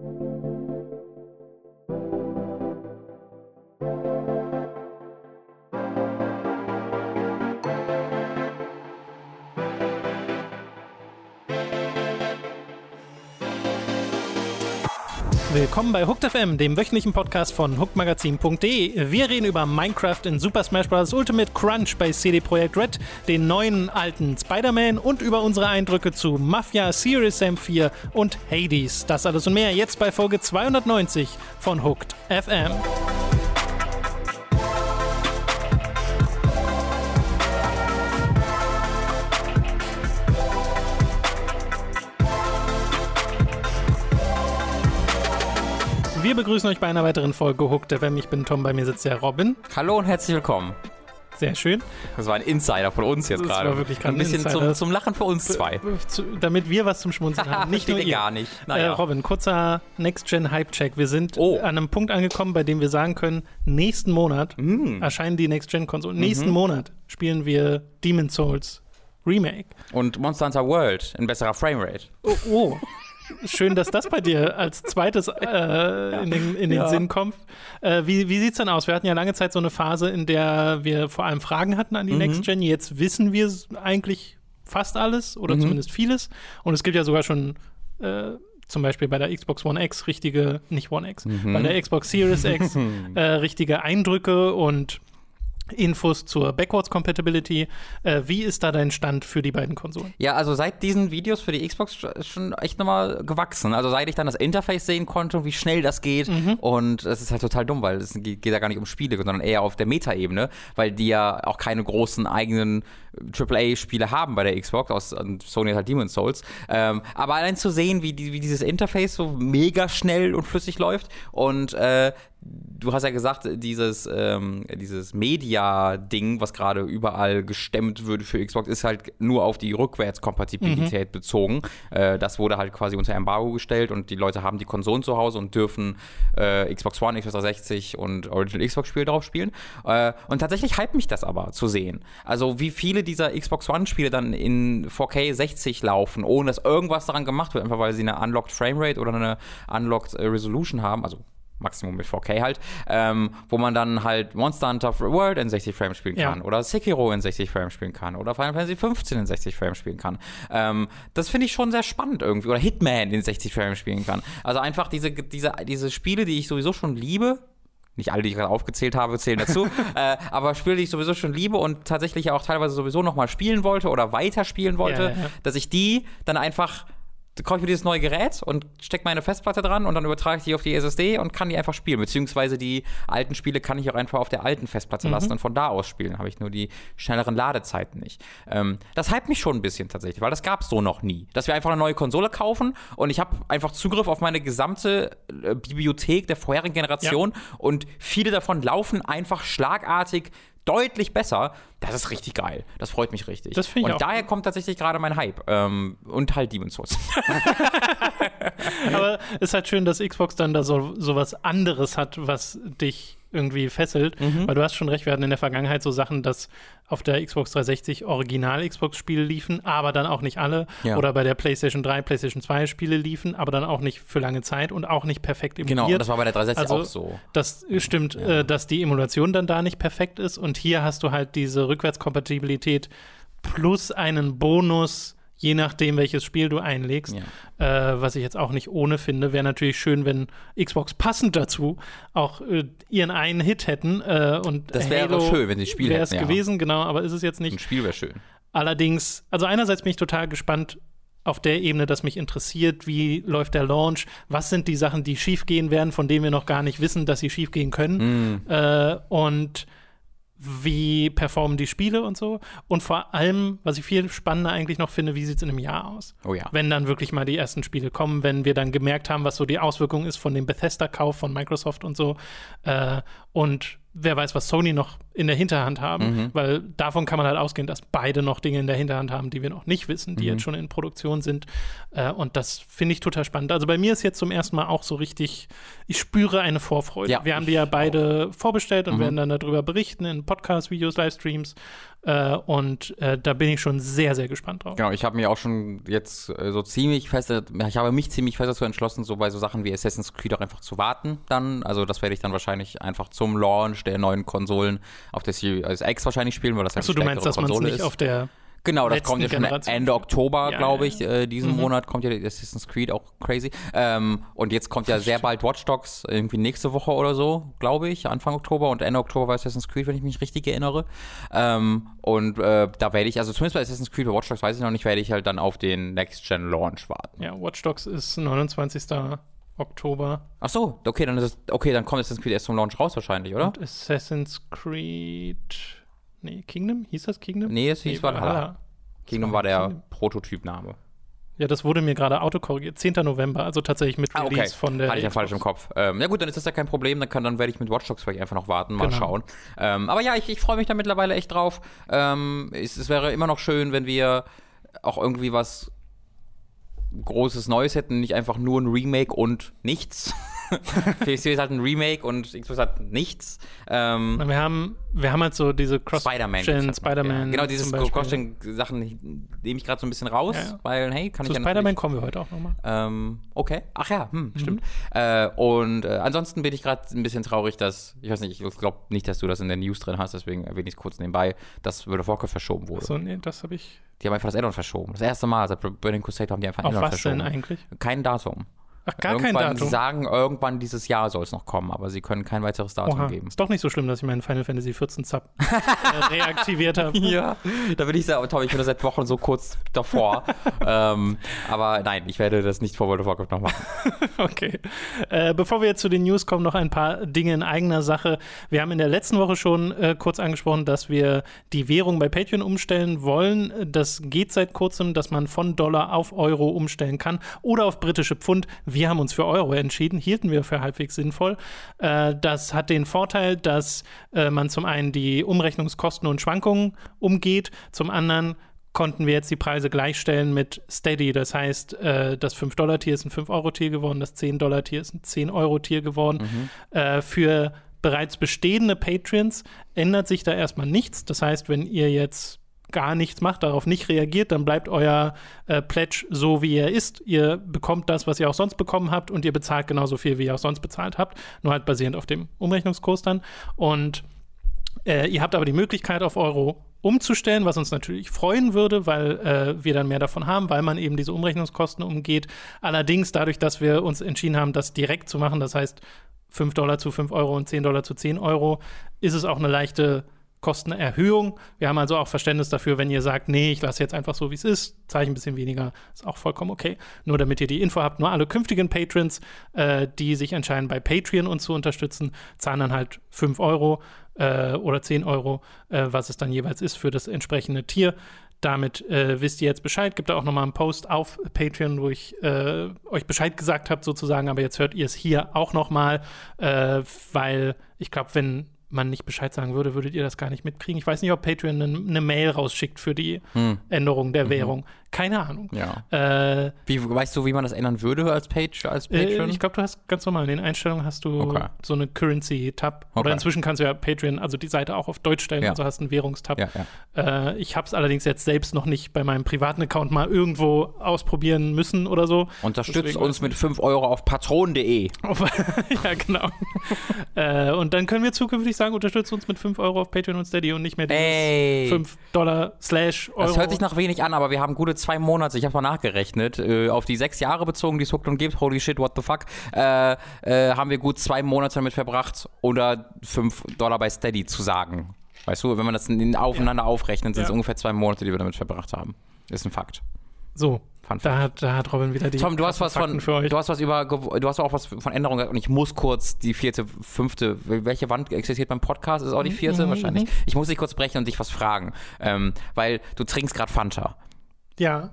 Thank you Willkommen bei Hooked FM, dem wöchentlichen Podcast von hookedmagazin.de. Wir reden über Minecraft in Super Smash Bros. Ultimate Crunch bei CD Projekt Red, den neuen alten Spider-Man und über unsere Eindrücke zu Mafia, Serious Sam 4 und Hades. Das alles und mehr jetzt bei Folge 290 von Hooked FM. Begrüßen euch bei einer weiteren Folge Hooked FM. Ich bin Tom, bei mir sitzt der Robin. Hallo und herzlich willkommen. Sehr schön. Das war ein Insider von uns jetzt Das gerade. war wirklich gerade ein bisschen zum, zum Lachen für uns zwei. Zu, damit wir was zum Schmunzeln haben. Nicht nur ihr gar nicht. Äh, Naja. Robin, kurzer Next-Gen-Hype-Check. Wir sind Oh. an einem Punkt angekommen, bei dem wir sagen können, nächsten Monat Hm. erscheinen die Next-Gen-Konsolen. Mhm. Nächsten Monat spielen wir Demon's Souls Remake. Und Monster Hunter World in besserer Framerate. Oh, oh. Schön, dass das bei dir als zweites äh, in den, in den Ja. Sinn kommt. Äh, wie wie sieht es denn aus? Wir hatten ja lange Zeit so eine Phase, in der wir vor allem Fragen hatten an die Mhm. Next Gen. Jetzt wissen wir eigentlich fast alles oder Mhm. zumindest vieles. Und es gibt ja sogar schon äh, zum Beispiel bei der Xbox One X richtige, nicht One X, Mhm. bei der Xbox Series X äh, richtige Eindrücke und Infos zur Backwards Compatibility. Äh, wie ist da dein Stand für die beiden Konsolen? Ja, also seit diesen Videos für die Xbox ist schon echt nochmal gewachsen. Also seit ich dann das Interface sehen konnte und wie schnell das geht. Und es ist halt total dumm, weil es geht geht ja gar nicht um Spiele, sondern eher auf der Meta-Ebene, weil die ja auch keine großen eigenen AAA-Spiele haben bei der Xbox, aus und Sony hat halt Demon's Souls. Ähm, aber allein zu sehen, wie, die, wie dieses Interface so mega schnell und flüssig läuft und äh, du hast ja gesagt, dieses, ähm, dieses Media-Ding, was gerade überall gestemmt wird für Xbox, ist halt nur auf die Rückwärtskompatibilität bezogen. Äh, das wurde halt quasi unter Embargo gestellt und die Leute haben die Konsolen zu Hause und dürfen äh, Xbox One, Xbox 360 und Original Xbox-Spiele drauf spielen. Äh, und tatsächlich hype mich das aber zu sehen. Also wie viele dieser Xbox One-Spiele dann in 4K 60 laufen, ohne dass irgendwas daran gemacht wird, einfach weil sie eine Unlocked Framerate oder eine Unlocked äh, Resolution haben, also Maximum mit 4K halt, ähm, wo man dann halt Monster Hunter World in 60 Frames spielen Ja. kann oder Sekiro in 60 Frames spielen kann oder Final Fantasy 15 in 60 Frames spielen kann. Ähm, das finde ich schon sehr spannend irgendwie oder Hitman in 60 Frames spielen kann. Also einfach diese, diese, diese Spiele, die ich sowieso schon liebe, nicht alle, die ich gerade aufgezählt habe, zählen dazu, äh, aber Spiele, die ich sowieso schon liebe und tatsächlich auch teilweise sowieso nochmal spielen wollte oder weiter spielen wollte, Ja, ja, ja. dass ich die dann einfach kaufe ich mir dieses neue Gerät und stecke meine Festplatte dran und dann übertrage ich die auf die SSD und kann die einfach spielen. Beziehungsweise die alten Spiele kann ich auch einfach auf der alten Festplatte Mhm. lassen und von da aus spielen. Habe ich nur die schnelleren Ladezeiten nicht. Ähm, das hypt mich schon ein bisschen tatsächlich, weil das gab es so noch nie. Dass wir einfach eine neue Konsole kaufen und ich habe einfach Zugriff auf meine gesamte äh, Bibliothek der vorherigen Generation und viele davon laufen einfach schlagartig deutlich besser. Das ist richtig geil. Das freut mich richtig. Das finde ich und auch daher kommt tatsächlich gerade mein Hype. Ähm, und halt Demon's Souls. Aber es ist halt schön, dass Xbox dann da so, so was anderes hat, was dich irgendwie fesselt. Mhm. Weil du hast schon recht, wir hatten in der Vergangenheit so Sachen, dass auf der Xbox 360 Original-Xbox-Spiele liefen, aber dann auch nicht alle. Ja. Oder bei der PlayStation 3, PlayStation 2 Spiele liefen, aber dann auch nicht für lange Zeit und auch nicht perfekt emuliert. Genau, das war bei der 360 Also, auch so. Das stimmt, äh, dass die Emulation dann da nicht perfekt ist. Und hier hast du halt diese Rückwärtskompatibilität plus einen Bonus, je nachdem, welches Spiel du einlegst. Äh, was ich jetzt auch nicht ohne finde. Wäre natürlich schön, wenn Xbox passend dazu auch äh, ihren einen Hit hätten. Äh, und Das wäre Halo schön, wenn sie Spiel Wäre es ja. gewesen, genau, aber ist es jetzt nicht. Ein Spiel wäre schön. Allerdings, also einerseits bin ich total gespannt auf der Ebene, dass mich interessiert, wie läuft der Launch, was sind die Sachen, die schiefgehen werden, von denen wir noch gar nicht wissen, dass sie schiefgehen können Mm. äh, und wie performen die Spiele und so. Und vor allem, was ich viel spannender eigentlich noch finde, wie sieht es in einem Jahr aus? Oh ja. Wenn dann wirklich mal die ersten Spiele kommen, wenn wir dann gemerkt haben, was so die Auswirkung ist von dem Bethesda-Kauf von Microsoft und so. Äh, und wer weiß, was Sony noch in der Hinterhand haben, Mhm. weil davon kann man halt ausgehen, dass beide noch Dinge in der Hinterhand haben, die wir noch nicht wissen, die Mhm. jetzt schon in Produktion sind. Äh, und das finde ich total spannend. Also bei mir ist jetzt zum ersten Mal auch so richtig, ich spüre eine Vorfreude. Ja, wir haben die ja beide vorbestellt und Mhm. werden dann darüber berichten in Podcasts, Videos, Livestreams. Äh, und äh, da bin ich schon sehr, sehr gespannt drauf. Genau, ich habe mir auch schon jetzt äh, so ziemlich fest, ich habe mich ziemlich fest dazu entschlossen, so bei so Sachen wie Assassin's Creed auch einfach zu warten dann. Also das werde ich dann wahrscheinlich einfach zum Launch der neuen Konsolen auf der Series X wahrscheinlich spielen, weil das halt Achso, eine du meinst, dass man es nicht ist. auf der. Genau, das kommt ja schon Generation. Ende Oktober, Ja, glaube ich, äh, diesen Mhm. Monat kommt ja Assassin's Creed, auch crazy. Ähm, und jetzt kommt ja sehr bald Watch Dogs, irgendwie nächste Woche oder so, glaube ich, Anfang Oktober und Ende Oktober war Assassin's Creed, wenn ich mich richtig erinnere. Ähm, und äh, da werde ich, also zumindest bei Assassin's Creed oder Watch Dogs weiß ich noch nicht, werde ich halt dann auf den Next-Gen-Launch warten. Ja, Watch Dogs ist 29. Oktober. Ach so, okay, dann ist es, okay, dann kommt Assassin's Creed erst zum Launch raus wahrscheinlich, oder? Und Assassin's Creed. Nee, Kingdom? Hieß das Kingdom? Nee, es hieß Valhalla. Kingdom war der. Prototypname. Ja, das wurde mir gerade autokorrigiert. 10. November, also tatsächlich mit Ah, Release okay. von der. Hatte ich ja falsch im Kopf. Ähm, ja gut, dann ist das ja kein Problem. Dann, kann, dann werde ich mit Watch Dogs vielleicht einfach noch warten, mal Genau. schauen. Ähm, aber ja, ich, ich freue mich da mittlerweile echt drauf. Ähm, es, es wäre immer noch schön, wenn wir auch irgendwie was Großes Neues hätten, nicht einfach nur ein Remake und nichts. PS4 ist halt ein Remake und Xbox hat nichts. Ähm, Wir haben, wir haben halt so diese Spider-Man. gibt's Cross-Gen, halt Spider-Man. Ja. Genau, diese. Cross-Gen-Sachen nehme ich gerade so ein bisschen raus, Ja, ja. weil, hey, kann Zu ich ja Spider-Man kommen wir heute auch nochmal. ähm, okay. Ach ja, hm, Mhm. stimmt. Äh, und äh, ansonsten bin ich gerade ein bisschen traurig, dass, ich weiß nicht, ich glaube nicht, dass du das in der News drin hast, deswegen erwähne ich es kurz nebenbei, dass World of Warcraft verschoben wurde. Achso, nee, das habe ich. Die haben einfach das Addon verschoben. Das erste Mal seit Burning Crusade haben die einfach ein Auf Addon was denn verschoben. eigentlich? Kein Datum. Ach, gar kein irgendwann, Datum. Sie sagen, irgendwann dieses Jahr soll es noch kommen, aber sie können kein weiteres Datum Oha. geben. Ist doch nicht so schlimm, dass ich meinen Final Fantasy 14 Sub äh, reaktiviert habe. Ja, da bin ich sehr, Tom, ich bin da seit Wochen so kurz davor. ähm, aber nein, ich werde das nicht vor World of Warcraft noch machen. Okay. Äh, bevor wir jetzt zu den News kommen, noch ein paar Dinge in eigener Sache. Wir haben in der letzten Woche schon äh, kurz angesprochen, dass wir die Währung bei Patreon umstellen wollen. Das geht seit kurzem, dass man von Dollar auf Euro umstellen kann oder auf britische Pfund. Wir haben uns für Euro entschieden, hielten wir für halbwegs sinnvoll. Äh, das hat den Vorteil, dass äh, man zum einen die Umrechnungskosten und Schwankungen umgeht, zum anderen konnten wir jetzt die Preise gleichstellen mit Steady. Das heißt, äh, das 5-Dollar-Tier ist ein 5-Euro-Tier geworden, das 10-Dollar-Tier ist ein 10-Euro-Tier geworden. Äh, für bereits bestehende Patreons ändert sich da erstmal nichts. Das heißt, wenn ihr jetzt gar nichts macht, darauf nicht reagiert, dann bleibt euer äh, Pledge so, wie er ist. Ihr bekommt das, was ihr auch sonst bekommen habt und ihr bezahlt genauso viel, wie ihr auch sonst bezahlt habt, nur halt basierend auf dem Umrechnungskurs dann. Und äh, ihr habt aber die Möglichkeit, auf Euro umzustellen, was uns natürlich freuen würde, weil äh, wir dann mehr davon haben, weil man eben diese Umrechnungskosten umgeht. Allerdings dadurch, dass wir uns entschieden haben, das direkt zu machen, das heißt 5 Dollar zu 5 Euro und 10 Dollar zu 10 Euro, ist es auch eine leichte Kostenerhöhung. Wir haben also auch Verständnis dafür, wenn ihr sagt, nee, ich lasse jetzt einfach so, wie es ist, zahle ich ein bisschen weniger, ist auch vollkommen okay. Nur damit ihr die Info habt, nur alle künftigen Patrons, äh, die sich entscheiden, bei Patreon uns zu unterstützen, zahlen dann halt 5 Euro äh, oder 10 Euro, äh, was es dann jeweils ist für das entsprechende Tier. Damit äh, wisst ihr jetzt Bescheid. Gibt da auch nochmal einen Post auf Patreon, wo ich äh, euch Bescheid gesagt habe, sozusagen. Aber jetzt hört ihr es hier auch nochmal, äh, weil ich glaube, wenn man nicht Bescheid sagen würde, würdet ihr das gar nicht mitkriegen. Ich weiß nicht, ob Patreon eine, eine Mail rausschickt für die Hm. Änderung der Währung. Keine Ahnung. Ja. Äh, Wie, weißt du, wie man das ändern würde als Page, als äh, Patreon? ich glaube, du hast ganz normal in den Einstellungen hast du Okay. so eine Currency-Tab. Okay. Oder inzwischen kannst du ja Patreon, also die Seite auch auf Deutsch stellen, Ja. also hast einen Währungstab. ja, ja. Äh, ich habe es allerdings jetzt selbst noch nicht bei meinem privaten Account mal irgendwo ausprobieren müssen oder so. Unterstützt Deswegen uns mit 5 Euro auf patron.de. ja, genau. äh, und dann können wir zukünftig sagen, unterstützt uns mit 5 Euro auf Patreon und Steady und nicht mehr Ey. 5 Dollar slash Euro. Das hört sich nach wenig an, aber wir haben gute zwei Monate, ich habe mal nachgerechnet, äh, auf die sechs Jahre bezogen, die es Hooked und gibt, holy shit, what the fuck, äh, äh, haben wir gut zwei Monate damit verbracht, oder 5 Dollar bei Steady zu sagen. Weißt du, wenn man das in- aufeinander aufrechnet, sind es Ja. ungefähr zwei Monate, die wir damit verbracht haben. Ist ein Fakt. so, Fun da hat, da hat Robin wieder die Tom, du hast was Fakten von, du hast was über, du hast auch was von Änderungen gesagt und ich muss kurz die vierte, fünfte, welche Wand existiert beim Podcast? Ist auch die vierte Mhm, wahrscheinlich. mhm. Ich muss dich kurz brechen und dich was fragen, ähm, weil du trinkst gerade Fanta. Ja,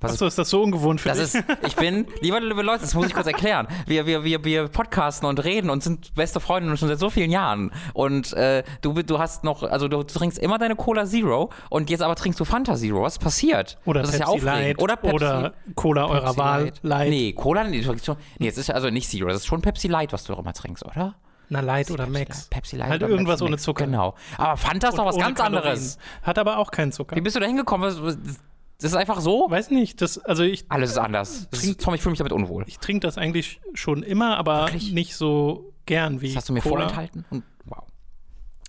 Was Achso, ist das so ungewohnt für Das dich? ist, ich bin, liebe, liebe Leute, das muss ich kurz erklären. Wir, wir, wir, wir podcasten und reden und sind beste Freundinnen schon seit so vielen Jahren. Und äh, du, du hast noch, also du trinkst immer deine Cola Zero und jetzt aber trinkst du Fanta Zero. Was ist passiert? oder das Pepsi ist ja aufregend. Light. Oder Pepsi. Oder Cola eurer Pepsi Wahl. Light. Light. Nee, Cola, nee, nee, jetzt ist also nicht Zero, das ist schon Pepsi Light, was du doch immer trinkst, oder? Na, Light oder Pepsi Max. Pepsi Light Halt irgendwas Pepsi ohne. Zucker. Genau. Aber Fanta ist doch was ganz Kalorien. anderes. Hat aber auch keinen Zucker. Wie bist du da hingekommen? Das ist einfach so? Weiß nicht, das, also ich, Alles ist anders. Das ist, Tom, ich fühle mich damit unwohl. ich trinke das eigentlich schon immer, aber Wirklich? nicht so gern wie Das hast du mir Cola. vorenthalten? Und, wow.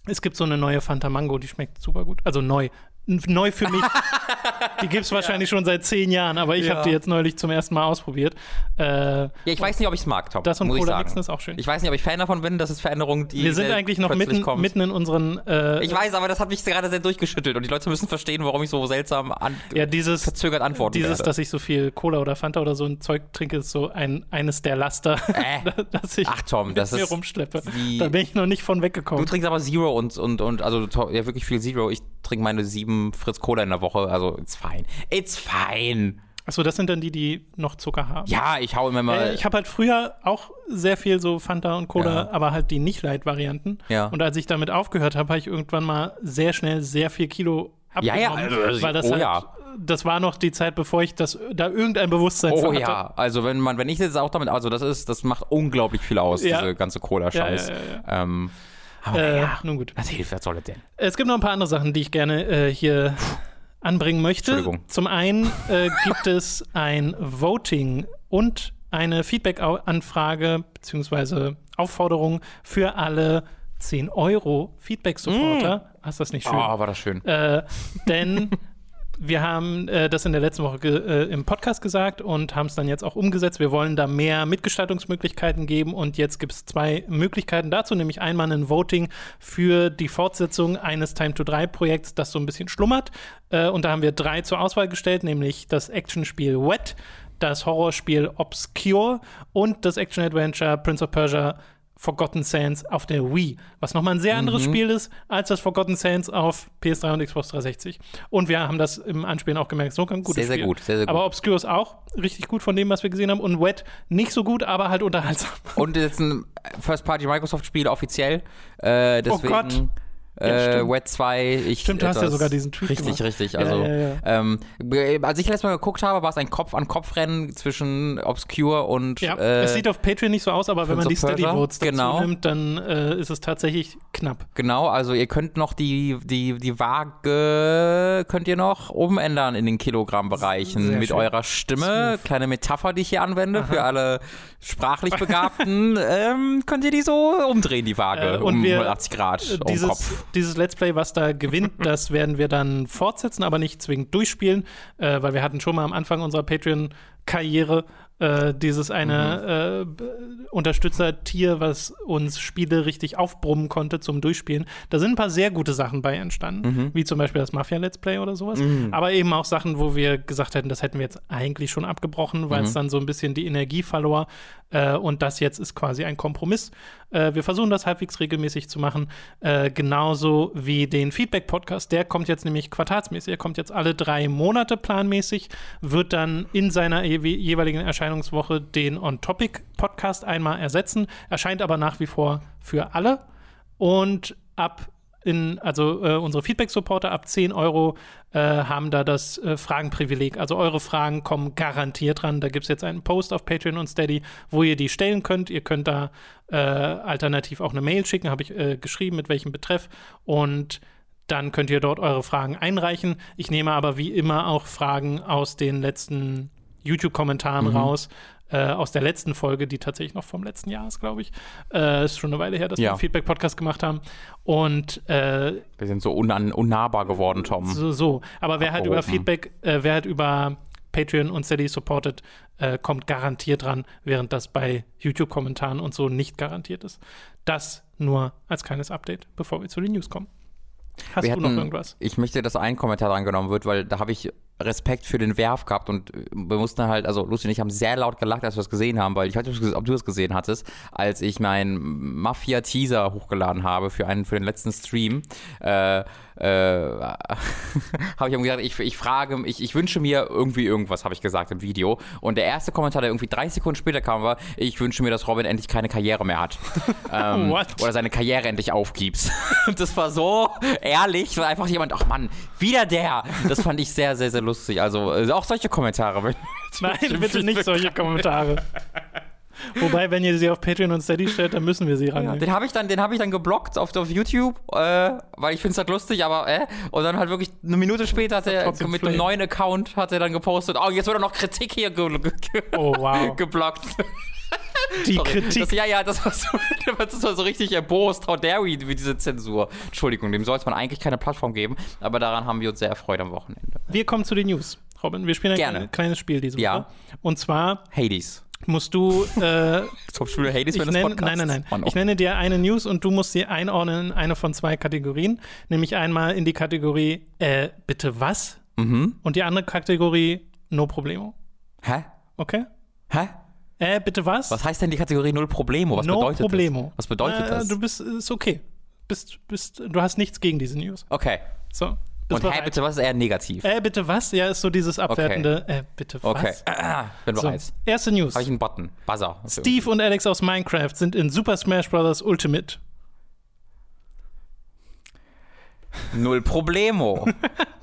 Es gibt so eine neue Fanta Mango, die schmeckt super gut. Also neu. Neu für mich. die gibt es wahrscheinlich schon seit zehn Jahren, aber ich Ja. habe die jetzt neulich zum ersten Mal ausprobiert. Äh, Ja, ich weiß nicht, ob ich es mag, Tom. das und Cola mixen ist auch schön. Ich weiß nicht, ob ich Fan davon bin. Das ist Veränderung, die. Wir sind sehr eigentlich noch mitten, kommt. mitten in unseren. Äh, Ich weiß, aber das hat mich gerade sehr durchgeschüttelt und die Leute müssen verstehen, warum ich so seltsam an ja, dieses, verzögert antworten dieses, werde. dass ich so viel Cola oder Fanta oder so ein Zeug trinke, ist so ein, eines der Laster, Äh. dass ich Ach, Tom, das mit mir ist rumschleppe. Da bin ich noch nicht von Du weggekommen. trinkst aber Zero und, und, und also ja, wirklich viel Zero. Ich trinke meine sieben Fritz Cola in der Woche. Also, it's fine. It's fine. Achso, das sind dann die, die noch Zucker haben. Ja, ich hau immer mal. Äh, ich habe halt früher auch sehr viel so Fanta und Cola, Ja. aber halt die Nicht-Light-Varianten. Ja. Und als ich damit aufgehört habe, habe ich irgendwann mal sehr schnell sehr viel Kilo Ja, abgenommen. ja, also, also, weil das oh halt, ja. das war noch die Zeit, bevor ich das da irgendein Bewusstsein Oh hatte. ja, also wenn man, wenn ich jetzt auch damit, also das ist, das macht unglaublich viel aus, Ja. diese ganze Cola-Scheiß. Ja, ja, Ähm, aber Äh, ja, Nun gut. was hilft, was soll das denn? Es gibt noch ein paar andere Sachen, die ich gerne äh, hier anbringen möchte. Entschuldigung. Zum einen äh, gibt es ein Voting und eine Feedback-Anfrage bzw. Aufforderung für alle 10 Euro Feedback-Supporter. Hast du das nicht schön? Oh, war das schön. Äh, denn wir haben äh, das in der letzten Woche äh, im Podcast gesagt und haben es dann jetzt auch umgesetzt. Wir wollen da mehr Mitgestaltungsmöglichkeiten geben und jetzt gibt es zwei Möglichkeiten dazu, nämlich einmal ein Voting für die Fortsetzung eines Time to 3 Projekts, das so ein bisschen schlummert. Äh, und da haben wir drei zur Auswahl gestellt, nämlich das Actionspiel Wet, das Horrorspiel Obscure und das Action-Adventure Prince of Persia Forgotten Sands auf der Wii, was nochmal ein sehr anderes Mhm. Spiel ist als das Forgotten Sands auf PS3 und Xbox 360. Und wir haben das im Anspielen auch gemerkt, so ein gutes Sehr, sehr Spiel. gut, sehr, sehr gut. Aber Obscure ist auch richtig gut von dem, was wir gesehen haben. Und Wet nicht so gut, aber halt unterhaltsam. Und jetzt ein First-Party-Microsoft-Spiel offiziell. Äh, deswegen, Oh Gott. Ja, Äh. Wet 2. Ich Stimmt, du hast ja sogar diesen Tweet Richtig, gemacht. richtig. Also, ja. Ähm, als ich letztes Mal geguckt habe, war es ein Kopf-an-Kopf-Rennen zwischen Obscure und. Ja, äh, es sieht auf Patreon nicht so aus, aber wenn man die Steady Votes dazu genau. nimmt, dann äh, ist es tatsächlich knapp. Genau, also ihr könnt noch die, die, die Waage, könnt ihr noch umändern in den Kilogrammbereichen mit schön. eurer Stimme. Smooth. Kleine Metapher, die ich hier anwende für alle sprachlich Begabten. ähm, könnt ihr die so umdrehen, die Waage, Äh, und um wir- 180 Grad um dieses, Kopf. Dieses Let's Play, was da gewinnt, das werden wir dann fortsetzen, aber nicht zwingend durchspielen, äh, weil wir hatten schon mal am Anfang unserer Patreon-Karriere äh, dieses eine Mhm. äh, Unterstützertier, was uns Spiele richtig aufbrummen konnte zum Durchspielen. Da sind ein paar sehr gute Sachen bei entstanden, Mhm. wie zum Beispiel das Mafia-Let's Play oder sowas. Aber eben auch Sachen, wo wir gesagt hätten, das hätten wir jetzt eigentlich schon abgebrochen, weil Mhm. es dann so ein bisschen die Energie verlor. Äh, und das jetzt ist quasi ein Kompromiss. Äh, wir versuchen das halbwegs regelmäßig zu machen, äh, genauso wie den Feedback-Podcast. Der kommt jetzt nämlich quartalsmäßig. Er kommt jetzt alle drei Monate planmäßig, wird dann in seiner je jeweiligen Erscheinungswoche den On-Topic-Podcast einmal ersetzen, erscheint aber nach wie vor für alle. Und ab in, also äh, unsere Feedback-Supporter ab 10 Euro äh, haben da das äh, Fragenprivileg. Also eure Fragen kommen garantiert dran. Da gibt es jetzt einen Post auf Patreon und Steady, wo ihr die stellen könnt. Ihr könnt da äh, alternativ auch eine Mail schicken, habe ich äh, geschrieben, mit welchem Betreff. Und dann könnt ihr dort eure Fragen einreichen. Ich nehme aber wie immer auch Fragen aus den letzten YouTube-Kommentaren raus. Äh, aus der letzten Folge, die tatsächlich noch vom letzten Jahr ist, glaube ich. Äh, ist schon eine Weile her, dass wir Ja. einen Feedback-Podcast gemacht haben. Und äh, Wir sind so unan unnahbar geworden, Tom. so, so. Aber wer halt über Abgehoben. Feedback, äh, wer halt über Patreon und Steady supportet, äh, kommt garantiert dran, während das bei YouTube-Kommentaren und so nicht garantiert ist. Das nur als kleines Update, bevor wir zu den News kommen. Hast Wir du noch hatten- irgendwas? Ich möchte, dass ein Kommentar drangenommen wird, weil da habe ich Respekt für den Werf gehabt und wir mussten halt, also Lucy und ich haben sehr laut gelacht, als wir das gesehen haben, weil ich weiß nicht, ob du es gesehen hattest, als ich meinen Mafia-Teaser hochgeladen habe für einen für den letzten Stream. Äh, äh, habe ich ihm gesagt, ich, ich frage, ich, ich wünsche mir irgendwie irgendwas, habe ich gesagt im Video. Und der erste Kommentar, der irgendwie drei Sekunden später kam, war, ich wünsche mir, dass Robin endlich keine Karriere mehr hat. ähm, oder seine Karriere endlich aufgibt. das war so ehrlich, weil einfach jemand, ach Mann, wieder der. Das fand ich sehr, sehr, sehr lustig. Also äh, auch solche Kommentare. Nein, bitte nicht solche Kommentare. Wobei, wenn ihr sie auf Patreon und Steady stellt, dann müssen wir sie ran. Ja, den habe ich, dann, hab ich dann geblockt auf, auf YouTube, äh, weil ich finde es halt lustig, aber äh. Und dann halt wirklich eine Minute später hat er mit einem neuen Account hat er dann gepostet, oh, jetzt wird er noch Kritik hier ge ge oh, wow. geblockt. Die Sorry. Kritik. Das, ja, ja, das war, so, das war so richtig erbost. How dare we, wie diese Zensur. Entschuldigung, dem sollte man eigentlich keine Plattform geben, aber daran haben wir uns sehr erfreut am Wochenende. Wir kommen zu den News, Robin. Wir spielen ein Gerne. kleines Spiel diese Woche. Ja. Und zwar Hades musst du. Äh, Top-Schule Hades, wenn nenn, Nein, nein, nein. Mann, ich nenne dir eine News und du musst sie einordnen in eine von zwei Kategorien. Nämlich einmal in die Kategorie, äh, bitte was? Mhm. Und die andere Kategorie, no problemo. Hä? Okay? Hä? Äh, bitte was? Was heißt denn die Kategorie Null Problemo? Was no bedeutet problemo. das? Was bedeutet äh, das? Du bist, ist okay. Bist, bist, du hast nichts gegen diese News. Okay. So. Und hä, bitte was ist eher negativ? Äh, bitte was? Ja, ist so dieses abwertende, okay. äh, bitte was? Okay, ah, wenn du so, heißt. Erste News. Habe ich einen Button, Buzzer. Steve und Alex aus Minecraft sind in Super Smash Bros. Ultimate. Null Problemo.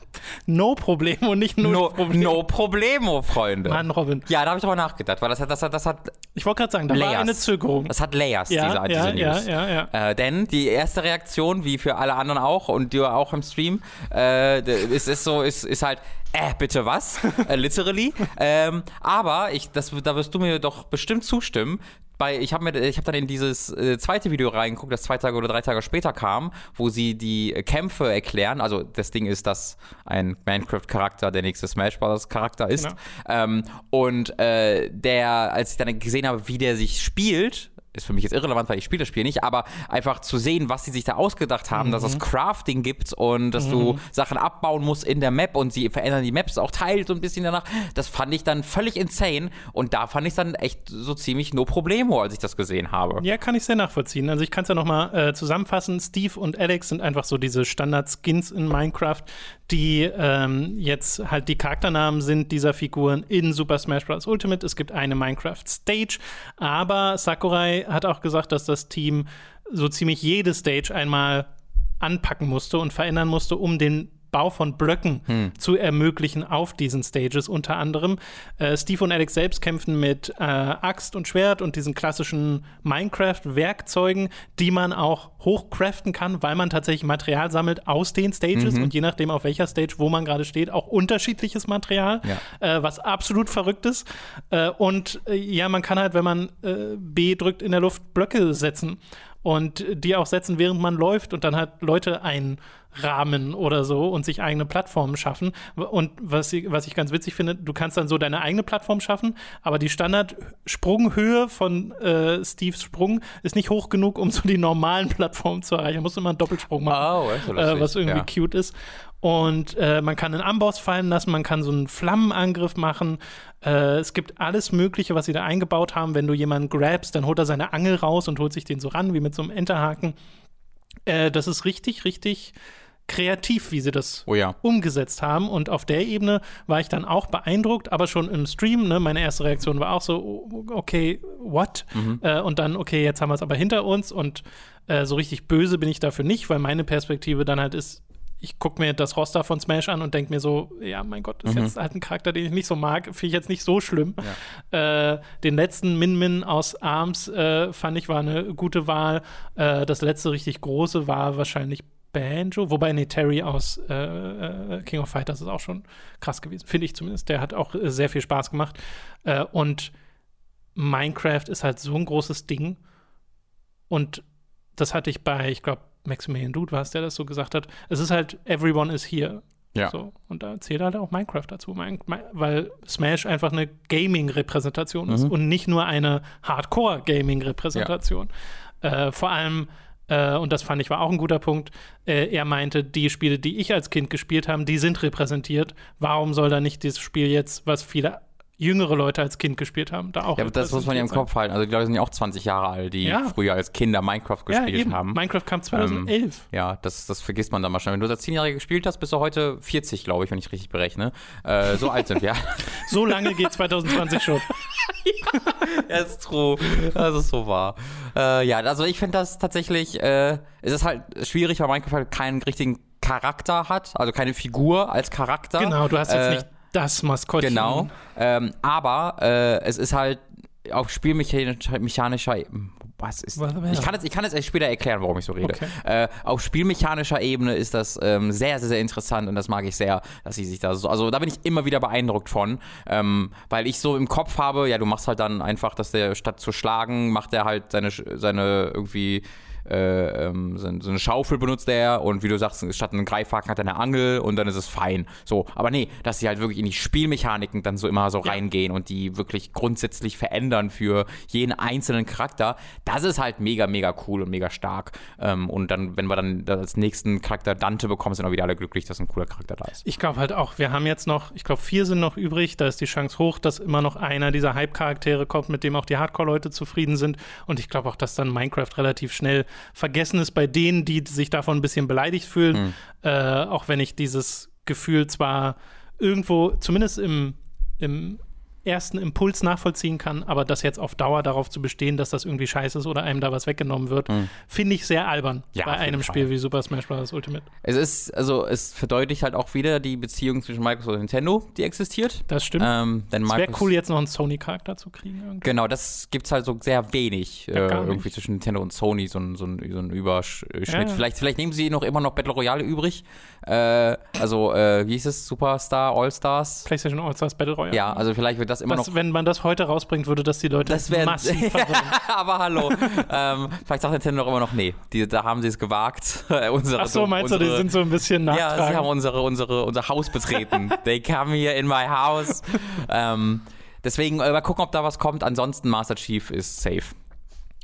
no Problemo, nicht null no, Problemo. No Problemo, Freunde. Mann, Robin. Ja, da habe ich aber nachgedacht, weil das hat, das hat, das hat. Ich wollte gerade sagen, da Layers. war eine Zögerung. Das hat Layers, ja, diese, ja, diese News. Ja, ja, ja. Äh, denn die erste Reaktion, wie für alle anderen auch und du auch im Stream, äh, ist, ist so, ist, ist halt, äh, bitte was? äh, literally. ähm, aber ich, das, da wirst du mir doch bestimmt zustimmen bei, ich habe mir, ich habe dann in dieses äh, zweite Video reingeguckt, das zwei Tage oder drei Tage später kam, wo sie die Kämpfe erklären. Also das Ding ist, dass ein Minecraft-Charakter der nächste Smash Bros. Charakter ist. Genau. Ähm, und äh, der, als ich dann gesehen habe, wie der sich spielt, ist für mich jetzt irrelevant, weil ich spiele das Spiel nicht, aber einfach zu sehen, was sie sich da ausgedacht haben, mhm. dass es mhm. Crafting gibt und dass mhm. du Sachen abbauen musst in der Map und sie verändern die Maps auch teilt so ein bisschen danach, das fand ich dann völlig insane und da fand ich dann echt so ziemlich no problemo, als ich das gesehen habe. Ja, kann ich sehr nachvollziehen. Also ich kann es ja nochmal äh, zusammenfassen. Steve und Alex sind einfach so diese Standard-Skins in Minecraft, die ähm, jetzt halt die Charakternamen sind dieser Figuren in Super Smash Bros. Ultimate. Es gibt eine Minecraft Stage, aber Sakurai hat auch gesagt, dass das Team so ziemlich jede Stage einmal anpacken musste und verändern musste, um den Bau von Blöcken hm. zu ermöglichen auf diesen Stages unter anderem. Äh, Steve und Alex selbst kämpfen mit äh, Axt und Schwert und diesen klassischen Minecraft-Werkzeugen, die man auch hochcraften kann, weil man tatsächlich Material sammelt aus den Stages mhm. und je nachdem, auf welcher Stage, wo man gerade steht, auch unterschiedliches Material, ja. äh, was absolut verrückt ist. Äh, und äh, ja, man kann halt, wenn man äh, B drückt, in der Luft Blöcke setzen und die auch setzen, während man läuft und dann halt Leute einrahmen oder so und sich eigene Plattformen schaffen. Und was ich, was ich ganz witzig finde, du kannst dann so deine eigene Plattform schaffen, aber die Standard-Sprunghöhe von äh, Steves Sprung ist nicht hoch genug, um so die normalen Plattformen zu erreichen. Man muss immer einen Doppelsprung machen, oh, äh, was irgendwie ja. cute ist. Und äh, man kann einen Amboss fallen lassen, man kann so einen Flammenangriff machen. Äh, es gibt alles Mögliche, was sie da eingebaut haben. Wenn du jemanden grabst, dann holt er seine Angel raus und holt sich den so ran, wie mit so einem Enterhaken. Äh, das ist richtig, richtig kreativ, wie sie das oh ja. umgesetzt haben. Und auf der Ebene war ich dann auch beeindruckt, aber schon im Stream, ne, meine erste Reaktion war auch so, okay, what? Mhm. Äh, und dann, okay, jetzt haben wir es aber hinter uns und äh, so richtig böse bin ich dafür nicht, weil meine Perspektive dann halt ist, ich gucke mir das Roster von Smash an und denke mir so, ja, mein Gott, das ist mhm. jetzt halt ein Charakter, den ich nicht so mag, finde ich jetzt nicht so schlimm. Ja. Äh, den letzten Min-Min aus Arms äh, fand ich war eine gute Wahl. Äh, das letzte richtig große war wahrscheinlich Banjo, wobei nee, Terry aus äh, äh, King of Fighters ist auch schon krass gewesen, finde ich zumindest. Der hat auch äh, sehr viel Spaß gemacht. und Minecraft ist halt so ein großes Ding und das hatte ich bei, ich glaube, Maximilian Dude war es, der das so gesagt hat. Es ist halt, everyone is here. Ja. So, und da zählt halt auch Minecraft dazu, weil Smash einfach eine Gaming-Repräsentation ist mhm. und nicht nur eine Hardcore-Gaming-Repräsentation. Ja. Äh, vor allem Äh, und das fand ich war auch ein guter Punkt. Äh, er meinte, die Spiele, die ich als Kind gespielt habe, die sind repräsentiert. Warum soll da nicht dieses Spiel jetzt, was viele jüngere Leute als Kind gespielt haben, da auch Ja, aber das muss man ja im Kopf halten. Also die Leute sind ja auch 20 Jahre alt, die Ja. früher als Kinder Minecraft gespielt ja, haben. Minecraft kam 2011. Ja, das, das vergisst man dann mal schnell. Wenn du als 10-Jähriger gespielt hast, bist du heute 40, glaube ich, wenn ich richtig berechne. Äh, so alt sind wir. So lange geht 2020 schon. Ja, ist true. Das ist so wahr. Äh, ja, also ich finde das tatsächlich, äh, es ist halt schwierig, weil Minecraft halt keinen richtigen Charakter hat, also keine Figur als Charakter. Genau, du hast jetzt Äh, nicht das Maskottchen. Genau. Ähm, aber äh, es ist halt auf spielmechanischer mechanischer was ist ich kann, jetzt, ich kann jetzt erst später erklären, warum ich so rede. Okay. Äh, auf spielmechanischer Ebene ist das ähm, sehr, sehr, sehr interessant und das mag ich sehr, dass sie sich da so, also da bin ich immer wieder beeindruckt von, ähm, weil ich so im Kopf habe, ja, du machst halt dann einfach, dass der statt zu schlagen, macht er halt seine, seine irgendwie äh, ähm, so, so eine Schaufel benutzt er und wie du sagst, statt einen Greifhaken hat er eine Angel und dann ist es fein. So, aber nee, dass sie halt wirklich in die Spielmechaniken dann so immer so reingehen und die wirklich grundsätzlich verändern für jeden einzelnen Charakter, das ist halt mega, mega cool und mega stark. Ähm, und dann, wenn wir dann als nächsten Charakter Dante bekommen, sind auch wieder alle glücklich, dass ein cooler Charakter da ist. Ich glaube halt auch, wir haben jetzt noch, ich glaube, vier sind noch übrig. Da ist die Chance hoch, dass immer noch einer dieser Hype-Charaktere kommt, mit dem auch die Hardcore-Leute zufrieden sind. Und ich glaube auch, dass dann Minecraft relativ schnell vergessen ist bei denen, die sich davon ein bisschen beleidigt fühlen. Äh, auch wenn ich dieses Gefühl zwar irgendwo, zumindest im, im ersten Impuls nachvollziehen kann, aber das jetzt auf Dauer darauf zu bestehen, dass das irgendwie scheiße ist oder einem da was weggenommen wird, finde ich sehr albern Ja, bei einem Fall. Spiel wie Super Smash Bros. Ultimate. Es ist, also es verdeutlicht halt auch wieder die Beziehung zwischen Microsoft und Nintendo, die existiert. Das stimmt. Ähm, es wäre cool, jetzt noch einen Sony-Charakter zu kriegen. Irgendwie. Genau, das gibt's halt so sehr wenig Ja, äh, irgendwie zwischen Nintendo und Sony, so ein, so ein, so ein Überschnitt. Ja, ja. Vielleicht, vielleicht nehmen sie noch immer noch Battle Royale übrig. Äh, also, äh, wie hieß es? Superstar, All-Stars? PlayStation All-Stars Battle Royale. Ja, also vielleicht wird das immer das, noch. wenn man das heute rausbringt, würde das die Leute Das wär- massiv. Aber hallo. ähm, vielleicht sagt Nintendo noch immer noch, nee, die, da haben sie es gewagt. unsere, Ach so, meinst du, unsere, die sind so ein bisschen Ja, sie nachtragend? haben unsere, unsere, unser Haus betreten. They come here in my house. ähm, deswegen äh, mal gucken, ob da was kommt. Ansonsten Master Chief ist safe.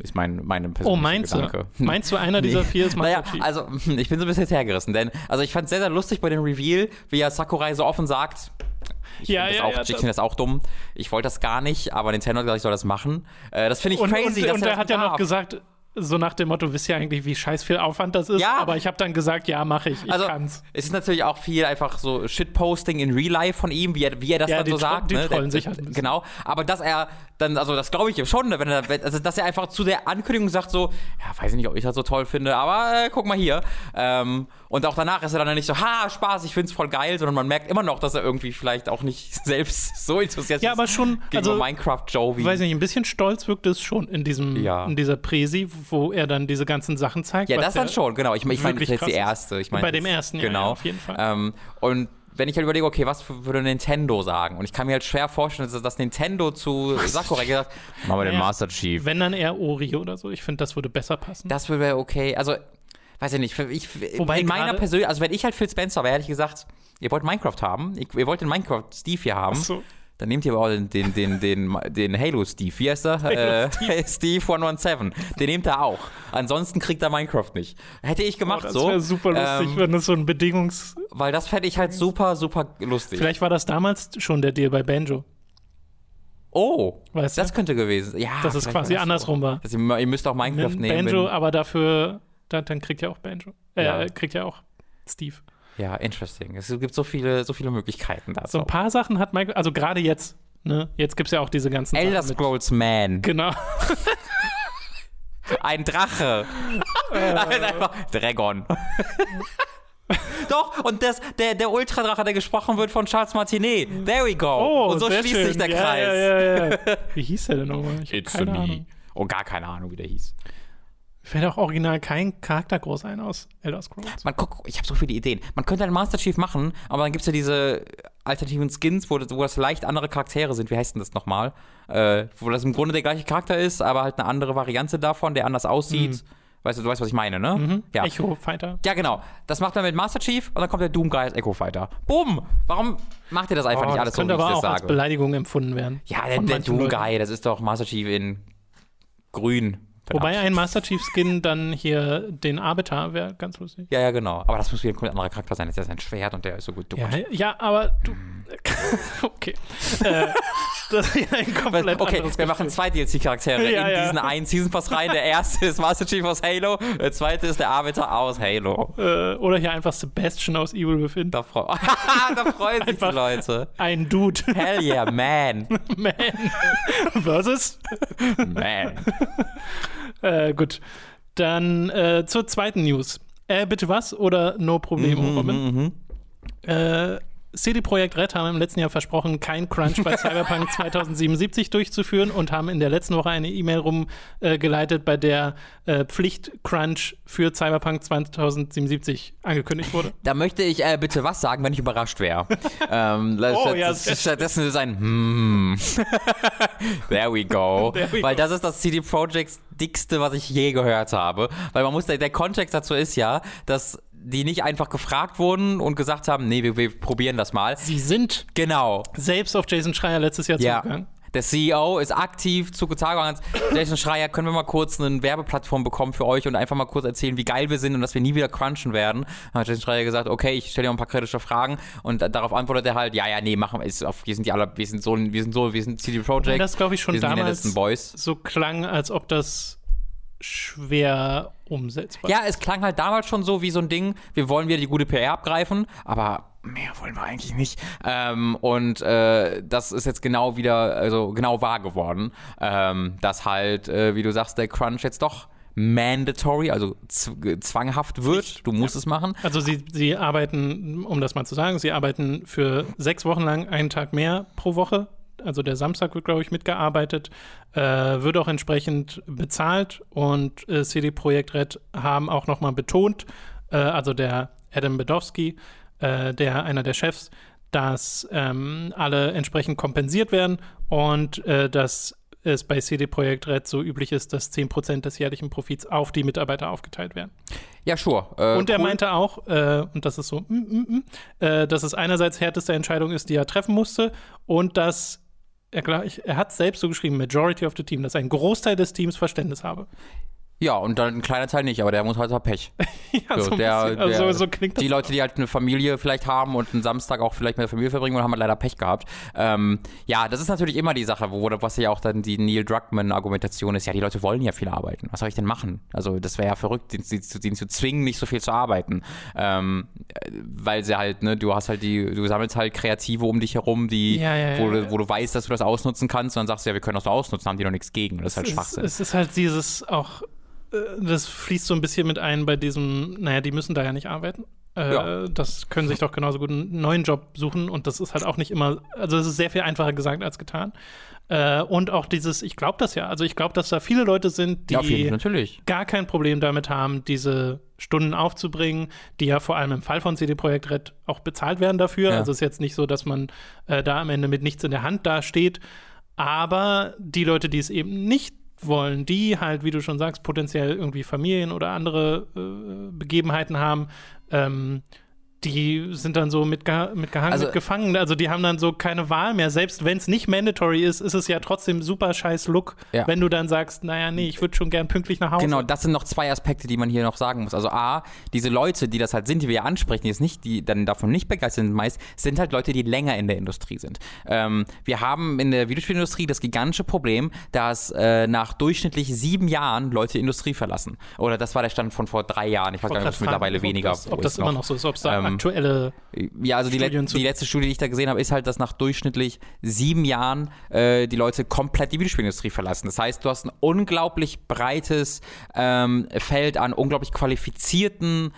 Ist mein, meine persönliche oh, meinst Gedanke. du? Meinst du, einer dieser vier ist Master Naja, Chief? also ich bin so ein bisschen hergerissen, denn also ich fand es sehr, sehr lustig bei dem Reveal, wie ja Sakurai so offen sagt, ich Ja, finde das, ja, auch- ja, ich finde das auch dumm. Ich wollte das gar nicht, aber Nintendo hat gesagt, ich soll das machen. Äh, das finde ich und, crazy, und, dass und er hat ja noch gesagt, so nach dem Motto, wisst ihr eigentlich, wie scheiß viel Aufwand das ist? Ja. Aber ich habe dann gesagt, ja, mache ich. Ich also, kann's. es ist natürlich auch viel einfach so Shitposting in Real Life von ihm, wie er, wie er das Ja, dann so sagt. die ne? trollen sich halt. Genau, aber dass er dann, also das glaube ich ihm schon, ne, wenn er, also dass er einfach zu der Ankündigung sagt so, ja, weiß ich nicht, ob ich das so toll finde, aber äh, guck mal hier. Ähm, und auch danach ist er dann nicht so, ha, Spaß, ich find's voll geil, sondern man merkt immer noch, dass er irgendwie vielleicht auch nicht selbst so interessiert Ja, ist aber schon, gegenüber also, Minecraft Joe wie. Ich weiß nicht, ein bisschen stolz wirkt es schon in diesem, Ja. in dieser Präsi, wo er dann diese ganzen Sachen zeigt. Ja, das dann schon, genau. Ich, mein- ich meine, das ist jetzt die erste. Ich meine, Bei dem ersten, ja, genau. ja, auf jeden Fall. Ähm, und wenn ich halt überlege, okay, was würde Nintendo sagen? Und ich kann mir halt schwer vorstellen, dass das Nintendo zu Sakurai gesagt machen wir den Ja. Master Chief. Wenn dann eher Ori oder so. Ich finde, das würde besser passen. Das wäre okay. Also, weiß ich nicht. Ich, Wobei in meiner persönlichen, also wenn ich halt Phil Spencer wäre, hätte ich gesagt, ihr wollt Minecraft haben, ihr wollt den Minecraft Steve hier haben. Ach so. Dann nehmt ihr aber auch den, den, den, den, den Halo Steve. Wie heißt er? Äh, Steve 117. Den nehmt er auch. Ansonsten kriegt er Minecraft nicht. Hätte ich Oh, gemacht das so. wäre super lustig, Ähm, wenn es so ein Bedingungs... weil das fände ich halt super, super lustig. Vielleicht war das damals schon der Deal bei Banjo. Oh, Weißt das du? könnte gewesen sein. Ja, Dass es quasi das andersrum war. Dass ihr, ihr müsst auch Minecraft Wenn nehmen. Banjo, aber dafür, dann, dann kriegt ja auch Banjo. Äh, Ja. kriegt ja auch Steve. Ja, interesting. Es gibt so viele, so viele Möglichkeiten dazu. So ein paar Sachen hat Michael, also gerade jetzt, ne? Jetzt gibt es ja auch diese ganzen Elder Scrolls Man. Genau. Ein Drache. Äh. Ist einfach Dragon. Doch, und das, der, der Ultradrache, der gesprochen wird von Charles Martinet. There we go. Oh, und so schließt schön. sich der ja, Kreis. Ja, ja. Wie hieß der denn nochmal? Hab keine Ahnung. Oh, gar keine Ahnung, wie der hieß. Fällt auch original kein Charakter groß ein aus Elder Scrolls. Man guck, ich habe so viele Ideen. Man könnte einen Master Chief machen, aber dann gibt es ja diese alternativen Skins, wo das, wo das leicht andere Charaktere sind. Wie heißt denn das nochmal? Äh, wo das im Grunde der gleiche Charakter ist, aber halt eine andere Variante davon, der anders aussieht. Weißt du, du weißt, was ich meine, ne? Ja. Mhm. Echo Fighter. Ja, genau. Das macht man mit Master Chief und dann kommt der Doom Guy als Echo Fighter. Bumm! Warum macht ihr das einfach Oh, nicht das alles so, wie könnte ich aber das auch als sage? Beleidigung empfunden werden. Ja, der, der manchen Doom Leuten. Guy, das ist doch Master Chief in grün. Wobei ein Master Chief Skin dann hier den Arbiter wäre ganz lustig. Ja, ja, genau. Aber das muss wieder ein komplett anderer Charakter sein. Das ist ja sein Schwert und der ist so gut. Ja, ja, aber du. okay. äh, das ist ein komplett Okay, anderes wir machen zwei DLC-Charaktere Ja, in ja. diesen einen Season Pass rein. Der erste ist Master Chief aus Halo, der zweite ist der Arbiter aus Halo. Äh, oder hier einfach Sebastian aus Evil Within. Da, freu da freuen sich die Leute. Ein Dude. Hell yeah, man. Man. Versus. Man. Äh, gut. Dann äh, zur zweiten News. Äh, bitte was oder no Problemo, Mhm, Robin? Äh, CD Projekt Red haben im letzten Jahr versprochen, kein Crunch bei Cyberpunk 2077 durchzuführen und haben in der letzten Woche eine E-Mail rumgeleitet, bei der äh, Pflicht-Crunch für Cyberpunk 2077 angekündigt wurde. Da möchte ich äh, bitte was sagen, wenn ich überrascht wäre. ähm, Oh, ja, stattdessen ist ein Hmm. There we go. There we Weil go. das ist das CD Projekts dickste, was ich je gehört habe. Weil man muss, der, der Kontext dazu ist ja, dass die nicht einfach gefragt wurden und gesagt haben, nee, wir, wir probieren das mal. Sie sind Genau. selbst auf Jason Schreier letztes Jahr Ja. zugegangen. Der CEO ist aktiv zugezogen und hat gesagt, Jason Schreier, können wir mal kurz eine Werbeplattform bekommen für euch und einfach mal kurz erzählen, wie geil wir sind und dass wir nie wieder crunchen werden. Dann hat Jason Schreier gesagt, okay, ich stelle dir mal ein paar kritische Fragen und darauf antwortet er halt, ja, ja, nee, machen wir, ist auf, wir sind die alle, wir sind so, wir sind so, wir sind CD Projekt. Das glaube ich schon damals so klang, als ob das schwer umsetzbar Ja, es klang halt damals schon so wie so ein Ding, wir wollen wieder die gute PR abgreifen, aber mehr wollen wir eigentlich nicht. Ähm, und äh, das ist jetzt genau wieder, also genau wahr geworden, ähm, dass halt, äh, wie du sagst, der Crunch jetzt doch mandatory, also zwanghaft wird. Du musst es machen. Also sie, sie arbeiten, um das mal zu sagen, sie arbeiten für sechs Wochen lang einen Tag mehr pro Woche. Also der Samstag wird, glaube ich, mitgearbeitet, äh, wird auch entsprechend bezahlt und äh, CD Projekt Red haben auch nochmal betont, äh, also der Adam Bedowski, äh, der einer der Chefs, dass ähm, alle entsprechend kompensiert werden und äh, dass es bei CD Projekt Red so üblich ist, dass 10% des jährlichen Profits auf die Mitarbeiter aufgeteilt werden. Ja, sure. Äh, Und er cool. meinte auch, äh, und das ist so, mm, mm, mm, äh, dass es einerseits härteste Entscheidung ist, die er treffen musste, und dass er, er hat selbst so geschrieben, Majority of the Team, dass ein Großteil des Teams Verständnis habe. Ja, und dann ein kleiner Teil nicht, aber der muss halt halt Pech. ja, So, ein der- bisschen. also, der- so klingt das. Die Leute, die halt eine Familie vielleicht haben und einen Samstag auch vielleicht mit der Familie verbringen wollen, haben halt leider Pech gehabt. Ähm, ja, das ist natürlich immer die Sache, wo, was ja auch dann die Neil Druckmann-Argumentation ist, ja, die Leute wollen ja viel arbeiten. Was soll ich denn machen? Also das wäre ja verrückt, den, den, den zu zwingen, nicht so viel zu arbeiten. Ähm, äh, weil sie halt, ne, du hast halt die, du sammelst halt Kreative um dich herum, die, Ja, ja, wo, du, wo du weißt, dass du das ausnutzen kannst und dann sagst du, ja, wir können das so ausnutzen, haben die noch nichts gegen. Das ist halt es, Schwachsinn. es ist halt dieses auch, das fließt so ein bisschen mit ein bei diesem, naja, die müssen da ja nicht arbeiten. Äh, Ja. Das können sich doch genauso gut einen neuen Job suchen und das ist halt auch nicht immer, also es ist sehr viel einfacher gesagt als getan. Äh, und auch dieses, ich glaube das ja, also ich glaube, dass da viele Leute sind, die ja, gar kein Problem damit haben, diese Stunden aufzubringen, die ja vor allem im Fall von CD Projekt Red auch bezahlt werden dafür. Ja. Also es ist jetzt nicht so, dass man äh, da am Ende mit nichts in der Hand dasteht. Aber die Leute, die es eben nicht wollen, die halt, wie du schon sagst, potenziell irgendwie Familien oder andere äh, Begebenheiten haben, ähm, die sind dann so mitgeha mitgehangen, Also- mitgefangen. Also die haben dann so keine Wahl mehr. Selbst wenn es nicht mandatory ist, ist es ja trotzdem super scheiß Look, Ja. wenn du dann sagst, naja, nee, ich würde schon gern pünktlich nach Hause. Genau, das sind noch zwei Aspekte, die man hier noch sagen muss. Also A, diese Leute, die das halt sind, die wir ja ansprechen, die jetzt nicht, die dann davon nicht begeistert sind meist, sind halt Leute, die länger in der Industrie sind. Ähm, wir haben in der Videospielindustrie das gigantische Problem, dass äh, nach durchschnittlich sieben Jahren Leute die Industrie verlassen. Oder das war der Stand von vor drei Jahren. Ich weiß gar nicht, ob es mittlerweile weniger Ob das, ob ist das immer noch so ist, ob es da Ähm, aktuelle. ja, also die, le die letzte Studie, die ich da gesehen habe, ist halt, dass nach durchschnittlich sieben Jahren äh, die Leute komplett die Videospielindustrie verlassen. Das heißt, du hast ein unglaublich breites ähm, Feld an unglaublich qualifizierten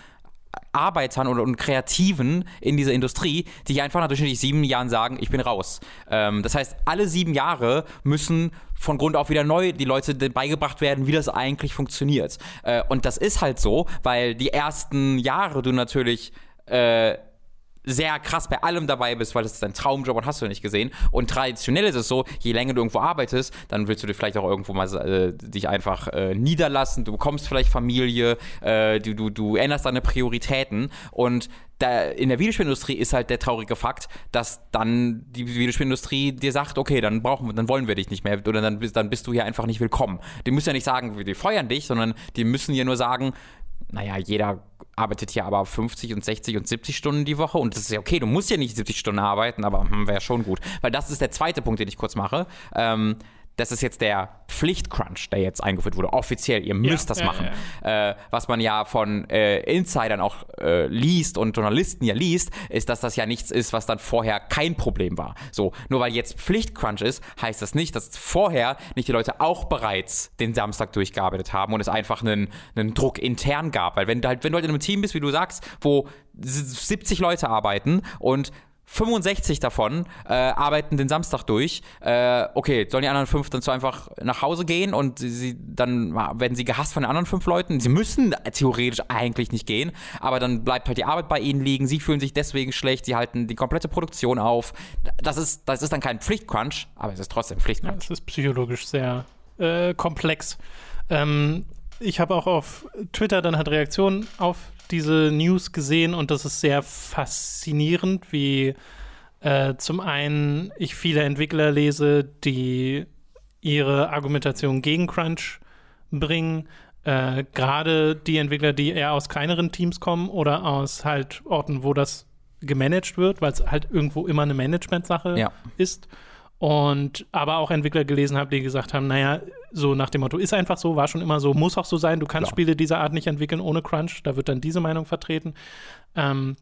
Arbeitern und, und Kreativen in dieser Industrie, die einfach nach durchschnittlich sieben Jahren sagen, ich bin raus. Ähm, das heißt, alle sieben Jahre müssen von Grund auf wieder neu die Leute beigebracht werden, wie das eigentlich funktioniert. Äh, und das ist halt so, weil die ersten Jahre du natürlich äh, sehr krass bei allem dabei bist, weil das ist dein Traumjob und hast du nicht gesehen. Und traditionell ist es so, je länger du irgendwo arbeitest, dann willst du dir vielleicht auch irgendwo mal äh, dich einfach äh, niederlassen. Du bekommst vielleicht Familie, äh, du, du, du änderst deine Prioritäten und da, in der Videospielindustrie ist halt der traurige Fakt, dass dann die Videospielindustrie dir sagt, okay, dann brauchen wir, dann wollen wir dich nicht mehr oder dann, dann bist du hier einfach nicht willkommen. Die müssen ja nicht sagen, wir feuern dich, sondern die müssen dir nur sagen, naja, jeder arbeitet hier aber 50 und 60 und 70 Stunden die Woche und das ist ja okay, du musst ja nicht 70 Stunden arbeiten, aber hm, wäre schon gut. Weil das ist der zweite Punkt, den ich kurz mache. Ähm, das ist jetzt der Pflichtcrunch, der jetzt eingeführt wurde. Offiziell, ihr müsst ja, das ja, machen. Ja, äh, was man ja von äh, Insidern auch äh, liest und Journalisten ja liest, ist, dass das ja nichts ist, was dann vorher kein Problem war. So, nur weil jetzt Pflichtcrunch ist, heißt das nicht, dass vorher nicht die Leute auch bereits den Samstag durchgearbeitet haben und es einfach einen, einen Druck intern gab. Weil wenn du halt, wenn du halt in einem Team bist, wie du sagst, wo 70 Leute arbeiten und 65 davon äh, arbeiten den Samstag durch. Äh, okay, sollen die anderen fünf dann so einfach nach Hause gehen und sie, dann werden sie gehasst von den anderen fünf Leuten. Sie müssen theoretisch eigentlich nicht gehen, aber dann bleibt halt die Arbeit bei ihnen liegen. Sie fühlen sich deswegen schlecht. Sie halten die komplette Produktion auf. Das ist, das ist dann kein Pflichtcrunch, aber es ist trotzdem Pflichtcrunch. Ja, es ist psychologisch sehr äh, komplex. Ähm, ich habe auch auf Twitter dann halt Reaktionen auf diese News gesehen und das ist sehr faszinierend, wie äh, zum einen ich viele Entwickler lese, die ihre Argumentation gegen Crunch bringen. Äh, Gerade die Entwickler, die eher aus kleineren Teams kommen oder aus halt Orten, wo das gemanagt wird, weil es halt irgendwo immer eine Management-Sache ja. ist. Und aber auch Entwickler gelesen habe, die gesagt haben, naja, so nach dem Motto, ist einfach so, war schon immer so, muss auch so sein, du kannst Klar. Spiele dieser Art nicht entwickeln ohne Crunch. Da wird dann diese Meinung vertreten. Ähm,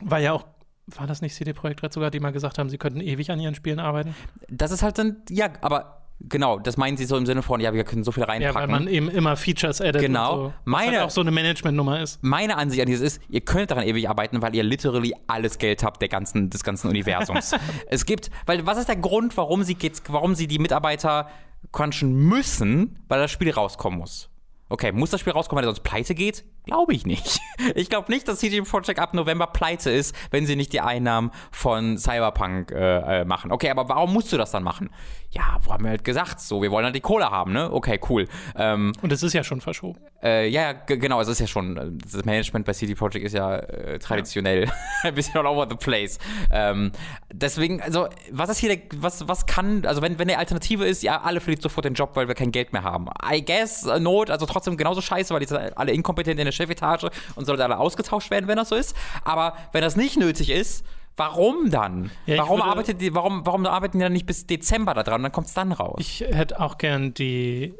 war ja auch war das nicht CD Projekt Red sogar, die mal gesagt haben, sie könnten ewig an ihren Spielen arbeiten? Das ist halt dann, ja, aber Genau, das meinen sie so im Sinne von, ja, wir können so viel reinpacken. Ja, weil man eben immer Features addet. Genau. So, meine, halt auch so eine Management-Nummer ist. Meine Ansicht an dieses ist, ihr könnt daran ewig arbeiten, weil ihr literally alles Geld habt der ganzen, des ganzen Universums. es gibt, weil was ist der Grund, warum sie, warum sie die Mitarbeiter crunchen müssen, weil das Spiel rauskommen muss? Okay, muss das Spiel rauskommen, weil er sonst pleite geht? Glaube ich nicht. Ich glaube nicht, dass CG Projekt ab November pleite ist, wenn sie nicht die Einnahmen von Cyberpunk äh, äh, machen. Okay, aber warum musst du das dann machen? Ja, wo haben wir halt gesagt, so, wir wollen halt die Kohle haben, ne? Okay, cool. Ähm, Und es ist ja schon verschoben. Äh, ja, genau, es ist ja schon, das Management bei CD Projekt ist ja äh, traditionell ja. ein bisschen all over the place. Ähm, deswegen, also, was ist hier, der, was, was kann, also wenn, wenn die Alternative ist, ja, alle verlieren sofort den Job, weil wir kein Geld mehr haben. I guess, Not, also trotzdem genauso scheiße, weil die sind alle inkompetent in der Chefetage und sollte alle ausgetauscht werden, wenn das so ist. Aber wenn das nicht nötig ist, Warum dann? Ja, warum, arbeitet die, warum, warum arbeiten die dann nicht bis Dezember da dran? Dann kommt es dann raus. Ich hätte auch gern die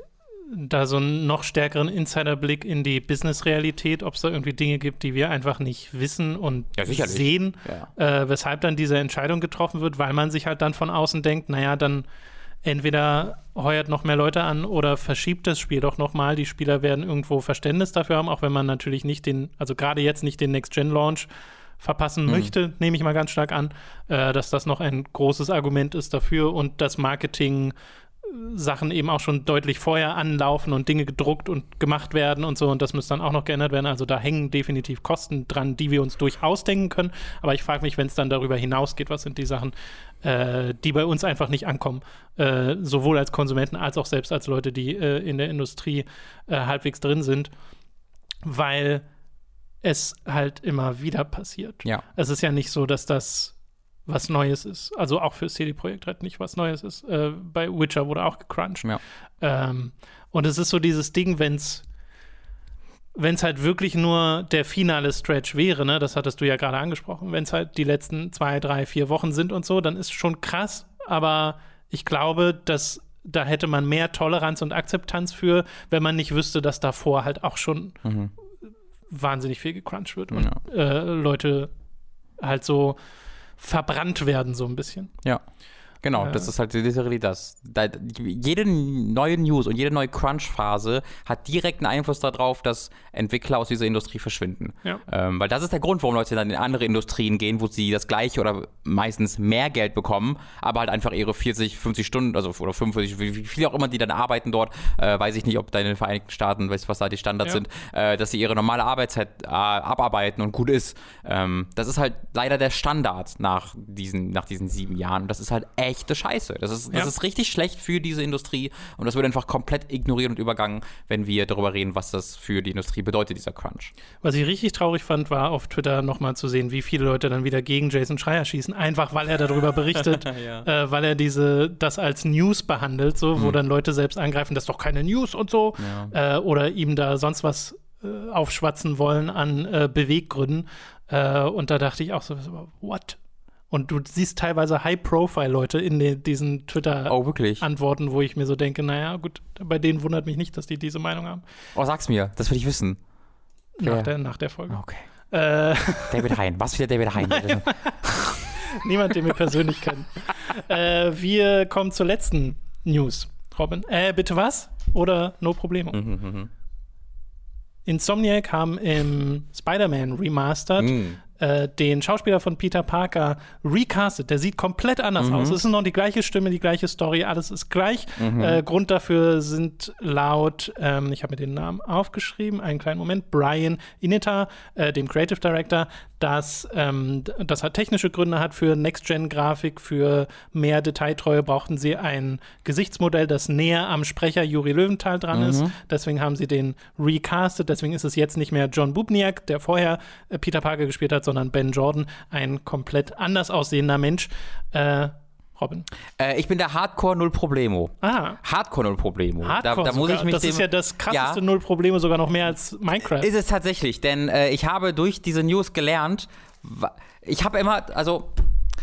da so einen noch stärkeren Insiderblick in die Business-Realität, ob es da irgendwie Dinge gibt, die wir einfach nicht wissen und ja, sehen, ja. äh, weshalb dann diese Entscheidung getroffen wird, weil man sich halt dann von außen denkt, naja, dann entweder heuert noch mehr Leute an oder verschiebt das Spiel doch nochmal. Die Spieler werden irgendwo Verständnis dafür haben, auch wenn man natürlich nicht den, also gerade jetzt nicht den Next-Gen-Launch verpassen mhm. möchte, nehme ich mal ganz stark an, äh, dass das noch ein großes Argument ist dafür und das Marketing Sachen eben auch schon deutlich vorher anlaufen und Dinge gedruckt und gemacht werden und so und das muss dann auch noch geändert werden. Also da hängen definitiv Kosten dran, die wir uns durchaus denken können. Aber ich frage mich, wenn es dann darüber hinausgeht, was sind die Sachen, äh, die bei uns einfach nicht ankommen, äh, sowohl als Konsumenten als auch selbst als Leute, die äh, in der Industrie äh, halbwegs drin sind, weil es halt immer wieder passiert. Ja. Es ist ja nicht so, dass das was Neues ist. Also auch für CD Projekt Red nicht was Neues ist. Äh, bei Witcher wurde auch gecrunched. Ja. Ähm, und es ist so dieses Ding, wenn es wenn es halt wirklich nur der finale Stretch wäre, ne, das hattest du ja gerade angesprochen, wenn es halt die letzten zwei, drei, vier Wochen sind und so, dann ist schon krass, aber ich glaube, dass da hätte man mehr Toleranz und Akzeptanz für, wenn man nicht wüsste, dass davor halt auch schon mhm. wahnsinnig viel gecrunched wird und ja. äh, Leute halt so verbrannt werden, so ein bisschen. Ja. Genau, Äh. das ist halt literally das. Da, jede neue News und jede neue Crunch-Phase hat direkten Einfluss darauf, dass Entwickler aus dieser Industrie verschwinden. Ja. Ähm, weil das ist der Grund, warum Leute dann in andere Industrien gehen, wo sie das gleiche oder meistens mehr Geld bekommen, aber halt einfach ihre 40, 50 Stunden, also oder 45, wie viel auch immer die dann arbeiten dort, äh, weiß ich nicht, ob da in den Vereinigten Staaten, weißt du, was da die Standards Ja. sind, äh, dass sie ihre normale Arbeitszeit äh, abarbeiten und gut ist. Ähm, das ist halt leider der Standard nach diesen, nach diesen sieben Jahren. Das ist halt echte Scheiße. Das ist, das Ja. ist richtig schlecht für diese Industrie und das wird einfach komplett ignoriert und übergangen, wenn wir darüber reden, was das für die Industrie bedeutet, dieser Crunch. Was ich richtig traurig fand, war auf Twitter nochmal zu sehen, wie viele Leute dann wieder gegen Jason Schreier schießen, einfach weil er darüber berichtet, Ja. äh, weil er diese das als News behandelt, so, wo dann Leute selbst angreifen, das ist doch keine News und so, äh, oder ihm da sonst was äh, aufschwatzen wollen an äh, Beweggründen. Äh, und da dachte ich auch so, what? Und du siehst teilweise High-Profile-Leute in den, diesen Twitter- Oh, wo ich mir so denke, naja, gut, bei denen wundert mich nicht, dass die diese Meinung haben. Oh, sag's mir, das will ich wissen. Nach, Ja. der, nach der Folge. Okay. Äh, David Hein, was wieder David Hein? niemand, den wir persönlich kennen. Äh, wir kommen zur letzten News, Robin. Äh, bitte was? Oder no problemo? Mhm, Insomniac haben im Spider-Man Remastered Mhm. Äh, den Schauspieler von Peter Parker recastet. Der sieht komplett anders Mhm. aus. Es ist noch die gleiche Stimme, die gleiche Story, alles ist gleich. Mhm. Äh, Grund dafür sind laut, ähm, ich habe mir den Namen aufgeschrieben, einen kleinen Moment, Brian Ineta, äh, dem Creative Director, dass ähm, das hat technische Gründe hat für Next-Gen-Grafik, für mehr Detailtreue brauchten sie ein Gesichtsmodell, das näher am Sprecher Juri Löwenthal dran ist. Deswegen haben sie den recastet. Deswegen ist es jetzt nicht mehr John Bubniak, der vorher äh, Peter Parker gespielt hat, sondern Ben Jordan, ein komplett anders aussehender Mensch. Äh, Robin. äh, ich bin der Hardcore Null Problemo. Ah, Hardcore Null Problemo. Hardcore. da, da muss ich mich das dem, ist ja das krasseste Ja. Null Probleme, sogar noch mehr als Minecraft. Ist es tatsächlich, denn äh, ich habe durch diese News gelernt, ich habe immer, also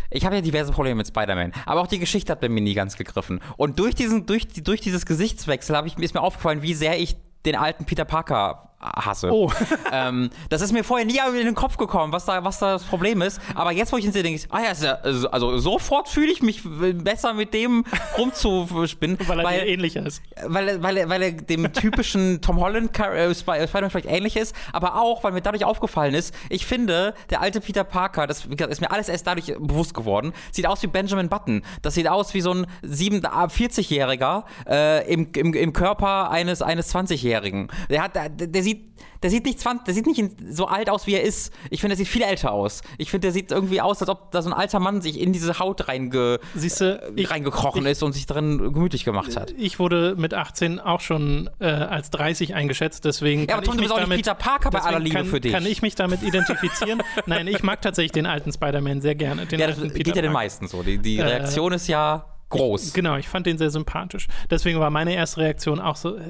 ich habe ja diverse Probleme mit Spider-Man, aber auch die Geschichte hat bei mir nie ganz gegriffen. Und durch diesen, durch, durch dieses Gesichtswechsel ich, ist mir aufgefallen, wie sehr ich den alten Peter Parker hasse. Oh. ähm, das ist mir vorher nie in den Kopf gekommen, was da, was da das Problem ist. Aber jetzt, wo ich ihn sehe, denke ich, ah ja, also, also sofort fühle ich mich besser mit dem rumzuspinnen. weil er dir ähnlicher ist. weil er, weil, er, weil er dem typischen Tom Holland äh, äh, Spider-Man vielleicht ähnlich ist, aber auch, weil mir dadurch aufgefallen ist, ich finde, der alte Peter Parker, das ist mir alles erst dadurch bewusst geworden, sieht aus wie Benjamin Button. Das sieht aus wie so ein 47-Jähriger äh, im, im, im Körper eines, eines 20-Jährigen. Der, hat, der, der sieht. Der sieht nicht 20, der sieht nicht so alt aus, wie er ist. Ich finde, der sieht viel älter aus. Ich finde, der sieht irgendwie aus, als ob da so ein alter Mann sich in diese Haut reinge, Siehst du, ich, reingekrochen ist und sich darin gemütlich gemacht hat. ich wurde mit 18 auch schon äh, als 30 eingeschätzt, deswegen Ja, aber trotzdem ich ist mich auch nicht damit, Peter Parker bei aller Liebe kann, für dich. Kann ich mich damit identifizieren? Nein, ich mag tatsächlich den alten Spider-Man sehr gerne. Den Ja, das geht ja den meisten so. Die, die Reaktion ist ja groß. Genau, ich fand den sehr sympathisch. Deswegen war meine erste Reaktion auch so, äh,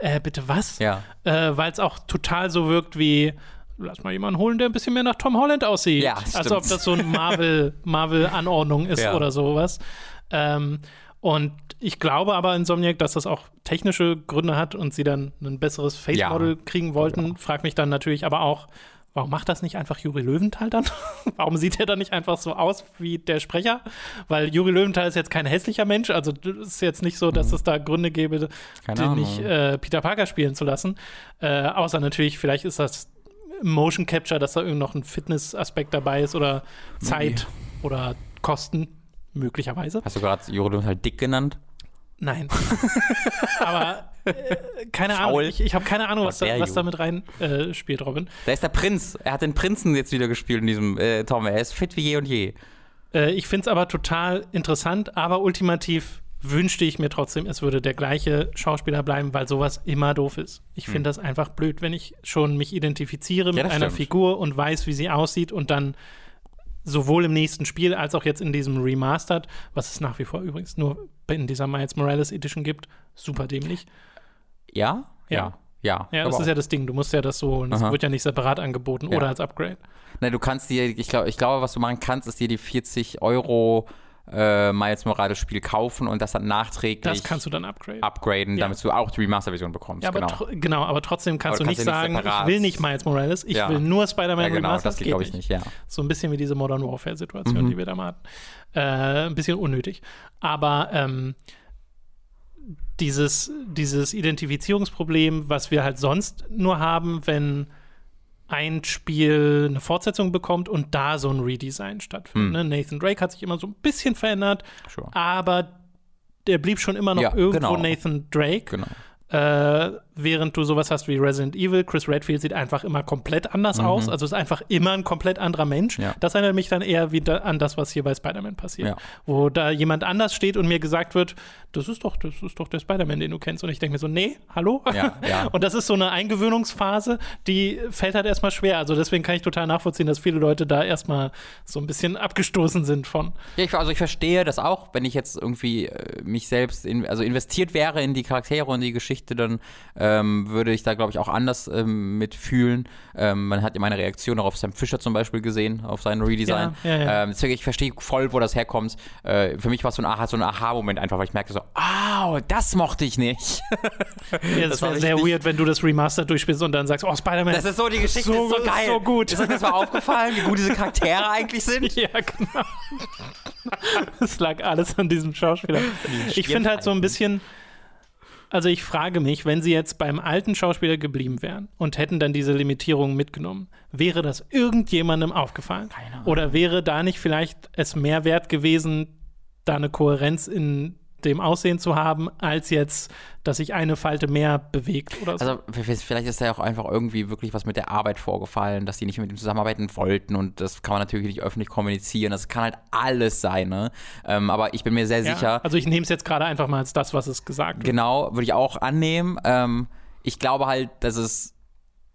äh, äh, bitte was? Ja. Äh, Weil es auch total so wirkt wie, lass mal jemanden holen, der ein bisschen mehr nach Tom Holland aussieht. Ja, Als stimmt. ob das so eine Marvel- Marvel-Anordnung ist Ja. oder sowas. Ähm, und ich glaube aber Insomniac, dass das auch technische Gründe hat und sie dann ein besseres Face-Model kriegen wollten. Frag mich dann natürlich aber auch, warum macht das nicht einfach Juri Löwenthal dann? warum sieht er dann nicht einfach so aus wie der Sprecher? Weil Juri Löwenthal ist jetzt kein hässlicher Mensch, also es ist jetzt nicht so, dass es da Gründe gäbe, den nicht äh, Peter Parker spielen zu lassen. Äh, außer natürlich, vielleicht ist das Motion Capture, dass da irgend noch ein Fitnessaspekt dabei ist oder Zeit oder Kosten, möglicherweise. Hast du gerade Juri halt dick genannt? Nein. Aber keine Faul. Ahnung. Ich, ich habe keine Ahnung, was, da, was da Junge. mit rein äh, spielt, Robin. Da ist der Prinz. Er hat den Prinzen jetzt wieder gespielt in diesem äh, Tom. Er ist fit wie je und je. Äh, ich finde es aber total interessant, aber ultimativ wünschte ich mir trotzdem, es würde der gleiche Schauspieler bleiben, weil sowas immer doof ist. Ich finde das einfach blöd, wenn ich schon mich identifiziere mit das einer stimmt. Figur und weiß, wie sie aussieht und dann sowohl im nächsten Spiel als auch jetzt in diesem Remastered, was es nach wie vor übrigens nur in dieser Miles Morales Edition gibt, super dämlich. Ja? Ja. Ja. Ja, das ist auch. ja das Ding. Du musst ja das so holen. Das Aha. wird ja nicht separat angeboten Ja. oder als Upgrade. Nein, du kannst dir, ich glaube, ich glaube, was du machen kannst, ist dir die 40 Euro äh, Miles Morales Spiel kaufen und das dann nachträglich Das kannst du dann upgraden. upgraden, Ja. damit du auch die Remaster-Version bekommst. Ja, aber genau. genau, aber trotzdem kannst Aber du kannst nicht sagen, separat- ich will nicht Miles Morales, ich will nur Spider-Man ja, genau, Remastered. das geht, glaube ich, nicht, ja. So ein bisschen wie diese Modern Warfare-Situation, Mhm. die wir da mal hatten. Äh, ein bisschen unnötig. Aber ähm, dieses, dieses Identifizierungsproblem, was wir halt sonst nur haben, wenn ein Spiel eine Fortsetzung bekommt und da so ein Redesign stattfindet. Hm. Ne? Nathan Drake hat sich immer so ein bisschen verändert, Sure. aber der blieb schon immer noch Ja, irgendwo genau. Nathan Drake. Genau. Äh, während du sowas hast wie Resident Evil, Chris Redfield sieht einfach immer komplett anders aus. Also ist einfach immer ein komplett anderer Mensch. Mhm. Ja. Das erinnert mich dann eher wieder an das, was hier bei Spider-Man passiert. Ja. Wo da jemand anders steht und mir gesagt wird, das ist doch, das ist doch der Spider-Man, den du kennst. Und ich denke mir so, nee, hallo? Ja, ja. Und das ist so eine Eingewöhnungsphase, die fällt halt erstmal schwer. Also deswegen kann ich total nachvollziehen, dass viele Leute da erstmal so ein bisschen abgestoßen sind von. Ja, ich, also ich verstehe das auch, wenn ich jetzt irgendwie äh, mich selbst, in, also investiert wäre in die Charaktere und die Geschichte, dann ähm, würde ich da, glaube ich, auch anders ähm, mitfühlen. Ähm, man hat ja meine Reaktion auch auf Sam Fisher zum Beispiel gesehen, auf sein Redesign. Ja, ja. Ähm, deswegen, ich verstehe voll, wo das herkommt. Äh, für mich war es so ein Aha, so ein Aha-Moment einfach, weil ich merkte so, ah, das mochte ich nicht. Ja, Das das war wäre sehr weird, wenn du das Remaster durchspielst und dann sagst, oh, Spider-Man. Das ist so, die Geschichte So- ist so geil. so gut. Ist euch das mal aufgefallen, wie gut diese Charaktere eigentlich sind? Ja, genau. Es lag alles an diesem Schauspieler. Ich finde halt so ein bisschen, also ich frage mich, wenn sie jetzt beim alten Schauspieler geblieben wären und hätten dann diese Limitierungen mitgenommen, wäre das irgendjemandem aufgefallen? Keine Ahnung. Oder wäre da nicht vielleicht es mehr wert gewesen, da eine Kohärenz in dem Aussehen zu haben, als jetzt, dass sich eine Falte mehr bewegt oder so? Also vielleicht ist da ja auch einfach irgendwie wirklich was mit der Arbeit vorgefallen, dass die nicht mit ihm zusammenarbeiten wollten und das kann man natürlich nicht öffentlich kommunizieren. Das kann halt alles sein, ne? Ähm, aber ich bin mir sehr ja, sicher, also ich nehme es jetzt gerade einfach mal als das, was es gesagt wird. genau, würde ich auch annehmen. Ähm, ich glaube halt, dass es,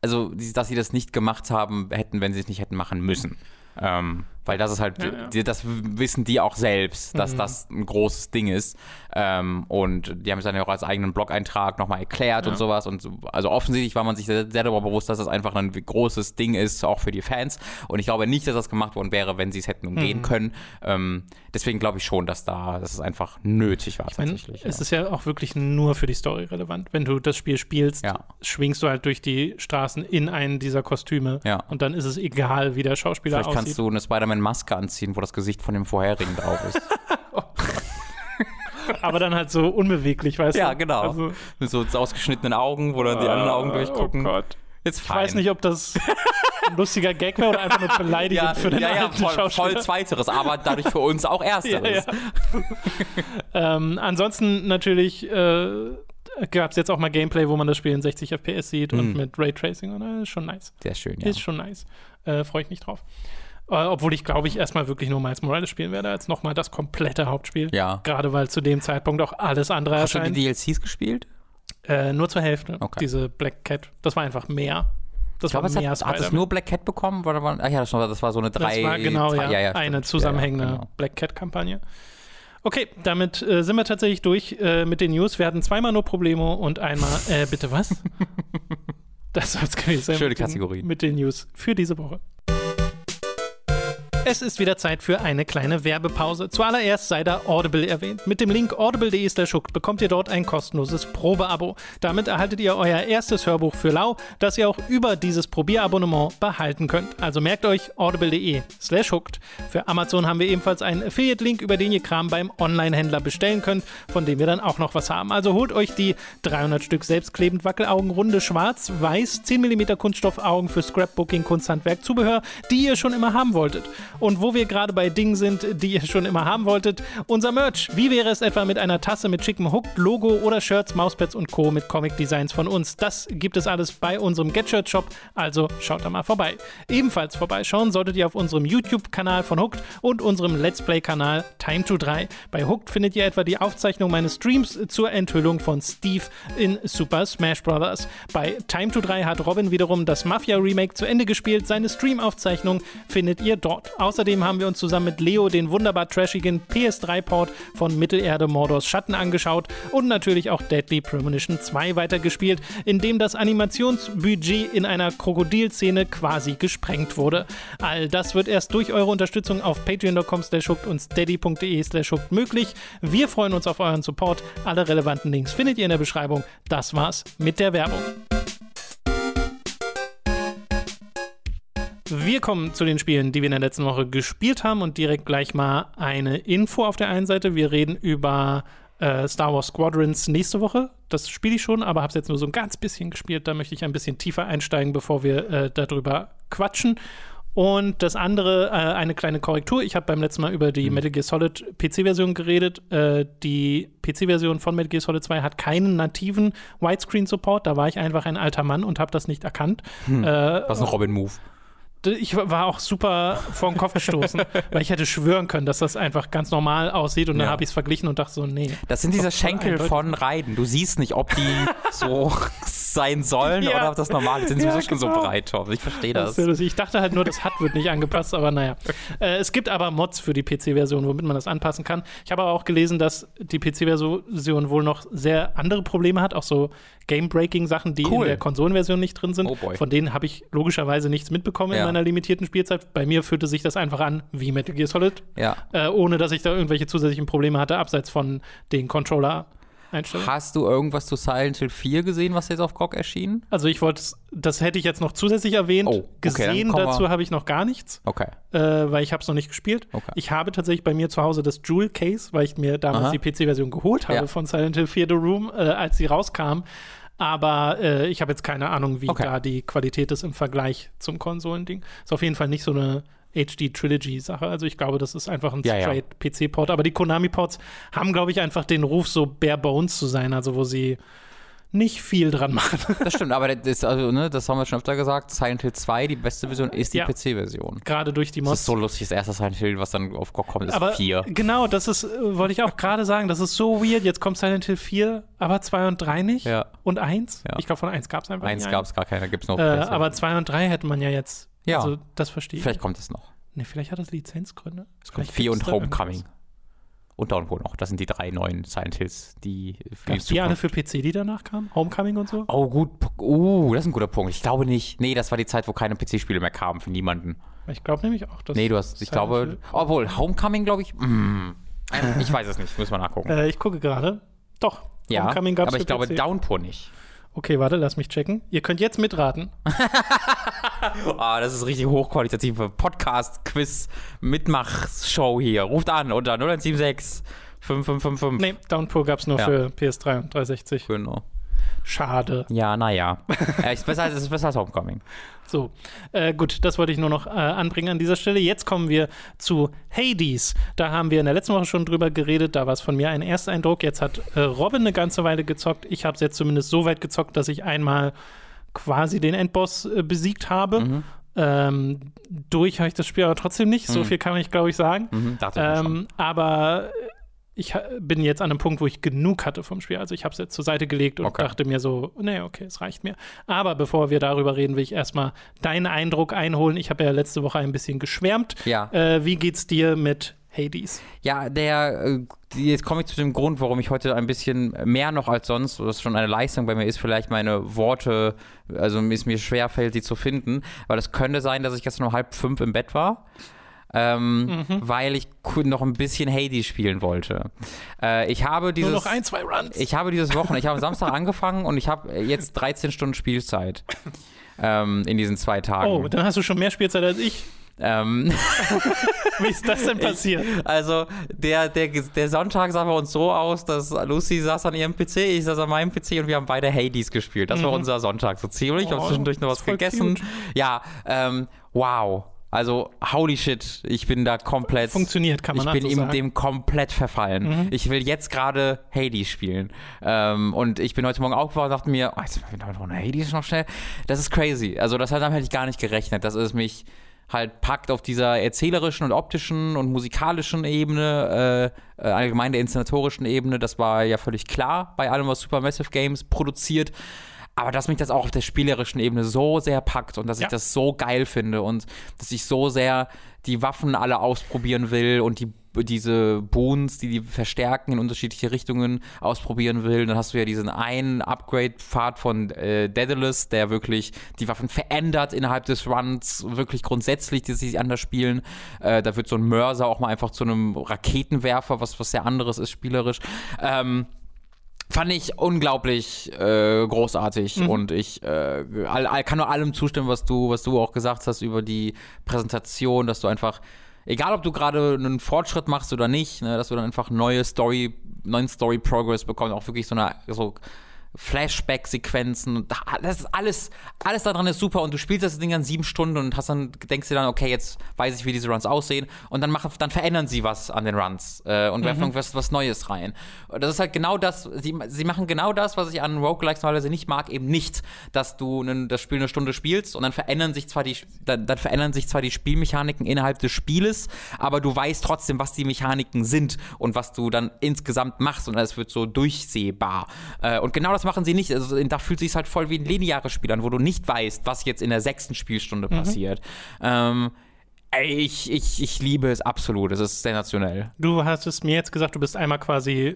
also dass sie das nicht gemacht haben hätten, wenn sie es nicht hätten machen müssen. Ähm, weil das ist halt, Ja, ja. Die, das wissen die auch selbst, dass Mhm. das ein großes Ding ist. Ähm, und die haben es dann ja auch als eigenen Blog-Eintrag nochmal erklärt Ja. und sowas. Und so, also offensichtlich war man sich sehr, sehr darüber bewusst, dass das einfach ein großes Ding ist, auch für die Fans. Und ich glaube nicht, dass das gemacht worden wäre, wenn sie es hätten umgehen Mhm. können. Ähm, deswegen glaube ich schon, dass da, dass es einfach nötig war Ich meine, tatsächlich. es ist ja auch wirklich nur für die Story relevant. Wenn du das Spiel spielst, schwingst du halt durch die Straßen in einen dieser Kostüme und dann ist es egal, wie der Schauspieler Vielleicht kannst aussieht. du eine Spider-Man-Maske anziehen, wo das Gesicht von dem vorherigen drauf ist. Aber dann halt so unbeweglich, weißt Ja, du? genau. Also, Mit so ausgeschnittenen Augen, wo dann die anderen Augen durchgucken. Oh Gott. Jetzt Ich weiß nicht, ob das ein lustiger Gag wäre oder einfach nur beleidigend ja, für den ja, ja, voll, Schauspieler. voll Zweiteres, aber dadurch für uns auch ja, Ersteres. ja. ähm, ansonsten natürlich äh, gab es jetzt auch mal Gameplay, wo man das Spiel in 60 FPS sieht und Mhm. mit Raytracing und äh, ist schon nice. Sehr schön, ja. Ist schon nice. Äh, Freue ich mich drauf. Äh, obwohl ich, glaube ich, erstmal wirklich nur Miles Morales spielen werde, als nochmal das komplette Hauptspiel. Ja. Gerade weil zu dem Zeitpunkt auch alles andere Hast du erscheint. die DLCs gespielt? Äh, nur zur Hälfte. Okay. Diese Black Cat. Das war einfach mehr. Das Ich glaube, war es mehr hat, hat es nur Black Cat bekommen? Oder war, ach ja, das war, das war so eine drei. Das war genau, ja, ja, eine stimmt. zusammenhängende Ja, ja, genau. Black Cat-Kampagne. Okay, damit äh, sind wir tatsächlich durch äh, mit den News. Wir hatten zweimal nur Probleme und einmal, äh, bitte was? das soll es gewesen sein. Schöne mit den- Kategorien. Mit den News für diese Woche. Es ist wieder Zeit für eine kleine Werbepause. Zuallererst sei da Audible erwähnt. Mit dem Link audible.de bekommt ihr dort ein kostenloses Probeabo. Damit erhaltet ihr euer erstes Hörbuch für lau, das ihr auch über dieses Probierabonnement behalten könnt. Also merkt euch audible.de hooked. Für Amazon haben wir ebenfalls einen Affiliate-Link, über den ihr Kram beim Online-Händler bestellen könnt, von dem wir dann auch noch was haben. Also holt euch die 300 Stück selbstklebend Wackelaugen runde schwarz, weiß, 10 mm Kunststoffaugen für Scrapbooking, Kunsthandwerk, Zubehör, die ihr schon immer haben wolltet. Und wo wir gerade bei Dingen sind, die ihr schon immer haben wolltet, unser Merch. Wie wäre es etwa mit einer Tasse mit schickem Hooked-Logo oder Shirts, Mauspads und Co. mit Comic-Designs von uns? Das gibt es alles bei unserem Get-Shirt-Shop, also schaut da mal vorbei. Ebenfalls vorbeischauen solltet ihr auf unserem YouTube-Kanal von Hooked und unserem Let's Play-Kanal Time to 3. Bei Hooked findet ihr etwa die Aufzeichnung meines Streams zur Enthüllung von Steve in Super Smash Bros. Bei Time to 3 hat Robin wiederum das Mafia-Remake zu Ende gespielt. Seine Stream-Aufzeichnung findet ihr dort. Außerdem haben wir uns zusammen mit Leo den wunderbar trashigen PS3-Port von Mittelerde Mordors Schatten angeschaut und natürlich auch Deadly Premonition 2 weitergespielt, in dem das Animationsbudget in einer Krokodilszene quasi gesprengt wurde. All das wird erst durch eure Unterstützung auf patreon.com slash und steady.de slash möglich. Wir freuen uns auf euren Support. Alle relevanten Links findet ihr in der Beschreibung. Das war's mit der Werbung. Wir kommen zu den Spielen, die wir in der letzten Woche gespielt haben und direkt gleich mal eine Info auf der einen Seite. Wir reden über äh, Star Wars Squadrons nächste Woche. Das spiele ich schon, aber habe es jetzt nur so ein ganz bisschen gespielt. Da möchte ich ein bisschen tiefer einsteigen, bevor wir äh, darüber quatschen. Und das andere, äh, eine kleine Korrektur. Ich habe beim letzten Mal über die mhm. Metal Gear Solid PC-Version geredet. Äh, die PC-Version von Metal Gear Solid 2 hat keinen nativen Widescreen-Support. Da war ich einfach ein alter Mann und habe das nicht erkannt. Hm. Äh, Was ein Robin-Move ich war auch super vor den Kopf gestoßen, weil ich hätte schwören können, dass das einfach ganz normal aussieht und ja. dann habe ich es verglichen und dachte so, nee. Das sind diese Schenkel von Reiden. Du siehst nicht, ob die so sein sollen ja. oder ob das normal ist. Sind sowieso ja, schon so genau. breit, Tom. Ich verstehe das. Ich dachte halt nur, das HUD wird nicht angepasst, aber naja. Äh, es gibt aber Mods für die PC-Version, womit man das anpassen kann. Ich habe aber auch gelesen, dass die PC-Version wohl noch sehr andere Probleme hat, auch so Game-Breaking-Sachen, die cool. in der Konsolenversion nicht drin sind. Oh Von denen habe ich logischerweise nichts mitbekommen ja. in meiner limitierten Spielzeit. Bei mir fühlte sich das einfach an wie Metal Gear Solid, ja. äh, ohne dass ich da irgendwelche zusätzlichen Probleme hatte, abseits von den Controller. Hast du irgendwas zu Silent Hill 4 gesehen, was jetzt auf GOG erschien? Also ich wollte, das hätte ich jetzt noch zusätzlich erwähnt. Oh, okay, gesehen dazu habe ich noch gar nichts. Okay. Äh, weil ich habe es noch nicht gespielt. Okay. Ich habe tatsächlich bei mir zu Hause das Jewel Case, weil ich mir damals Aha. die PC-Version geholt habe ja. von Silent Hill 4 The Room, äh, als sie rauskam. Aber äh, ich habe jetzt keine Ahnung, wie okay. da die Qualität ist im Vergleich zum Konsolending. Ist auf jeden Fall nicht so eine HD Trilogy Sache. Also ich glaube, das ist einfach ein ja, straight ja. PC Port. Aber die Konami Ports haben, glaube ich, einfach den Ruf, so bare bones zu sein. Also wo sie nicht viel dran machen. Das stimmt, aber das, also, ne, das haben wir schon öfter gesagt. Silent Hill 2, die beste Version, ist die ja, PC-Version. Gerade durch die Mods. Das ist so lustig, das erste Silent Hill, was dann auf GOG kommt, ist aber 4. Genau, das ist, äh, wollte ich auch gerade sagen, das ist so weird. Jetzt kommt Silent Hill 4, aber 2 und 3 nicht. Ja. Und 1. Ja. Ich glaube, von 1 gab es einfach 1 gab es gar keine, gibt es noch. Äh, aber 2 und 3 hätte man ja jetzt. Ja. Also, das verstehe ich. Vielleicht kommt es noch. Ne, vielleicht hat das Lizenzgründe. Es kommt 4 und Homecoming. Und Downpour noch. Das sind die drei neuen Silent Hills, die für Gab's die alle für PC, die danach kamen? Homecoming und so? Oh, gut. Uh, das ist ein guter Punkt. Ich glaube nicht. Nee, das war die Zeit, wo keine PC-Spiele mehr kamen für niemanden. Ich glaube nämlich auch, dass. Nee, du hast, ich glaube. Hill. Obwohl, Homecoming, glaube ich. Mm, ich weiß es nicht. Muss man nachgucken. Äh, ich gucke gerade. Doch. Ja, Homecoming gab es Aber ich glaube, PC. Downpour nicht. Okay, warte, lass mich checken. Ihr könnt jetzt mitraten. ah, das ist richtig hochqualitative Podcast-Quiz-Mitmach-Show hier. Ruft an unter 0176 5555. Nee, Downpour gab es nur ja. für PS3 und 360. Genau. Schade. Ja, naja. es, ist besser, es ist besser als Homecoming. So, äh, gut, das wollte ich nur noch äh, anbringen an dieser Stelle. Jetzt kommen wir zu Hades. Da haben wir in der letzten Woche schon drüber geredet. Da war es von mir ein Ersteindruck. Jetzt hat äh, Robin eine ganze Weile gezockt. Ich habe es jetzt zumindest so weit gezockt, dass ich einmal quasi den Endboss äh, besiegt habe. Mhm. Ähm, durch habe ich das Spiel aber trotzdem nicht. So mhm. viel kann ich, glaube ich, sagen. Mhm, ähm, aber ich bin jetzt an einem Punkt, wo ich genug hatte vom Spiel. Also ich habe es jetzt zur Seite gelegt und okay. dachte mir so, nee, okay, es reicht mir. Aber bevor wir darüber reden, will ich erstmal deinen Eindruck einholen. Ich habe ja letzte Woche ein bisschen geschwärmt. Ja. Äh, wie geht's dir mit Hades? Ja, der, äh, jetzt komme ich zu dem Grund, warum ich heute ein bisschen mehr noch als sonst, was schon eine Leistung bei mir ist, vielleicht meine Worte, also es mir schwerfällt, sie zu finden, weil es könnte sein, dass ich gestern um halb fünf im Bett war ähm, mhm. weil ich noch ein bisschen Hades spielen wollte. Äh, ich habe dieses, Nur noch ein, zwei Runs. Ich habe dieses Wochen, ich habe am Samstag angefangen und ich habe jetzt 13 Stunden Spielzeit ähm, in diesen zwei Tagen. Oh, dann hast du schon mehr Spielzeit als ich. Ähm, Wie ist das denn passiert? Ich, also, der, der, der Sonntag sah bei uns so aus, dass Lucy saß an ihrem PC, ich saß an meinem PC und wir haben beide Hades gespielt. Das mhm. war unser Sonntag so ziemlich. Ich oh, habe zwischendurch noch was gegessen. Cute. Ja, ähm, wow. Also, holy shit, ich bin da komplett. Funktioniert, kann man Ich bin so ihm dem komplett verfallen. Mhm. Ich will jetzt gerade Hades spielen. Ähm, und ich bin heute Morgen aufgewacht und dachte mir, oh, jetzt bin ich heute Hades noch schnell. Das ist crazy. Also, das damit hätte ich gar nicht gerechnet, dass es mich halt packt auf dieser erzählerischen und optischen und musikalischen Ebene, äh, äh, allgemein der inszenatorischen Ebene. Das war ja völlig klar bei allem, was Supermassive Games produziert. Aber dass mich das auch auf der spielerischen Ebene so sehr packt und dass Ja. ich das so geil finde und dass ich so sehr die Waffen alle ausprobieren will und die diese Boons, die die verstärken in unterschiedliche Richtungen ausprobieren will. Dann hast du ja diesen einen Upgrade-Pfad von äh, Daedalus, der wirklich die Waffen verändert innerhalb des Runs, wirklich grundsätzlich, die sich anders spielen. Äh, da wird so ein Mörser auch mal einfach zu einem Raketenwerfer, was was sehr anderes ist spielerisch. Ähm, Fand ich unglaublich äh, großartig und ich äh, all, all, kann nur allem zustimmen, was du, was du auch gesagt hast über die Präsentation, dass du einfach, egal ob du gerade einen Fortschritt machst oder nicht, ne, dass du dann einfach neue Story, neuen Story Progress bekommst, auch wirklich so eine so Flashback-Sequenzen das ist alles, alles daran ist super und du spielst das Ding dann sieben Stunden und hast dann, denkst dir dann, okay, jetzt weiß ich, wie diese Runs aussehen und dann machen, dann verändern sie was an den Runs äh, und werfen irgendwas was Neues rein. Das ist halt genau das, sie, sie machen genau das, was ich an Roguelikes normalerweise nicht mag, eben nicht, dass du nen, das Spiel eine Stunde spielst und dann verändern sich zwar die, dann, dann verändern sich zwar die Spielmechaniken innerhalb des Spieles, aber du weißt trotzdem, was die Mechaniken sind und was du dann insgesamt machst und es wird so durchsehbar. Äh, und genau das machen sie nicht. Also da fühlt sich halt voll wie ein lineares Spiel an, wo du nicht weißt, was jetzt in der sechsten Spielstunde passiert. Ähm, ich, ich, ich liebe es absolut. Es ist sensationell. Du hast es mir jetzt gesagt, du bist einmal quasi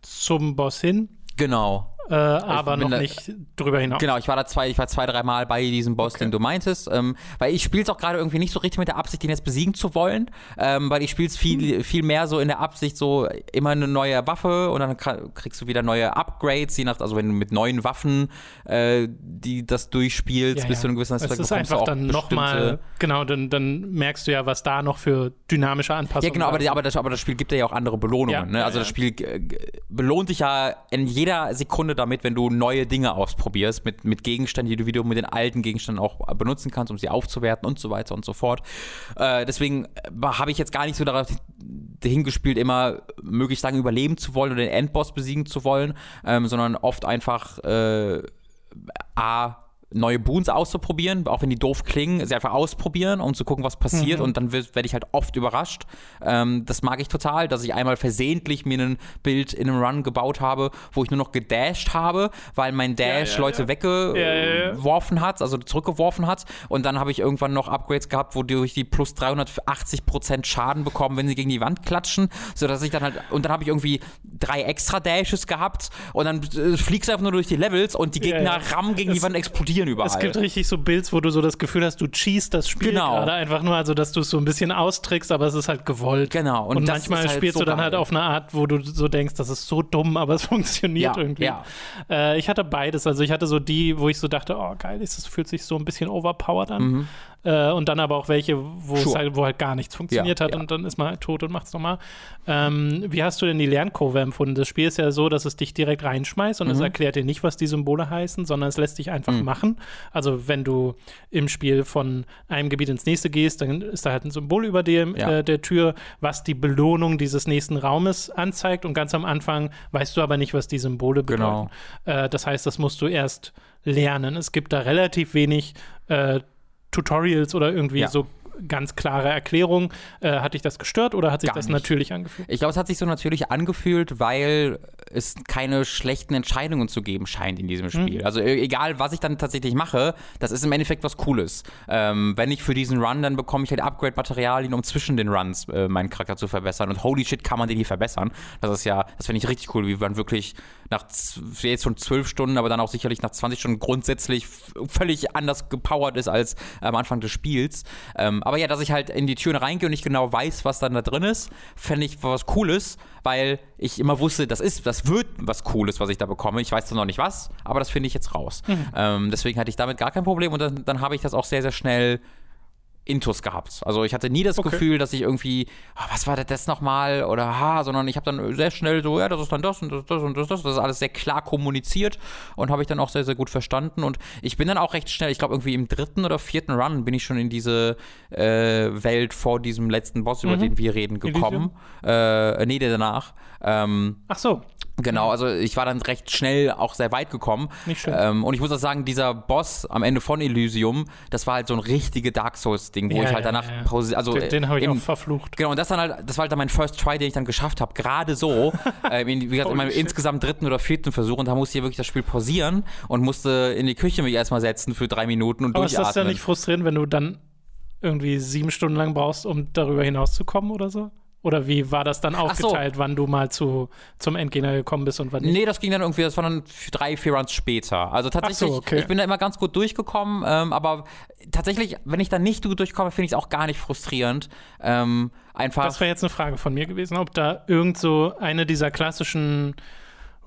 zum Boss hin, Genau. Äh, aber noch da- nicht drüber hinaus. Genau, ich war da zwei, ich war zwei, dreimal bei diesem Boss, den du meintest, ähm, weil ich spiele es auch gerade irgendwie nicht so richtig mit der Absicht, den jetzt besiegen zu wollen, ähm, weil ich spiele es viel, viel mehr so in der Absicht, so immer eine neue Waffe und dann kriegst du wieder neue Upgrades, je nach, also wenn du mit neuen Waffen äh, die das durchspielst, Ja, bis zu ja. einem gewissen Es Aspekt ist bekommst du einfach dann nochmal, genau, dann, dann merkst du ja, was da noch für dynamische Anpassungen Ja, genau, aber, aber, das, aber das Spiel gibt dir ja auch andere Belohnungen. Ja, ne? Also das Spiel äh, belohnt dich ja in jeder Sekunde damit, wenn du neue Dinge ausprobierst, mit, mit Gegenständen, die du wieder mit den alten Gegenständen auch benutzen kannst, um sie aufzuwerten und so weiter und so fort. Äh, deswegen äh, habe ich jetzt gar nicht so darauf hingespielt, immer möglichst lange überleben zu wollen oder den Endboss besiegen zu wollen, ähm, sondern oft einfach äh, A, neue Boons auszuprobieren, auch wenn die doof klingen, sie einfach ausprobieren, um zu gucken, was passiert. Und dann werde ich halt oft überrascht. Ähm, das mag ich total, dass ich einmal versehentlich mir ein Bild in einem Run gebaut habe, wo ich nur noch gedasht habe, weil mein Dash ja, Leute ja. weggeworfen Ja, ja. hat, also zurückgeworfen hat. Und dann habe ich irgendwann noch Upgrades gehabt, wodurch die plus 380% Schaden bekommen, wenn sie gegen die Wand klatschen, sodass ich dann halt, und dann habe ich irgendwie drei extra Dashes gehabt und dann äh, fliegst du einfach nur durch die Levels und die Gegner rammen gegen die Es- Wand, explodieren überall. Es gibt richtig so Builds, wo du so das Gefühl hast, du cheese das Spiel Genau. gerade einfach nur, also dass du es so ein bisschen austrickst, aber es ist halt gewollt. Genau, und Und, manchmal halt spielst so du dann halt geil. auf eine Art, wo du so denkst, das ist so dumm, aber es funktioniert Ja, irgendwie. ja. Äh, ich hatte beides. Also ich hatte so die, wo ich so dachte, oh geil, das fühlt sich so ein bisschen overpowered an. Äh, und dann aber auch welche, Mhm. Sure. halt, wo halt gar nichts funktioniert Ja, hat ja. und dann ist man halt tot und macht es nochmal. Ähm, wie hast du denn die Lernkurve empfunden? Das Spiel ist ja so, dass es dich direkt reinschmeißt Mhm. und es erklärt dir nicht, was die Symbole heißen, sondern es lässt dich einfach machen. Also wenn du im Spiel von einem Gebiet ins nächste gehst, dann ist da halt ein Symbol über dem, Ja. äh, der Tür, was die Belohnung dieses nächsten Raumes anzeigt. Und ganz am Anfang weißt du aber nicht, was die Symbole bedeuten. Genau. Äh, das heißt, das musst du erst lernen. Es gibt da relativ wenig äh, Tutorials oder irgendwie Ja. so ganz klare Erklärungen. Äh, hat dich das gestört oder hat sich Gar das nicht. natürlich angefühlt? Ich glaube, es hat sich so natürlich angefühlt, weil es keine schlechten Entscheidungen zu geben scheint in diesem Spiel. Also e- egal, was ich dann tatsächlich mache, das ist im Endeffekt was Cooles. Ähm, wenn ich für diesen Run, dann bekomme ich halt Upgrade-Materialien, um zwischen den Runs äh, meinen Charakter zu verbessern. Und holy shit, kann man den hier verbessern. Das ist ja, das finde ich richtig cool, wie man wirklich nach jetzt schon zwölf Stunden, aber dann auch sicherlich nach 20 Stunden grundsätzlich völlig anders gepowert ist als am Anfang des Spiels. Ähm, aber ja, dass ich halt in die Türen reingehe und nicht genau weiß, was dann da drin ist, fände ich was Cooles, weil ich immer wusste, das ist, das wird was Cooles, was ich da bekomme. Ich weiß zwar noch nicht was, aber das finde ich jetzt raus. Ähm, deswegen hatte ich damit gar kein Problem und dann, dann habe ich das auch sehr, sehr schnell Intus gehabt. Also ich hatte nie das Okay. Gefühl, dass ich irgendwie, ah, was war das nochmal oder ha, sondern ich habe dann sehr schnell so, ja, das ist dann das und das, das und das, das, das ist alles sehr klar kommuniziert und habe ich dann auch sehr, sehr gut verstanden und ich bin dann auch recht schnell, ich glaube irgendwie im dritten oder vierten Run bin ich schon in diese äh, Welt vor diesem letzten Boss, über den wir reden, gekommen. Äh, nee, der danach. Ähm, Ach so. Genau, also ich war dann recht schnell auch sehr weit gekommen. Nicht schlimm. Ähm, und ich muss auch sagen, dieser Boss am Ende von Elysium, das war halt so ein richtige Dark Souls-Ding, wo Ja, ich halt danach ja. Pause, also Den, den habe ich im- auch verflucht. Genau, und das dann halt, das war halt dann mein First Try, den ich dann geschafft habe. Gerade so, ähm, in, wie gesagt, in meinem insgesamt dritten oder vierten Versuch. Und da musste ich wirklich das Spiel pausieren und musste in die Küche mich erstmal setzen für drei Minuten und Aber ist durchatmen. das ja nicht frustrierend, wenn du dann irgendwie sieben Stunden lang brauchst, um darüber hinauszukommen oder so? Oder wie war das dann so. aufgeteilt, wann du mal zu, zum Endgegner gekommen bist und wann nicht? Nee, das ging dann irgendwie, das waren dann drei, vier Runs später. Also tatsächlich, okay. ich bin da immer ganz gut durchgekommen, ähm, aber tatsächlich, wenn ich da nicht gut durchkomme, finde ich es auch gar nicht frustrierend. Ähm, einfach. Das wäre jetzt eine Frage von mir gewesen, ob da irgend so eine dieser klassischen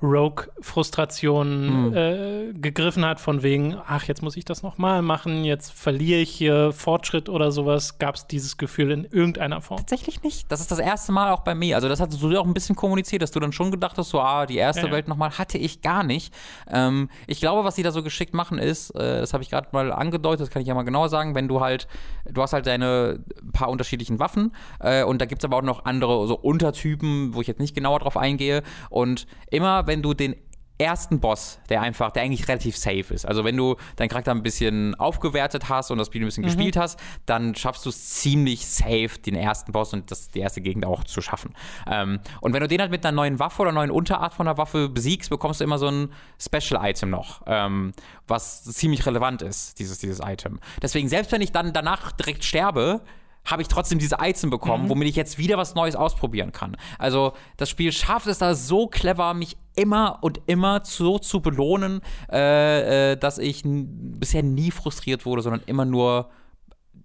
Rogue-Frustrationen äh, gegriffen hat, von wegen, ach, jetzt muss ich das nochmal machen, jetzt verliere ich hier Fortschritt oder sowas. Gab es dieses Gefühl in irgendeiner Form? Tatsächlich nicht. Das ist das erste Mal auch bei mir. Also das hast du auch ein bisschen kommuniziert, dass du dann schon gedacht hast, so, ah, die erste Ja, ja. Welt nochmal hatte ich gar nicht. Ähm, ich glaube, was sie da so geschickt machen ist, äh, das habe ich gerade mal angedeutet, das kann ich ja mal genauer sagen, wenn du halt, du hast halt deine paar unterschiedlichen Waffen äh, und da gibt es aber auch noch andere so Untertypen, wo ich jetzt nicht genauer drauf eingehe. Und immer, wenn du den ersten Boss, der einfach, der eigentlich relativ safe ist. Also wenn du deinen Charakter ein bisschen aufgewertet hast und das Spiel ein bisschen gespielt hast, dann schaffst du es ziemlich safe, den ersten Boss und das, die erste Gegend auch zu schaffen. Ähm, und wenn du den halt mit einer neuen Waffe oder neuen Unterart von der Waffe besiegst, bekommst du immer so ein Special-Item noch, ähm, was ziemlich relevant ist, dieses, dieses Item. Deswegen, selbst wenn ich dann danach direkt sterbe, habe ich trotzdem diese Item bekommen, womit ich jetzt wieder was Neues ausprobieren kann. Also das Spiel schafft es da so clever, mich immer und immer so zu belohnen, äh, äh, dass ich bisher nie frustriert wurde, sondern immer nur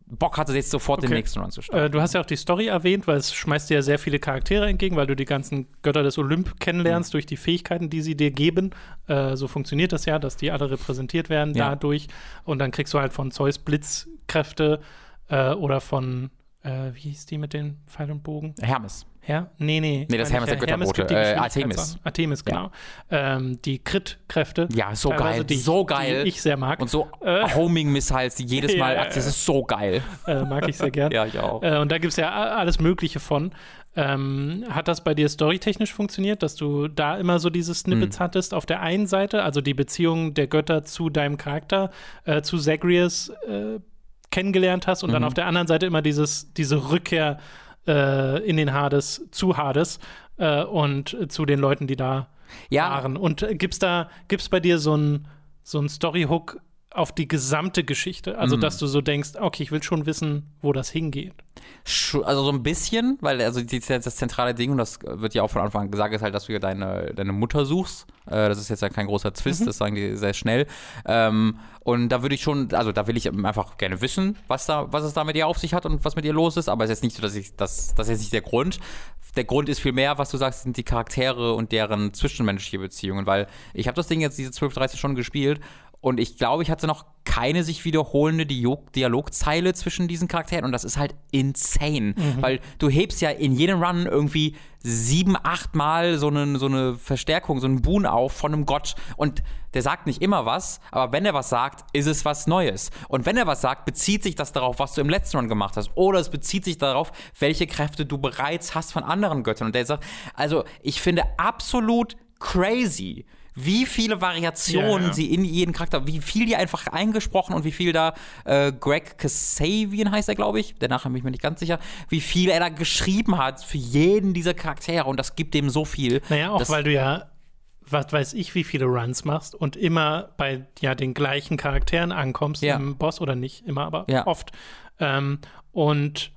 Bock hatte, jetzt sofort den Okay. nächsten Run zu starten. Äh, du hast ja auch die Story erwähnt, weil es schmeißt dir ja sehr viele Charaktere entgegen, weil du die ganzen Götter des Olymp kennenlernst Mhm. durch die Fähigkeiten, die sie dir geben. Äh, so funktioniert das ja, dass die alle repräsentiert werden Ja. dadurch. Und dann kriegst du halt von Zeus Blitzkräfte äh, oder von, äh, wie hieß die mit den Pfeil und Bogen? Hermes. Her? Nee, nee. Nee, das Hermes der ja. Götterbote. Äh, Geschwindigkeitssachen. Artemis, genau. Ähm, die Crit-Kräfte. Ja, so geil. Die, so geil. Die ich sehr mag. und so Äh. Homing-Missiles, die jedes Ja, Mal, ja, das ist so geil. äh, mag ich sehr gern. Ja, ich auch. Äh, und da gibt es ja alles Mögliche von. Ähm, hat das bei dir storytechnisch funktioniert, dass du da immer so diese Snippets Hm. hattest? Auf der einen Seite, also die Beziehung der Götter zu deinem Charakter, äh, zu Zagreus äh, kennengelernt hast und dann Mhm. auf der anderen Seite immer dieses, diese Rückkehr äh, in den Hades, zu Hades äh, und zu den Leuten, die da Ja, waren. Und äh, gibt's da, gibt's bei dir so ein, so ein Storyhook auf die gesamte Geschichte? Mhm. Also, dass du so denkst, okay, ich will schon wissen, wo das hingeht. Also so ein bisschen, weil also die, das zentrale Ding, und das wird ja auch von Anfang an gesagt, ist halt, dass du ja deine, deine Mutter suchst. Äh, das ist jetzt ja kein großer Twist, das sagen die sehr schnell. Ähm, und da würde ich schon, also da will ich einfach gerne wissen, was da, was es da mit ihr auf sich hat und was mit ihr los ist. Aber es ist jetzt nicht so, dass ich, das, das ist jetzt nicht der Grund. Der Grund ist vielmehr, was du sagst, sind die Charaktere und deren zwischenmenschliche Beziehungen, weil ich habe das Ding jetzt diese 12, 13 Stunden gespielt und ich glaube, ich hatte noch keine sich wiederholende Dialogzeile zwischen diesen Charakteren und das ist halt insane, weil du hebst ja in jedem Run irgendwie sieben, acht Mal so eine, so eine Verstärkung, so einen Boon auf von einem Gott und der sagt nicht immer was, aber wenn er was sagt, ist es was Neues. Und wenn er was sagt, bezieht sich das darauf, was du im letzten Run gemacht hast. Oder es bezieht sich darauf, welche Kräfte du bereits hast von anderen Göttern. Und der sagt, also ich finde absolut crazy, wie viele Variationen Ja, ja. sie in jeden Charakter, wie viel die einfach eingesprochen und wie viel da äh, Greg Kasavian heißt er, glaube ich, der Nachname bin ich mir nicht ganz sicher, wie viel er da geschrieben hat für jeden dieser Charaktere und das gibt dem so viel. Naja, auch weil du ja, was weiß ich, wie viele Runs machst und immer bei ja den gleichen Charakteren ankommst Ja. im Boss oder nicht immer, aber Ja. oft. Ähm, und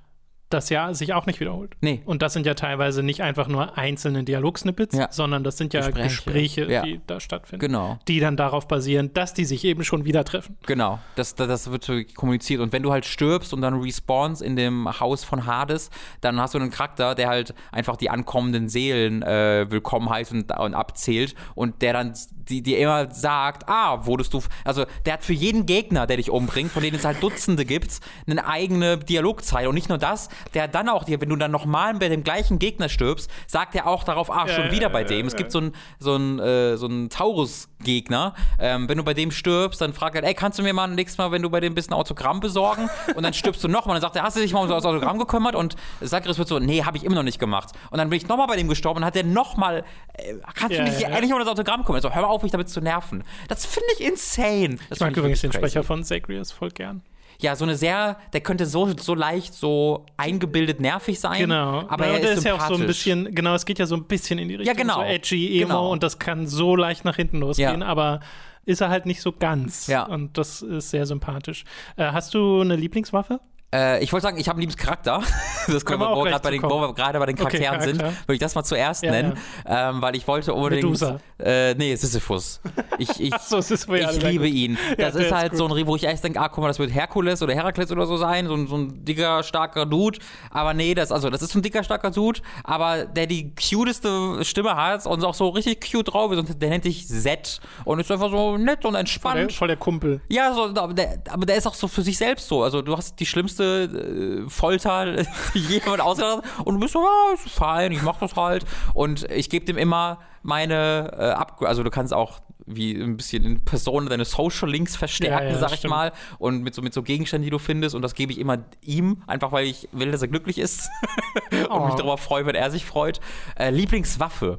das ja sich auch nicht wiederholt. Nee. Und das sind ja teilweise nicht einfach nur einzelne Dialogsnippets, Ja. sondern das sind ja Gespräche. Gespräche, Ja. die da stattfinden. Genau. Die dann darauf basieren, dass die sich eben schon wieder treffen. Genau, das, das, das wird kommuniziert. Und wenn du halt stirbst und dann respawnst in dem Haus von Hades, dann hast du einen Charakter, der halt einfach die ankommenden Seelen äh, willkommen heißt und, und abzählt und der dann die, die immer sagt, ah, wurdest du, also der hat für jeden Gegner, der dich umbringt, von denen es halt Dutzende gibt, eine eigene Dialogzeile. Und nicht nur das, der dann auch dir, wenn du dann nochmal bei dem gleichen Gegner stirbst, sagt er auch darauf, ah, schon Ja, wieder ja, bei ja, dem. Es ja. gibt so einen so einen, äh, so Taurus-Gegner. Ähm, wenn du bei dem stirbst, dann fragt er, ey, kannst du mir mal nächstes Mal, wenn du bei dem bist, ein Autogramm besorgen? Und dann stirbst du nochmal. Dann sagt er, hast du dich mal um das Autogramm gekümmert? Und Zagreus wird so, nee, habe ich immer noch nicht gemacht. Und dann bin ich nochmal bei dem gestorben und hat der nochmal, äh, kannst du ja. endlich um das Autogramm kümmern? Also hör mal auf, mich damit zu nerven. Das finde ich insane. Das Ich mag übrigens den. Sprecher von Zagreus voll gern. Ja, so eine sehr, der könnte so, so leicht so eingebildet nervig sein. Genau. Aber ja, er ist ist ja auch so ein bisschen, genau, es geht ja so ein bisschen in die Richtung genau. so edgy, emo Genau. und das kann so leicht nach hinten losgehen, Ja. aber ist er halt nicht so ganz. Ja. Und das ist sehr sympathisch. Äh, hast du eine Lieblingswaffe? Äh, ich wollte sagen, ich habe einen Liebescharakter. Das können wir wir, gerade bei, den- gerade bei den Okay, Charakteren sind, Charakter. würde ich das mal zuerst Ja, nennen, Ähm, weil ich wollte unbedingt. Medusa. Äh, nee, Sisyphus. Ich, ich, so, ist wohl ich liebe gut. ihn. Ja, Das der ist ist halt gut. so ein, wo ich erst denke, ah, guck mal, das wird Herkules oder Herakles oder so sein, so ein, so ein dicker, starker Dude. Aber nee, das, also, das ist so ein dicker, starker Dude, aber der die cuteste Stimme hat und auch so richtig cute drauf ist und der nennt sich Zed und ist einfach so nett und Voll entspannt. der, voll der Kumpel. Ja, so, aber, der, aber der ist auch so für sich selbst so. Also du hast die schlimmste äh, Folter, die jemand ausgedacht hat und du bist so, ja, ist fein, ich mach das halt. Und ich gebe dem immer meine äh, Upgrade, also du kannst auch wie ein bisschen in Person deine Social Links verstärken, Ja, ja, sag ich stimmt. mal. Und mit so, mit so Gegenständen, die du findest. Und das gebe ich immer ihm, einfach weil ich will, dass er glücklich ist. und Oh. mich darüber freue, wenn er sich freut. Äh, Lieblingswaffe.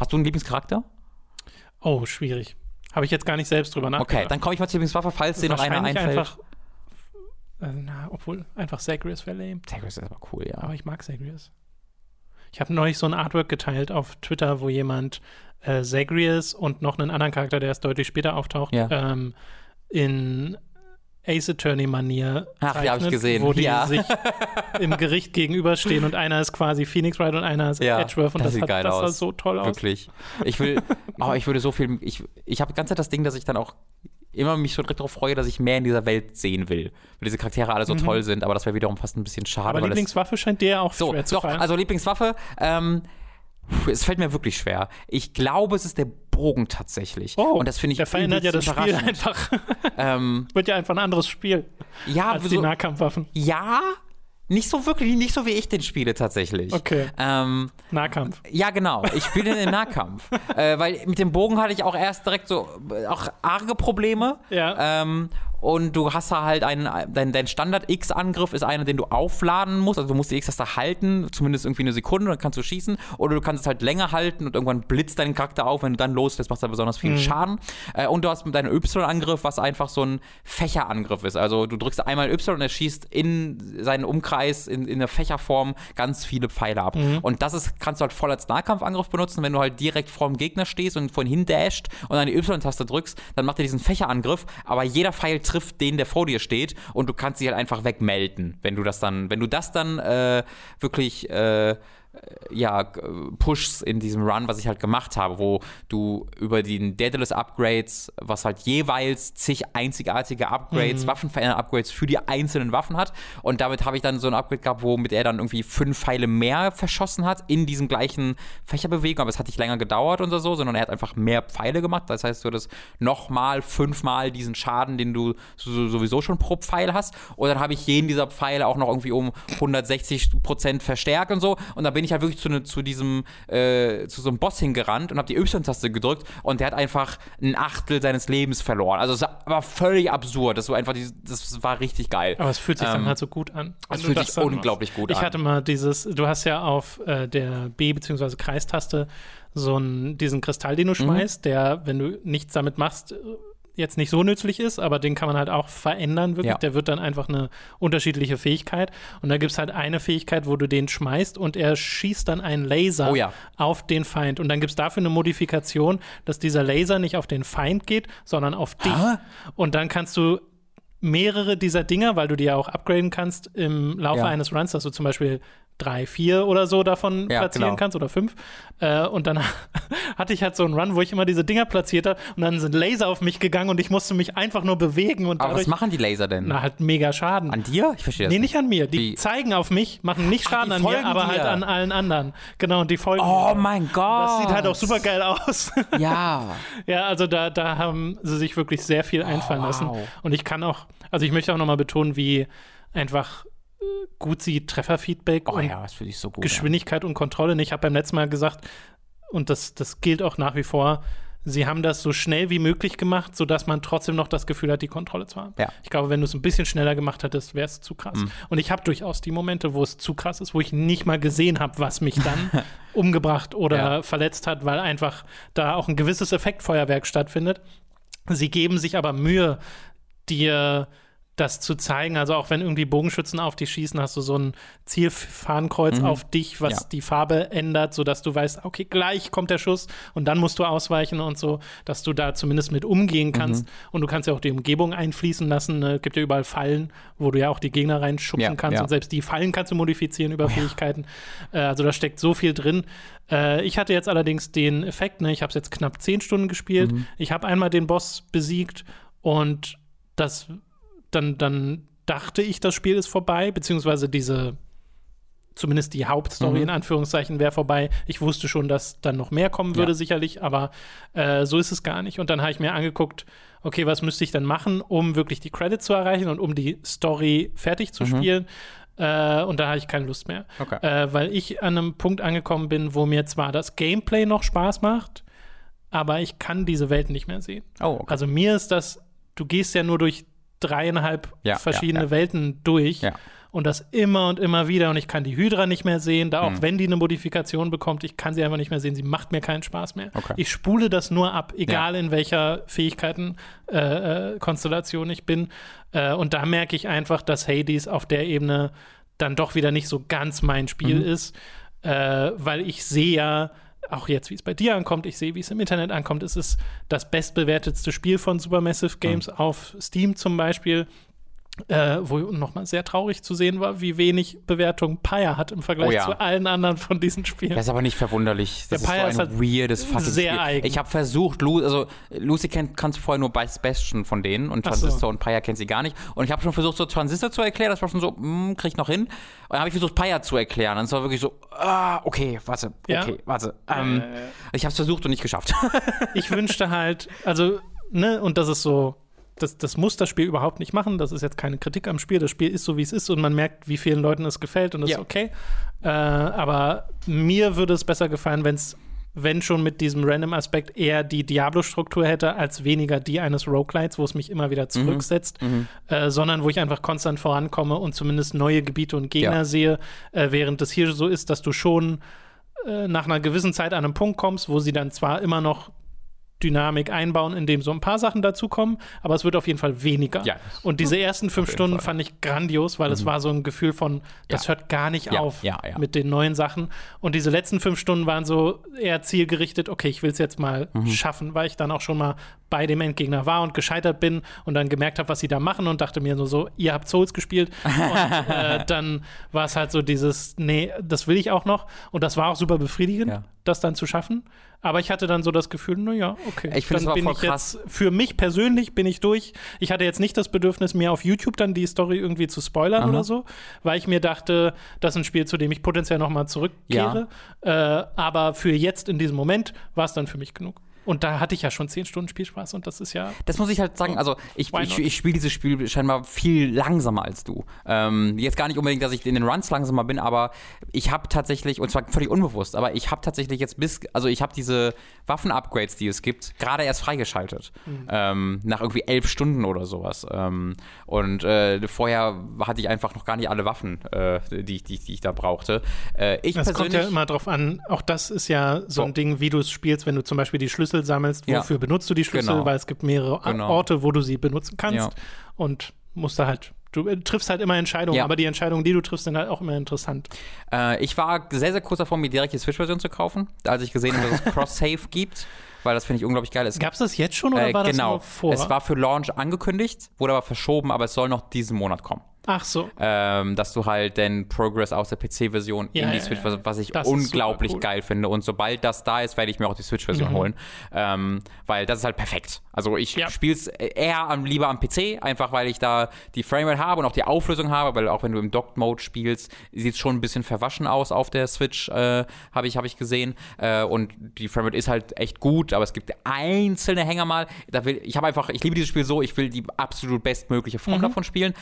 Hast du einen Lieblingscharakter? Oh, schwierig. Habe ich jetzt gar nicht selbst drüber nachgedacht. Okay, dann komme ich mal zur Lieblingswaffe, falls dir noch einer einfällt. einfach. Äh, na, obwohl, einfach Zagreus wäre lame. Zagreus ist aber cool, ja. Aber ich mag Zagreus. Ich habe neulich so ein Artwork geteilt auf Twitter, wo jemand äh, Zagreus und noch einen anderen Charakter, der erst deutlich später auftaucht, Ja. ähm, in Ace Attorney-Manier Ach, ja, hab ich gesehen. wo die Ja. sich im Gericht gegenüberstehen und einer ist quasi Phoenix Wright und einer ist Ja, Edgeworth und das das, sieht hat, geil das sah aus. so toll aus. Wirklich. Ich will, oh, ich würde so viel, ich, ich habe die ganze Zeit das Ding, dass ich dann auch immer mich so direkt darauf freue, dass ich mehr in dieser Welt sehen will. Weil diese Charaktere alle so toll sind, aber das wäre wiederum fast ein bisschen schade. Mhm. Aber Lieblingswaffe scheint dir auch so, schwer zu doch, fallen. also Lieblingswaffe, ähm, es fällt mir wirklich schwer. Ich glaube, es ist der Bogen tatsächlich. oh, und das finde ich der verändert ja das Spiel einfach. Ähm, Wird ja einfach ein anderes Spiel ja, als die so, Nahkampfwaffen. ja, nicht so wirklich, nicht so wie ich den spiele tatsächlich. Okay. Ähm, Nahkampf. Ja, genau. Ich spiele den im Nahkampf. äh, weil mit dem Bogen hatte ich auch erst direkt so äh, auch arge Probleme. Ja. Ähm, und du hast da halt einen, dein, dein Standard-X-Angriff ist einer, den du aufladen musst. Also du musst die X-Taste halten, zumindest irgendwie eine Sekunde, dann kannst du schießen. Oder du kannst es halt länger halten und irgendwann blitzt dein Charakter auf. Wenn du dann loslässt, machst du besonders viel Schaden. Äh, und du hast mit deinem Y-Angriff, was einfach so ein Fächerangriff ist. Also du drückst einmal Y und er schießt in seinen Umkreis in, in der Fächerform ganz viele Pfeile ab. Und das ist, kannst du halt voll als Nahkampfangriff benutzen, wenn du halt direkt vor dem Gegner stehst und von hin dasht und dann die Y-Taste drückst, dann macht er diesen Fächerangriff, aber jeder Pfeil trifft den, der vor dir steht und du kannst dich halt einfach wegmelden, wenn du das dann, wenn du das dann äh, wirklich äh, ja, g- Pushs in diesem Run, was ich halt gemacht habe, wo du über die Daedalus Upgrades, was halt jeweils zig einzigartige Upgrades, Waffenverändernde Upgrades für die einzelnen Waffen hat. Und damit habe ich dann so ein Upgrade gehabt, womit er dann irgendwie fünf Pfeile mehr verschossen hat in diesem gleichen Fächerbewegung. Aber es hat nicht länger gedauert und so, sondern er hat einfach mehr Pfeile gemacht. Das heißt, du hattest nochmal fünfmal diesen Schaden, den du so- sowieso schon pro Pfeil hast. Und dann habe ich jeden dieser Pfeile auch noch irgendwie um 160 Prozent verstärkt und so. Und dann bin ich halt wirklich zu, ne, zu diesem, äh, zu so einem Boss hingerannt und habe die Y-Taste gedrückt und der hat einfach ein Achtel seines Lebens verloren. Also es war völlig absurd. Das war einfach, das war richtig geil. Aber es fühlt sich dann Ähm, halt so gut an. es fühlt sich dann unglaublich machst. gut ich an. hatte mal dieses, du hast ja auf äh, der B- bzw. Kreistaste so einen, diesen Kristall, den du Mhm. schmeißt, der, wenn du nichts damit machst, jetzt nicht so nützlich ist, aber den kann man halt auch verändern, wirklich. Ja. Der wird dann einfach eine unterschiedliche Fähigkeit. Und da gibt es halt eine Fähigkeit, wo du den schmeißt und er schießt dann einen Laser Oh ja. auf den Feind. Und dann gibt es dafür eine Modifikation, dass dieser Laser nicht auf den Feind geht, sondern auf dich. Hä? Und dann kannst du mehrere dieser Dinger, weil du die ja auch upgraden kannst im Laufe Ja. eines Runs, dass du zum Beispiel drei, vier oder so davon Ja, platzieren genau. kannst oder fünf. Äh, und dann hatte ich halt so einen Run, wo ich immer diese Dinger platziert habe und dann sind Laser auf mich gegangen und ich musste mich einfach nur bewegen und Aber was machen die Laser denn? na, halt mega Schaden. An dir? Ich verstehe das Nee, nicht. an mir. Die Wie? zeigen auf mich, machen nicht Ach, Schaden die an mir, aber halt dir. an allen anderen. Genau, und die folgen Oh mein Gott. Das sieht halt auch super geil aus. Ja. Ja, also da, da haben sie sich wirklich sehr viel einfallen lassen. wow. Und ich kann auch, also ich möchte auch nochmal betonen, wie einfach gut sieht, Trefferfeedback Oh ja, das ich so gut. Geschwindigkeit und Kontrolle. Und Ich habe beim letzten Mal gesagt, und das, das gilt auch nach wie vor, sie haben das so schnell wie möglich gemacht, sodass man trotzdem noch das Gefühl hat, die Kontrolle zu haben. Ja. Ich glaube, wenn du es ein bisschen schneller gemacht hättest, wäre es zu krass. Mhm. Und ich habe durchaus die Momente, wo es zu krass ist, wo ich nicht mal gesehen habe, was mich dann umgebracht oder Ja. verletzt hat, weil einfach da auch ein gewisses Effektfeuerwerk stattfindet. Sie geben sich aber Mühe, dir das zu zeigen. Also auch wenn irgendwie Bogenschützen auf dich schießen, hast du so ein Zielfahnenkreuz auf dich, was Ja. die Farbe ändert, sodass du weißt, okay, gleich kommt der Schuss und dann musst du ausweichen und so, dass du da zumindest mit umgehen kannst. Und du kannst ja auch die Umgebung einfließen lassen. Es gibt ja überall Fallen, wo du ja auch die Gegner reinschubsen Ja, kannst ja. und selbst die Fallen kannst du modifizieren über Fähigkeiten. Äh, also da steckt so viel drin. Äh, ich hatte jetzt allerdings den Effekt, ne, ich habe es jetzt knapp zehn Stunden gespielt. Mhm. Ich habe einmal den Boss besiegt und das dann, dann dachte ich, das Spiel ist vorbei, beziehungsweise diese, zumindest die Hauptstory Mhm. in Anführungszeichen wäre vorbei. Ich wusste schon, dass dann noch mehr kommen würde, Ja. sicherlich, aber äh, so ist es gar nicht. Und dann habe ich mir angeguckt, okay, was müsste ich denn machen, um wirklich die Credits zu erreichen und um die Story fertig zu spielen. Äh, und da habe ich keine Lust mehr. Mhm. Okay. Äh, weil ich an einem Punkt angekommen bin, wo mir zwar das Gameplay noch Spaß macht, aber ich kann diese Welt nicht mehr sehen. Oh, okay. Also mir ist das, du gehst ja nur durch dreieinhalb Ja, verschiedene ja, ja. Welten durch und das immer und immer wieder und ich kann die Hydra nicht mehr sehen, da auch Mhm. wenn die eine Modifikation bekommt, ich kann sie einfach nicht mehr sehen, sie macht mir keinen Spaß mehr. Okay. Ich spule das nur ab, egal in welcher Fähigkeiten äh, äh, ich bin äh, und da merke ich einfach, dass Hades auf der Ebene dann doch wieder nicht so ganz mein Spiel Mhm. ist, äh, weil ich sehe ja auch jetzt, wie es bei dir ankommt, ich sehe, wie es im Internet ankommt. Es ist das bestbewertetste Spiel von Supermassive Games auf Steam zum Beispiel. Äh, wo nochmal sehr traurig zu sehen war, wie wenig Bewertung Pyre hat im Vergleich Oh ja. zu allen anderen von diesen Spielen. Das ist aber nicht verwunderlich. Das Der Pyre ist so ein ist halt weirdes fucking sehr Spiel. eigen. Ich habe versucht, Lu also Lucy kennt kannst vorher nur Bas- Bastion von denen und Ach so. Transistor und Pyre kennt sie gar nicht. Und ich habe schon versucht, so Transistor zu erklären, das war schon so, hm, krieg ich noch hin. Und dann habe ich versucht, Pyre zu erklären. Und es war wirklich so, ah, okay, warte, Ja. okay, warte. Ähm, ich habe es versucht und nicht geschafft. ich wünschte halt, also, ne, und das ist so, das, das muss das Spiel überhaupt nicht machen. Das ist jetzt keine Kritik am Spiel. Das Spiel ist so, wie es ist und man merkt, wie vielen Leuten es gefällt und das Ja. ist okay. Äh, aber mir würde es besser gefallen, wenn es, wenn schon mit diesem Random-Aspekt eher die Diablo-Struktur hätte, als weniger die eines Roguelites, wo es mich immer wieder zurücksetzt, äh, sondern wo ich einfach konstant vorankomme und zumindest neue Gebiete und Gegner Ja. sehe, äh, während es hier so ist, dass du schon äh, nach einer gewissen Zeit an einen Punkt kommst, wo sie dann zwar immer noch Dynamik einbauen, indem so ein paar Sachen dazukommen, aber es wird auf jeden Fall weniger. Ja. Und diese ersten fünf Stunden Fall. fand ich grandios, weil es war so ein Gefühl von, das Ja. hört gar nicht Ja, auf mit den neuen Sachen. Und diese letzten fünf Stunden waren so eher zielgerichtet, okay, ich will es jetzt mal Mhm. schaffen, weil ich dann auch schon mal bei dem Endgegner war und gescheitert bin und dann gemerkt habe, was sie da machen und dachte mir nur so, ihr habt Souls gespielt. und äh, dann war es halt so dieses, nee, das will ich auch noch. Und das war auch super befriedigend, Ja. das dann zu schaffen. Aber ich hatte dann so das Gefühl, naja, okay. Ich dann bin ich krass. jetzt, für mich persönlich bin ich durch. Ich hatte jetzt nicht das Bedürfnis, mir auf YouTube dann die Story irgendwie zu spoilern Aha. oder so, weil ich mir dachte, das ist ein Spiel, zu dem ich potenziell nochmal zurückkehre. Äh, aber für jetzt in diesem Moment war es dann für mich genug. Und da hatte ich ja schon zehn Stunden Spielspaß und das ist ja. Das muss ich halt sagen, also ich, ich, ich spiele dieses Spiel scheinbar viel langsamer als du. Ähm, jetzt gar nicht unbedingt, dass ich in den Runs langsamer bin, aber ich habe tatsächlich, und zwar völlig unbewusst, aber ich habe tatsächlich jetzt bis, also ich habe diese Waffen-Upgrades, die es gibt, gerade erst freigeschaltet. Mhm. Ähm, nach irgendwie elf Stunden oder sowas. Ähm, und äh, vorher hatte ich einfach noch gar nicht alle Waffen, äh, die, die, die ich da brauchte. Äh, ich Das kommt ja immer drauf an. Auch das ist ja so ein So. Ding, wie du es spielst, wenn du zum Beispiel die Schlüssel sammelst. Ja. Wofür benutzt du die Schlüssel? Genau. Weil es gibt mehrere Genau. Orte, wo du sie benutzen kannst. Ja. Und musst da halt. Du äh, triffst halt immer Entscheidungen, Ja. aber die Entscheidungen, die du triffst, sind halt auch immer interessant. Äh, ich war sehr, sehr kurz davor, mir direkt die Switch-Version zu kaufen, als ich gesehen habe, dass es Cross-Save gibt, weil das finde ich unglaublich geil. Gab es das jetzt schon oder äh, war das genau. nur vor? Es war für Launch angekündigt, wurde aber verschoben, aber es soll noch diesen Monat kommen. Ach so. Ähm, dass du halt den Progress aus der PC-Version Ja, in die ja, Switch, was, was ich unglaublich cool. geil finde. Und sobald das da ist, werde ich mir auch die Switch-Version holen. Ähm, weil das ist halt perfekt. Also ich Ja. spiele es eher am, lieber am PC, einfach weil ich da die Framerate habe und auch die Auflösung habe, weil auch wenn du im Docked-Mode spielst, sieht es schon ein bisschen verwaschen aus auf der Switch, äh, habe ich, hab ich gesehen. Äh, und die Framerate ist halt echt gut, aber es gibt einzelne Hänger mal. Da will, ich habe einfach, ich liebe dieses Spiel so, ich will die absolut bestmögliche Form davon spielen.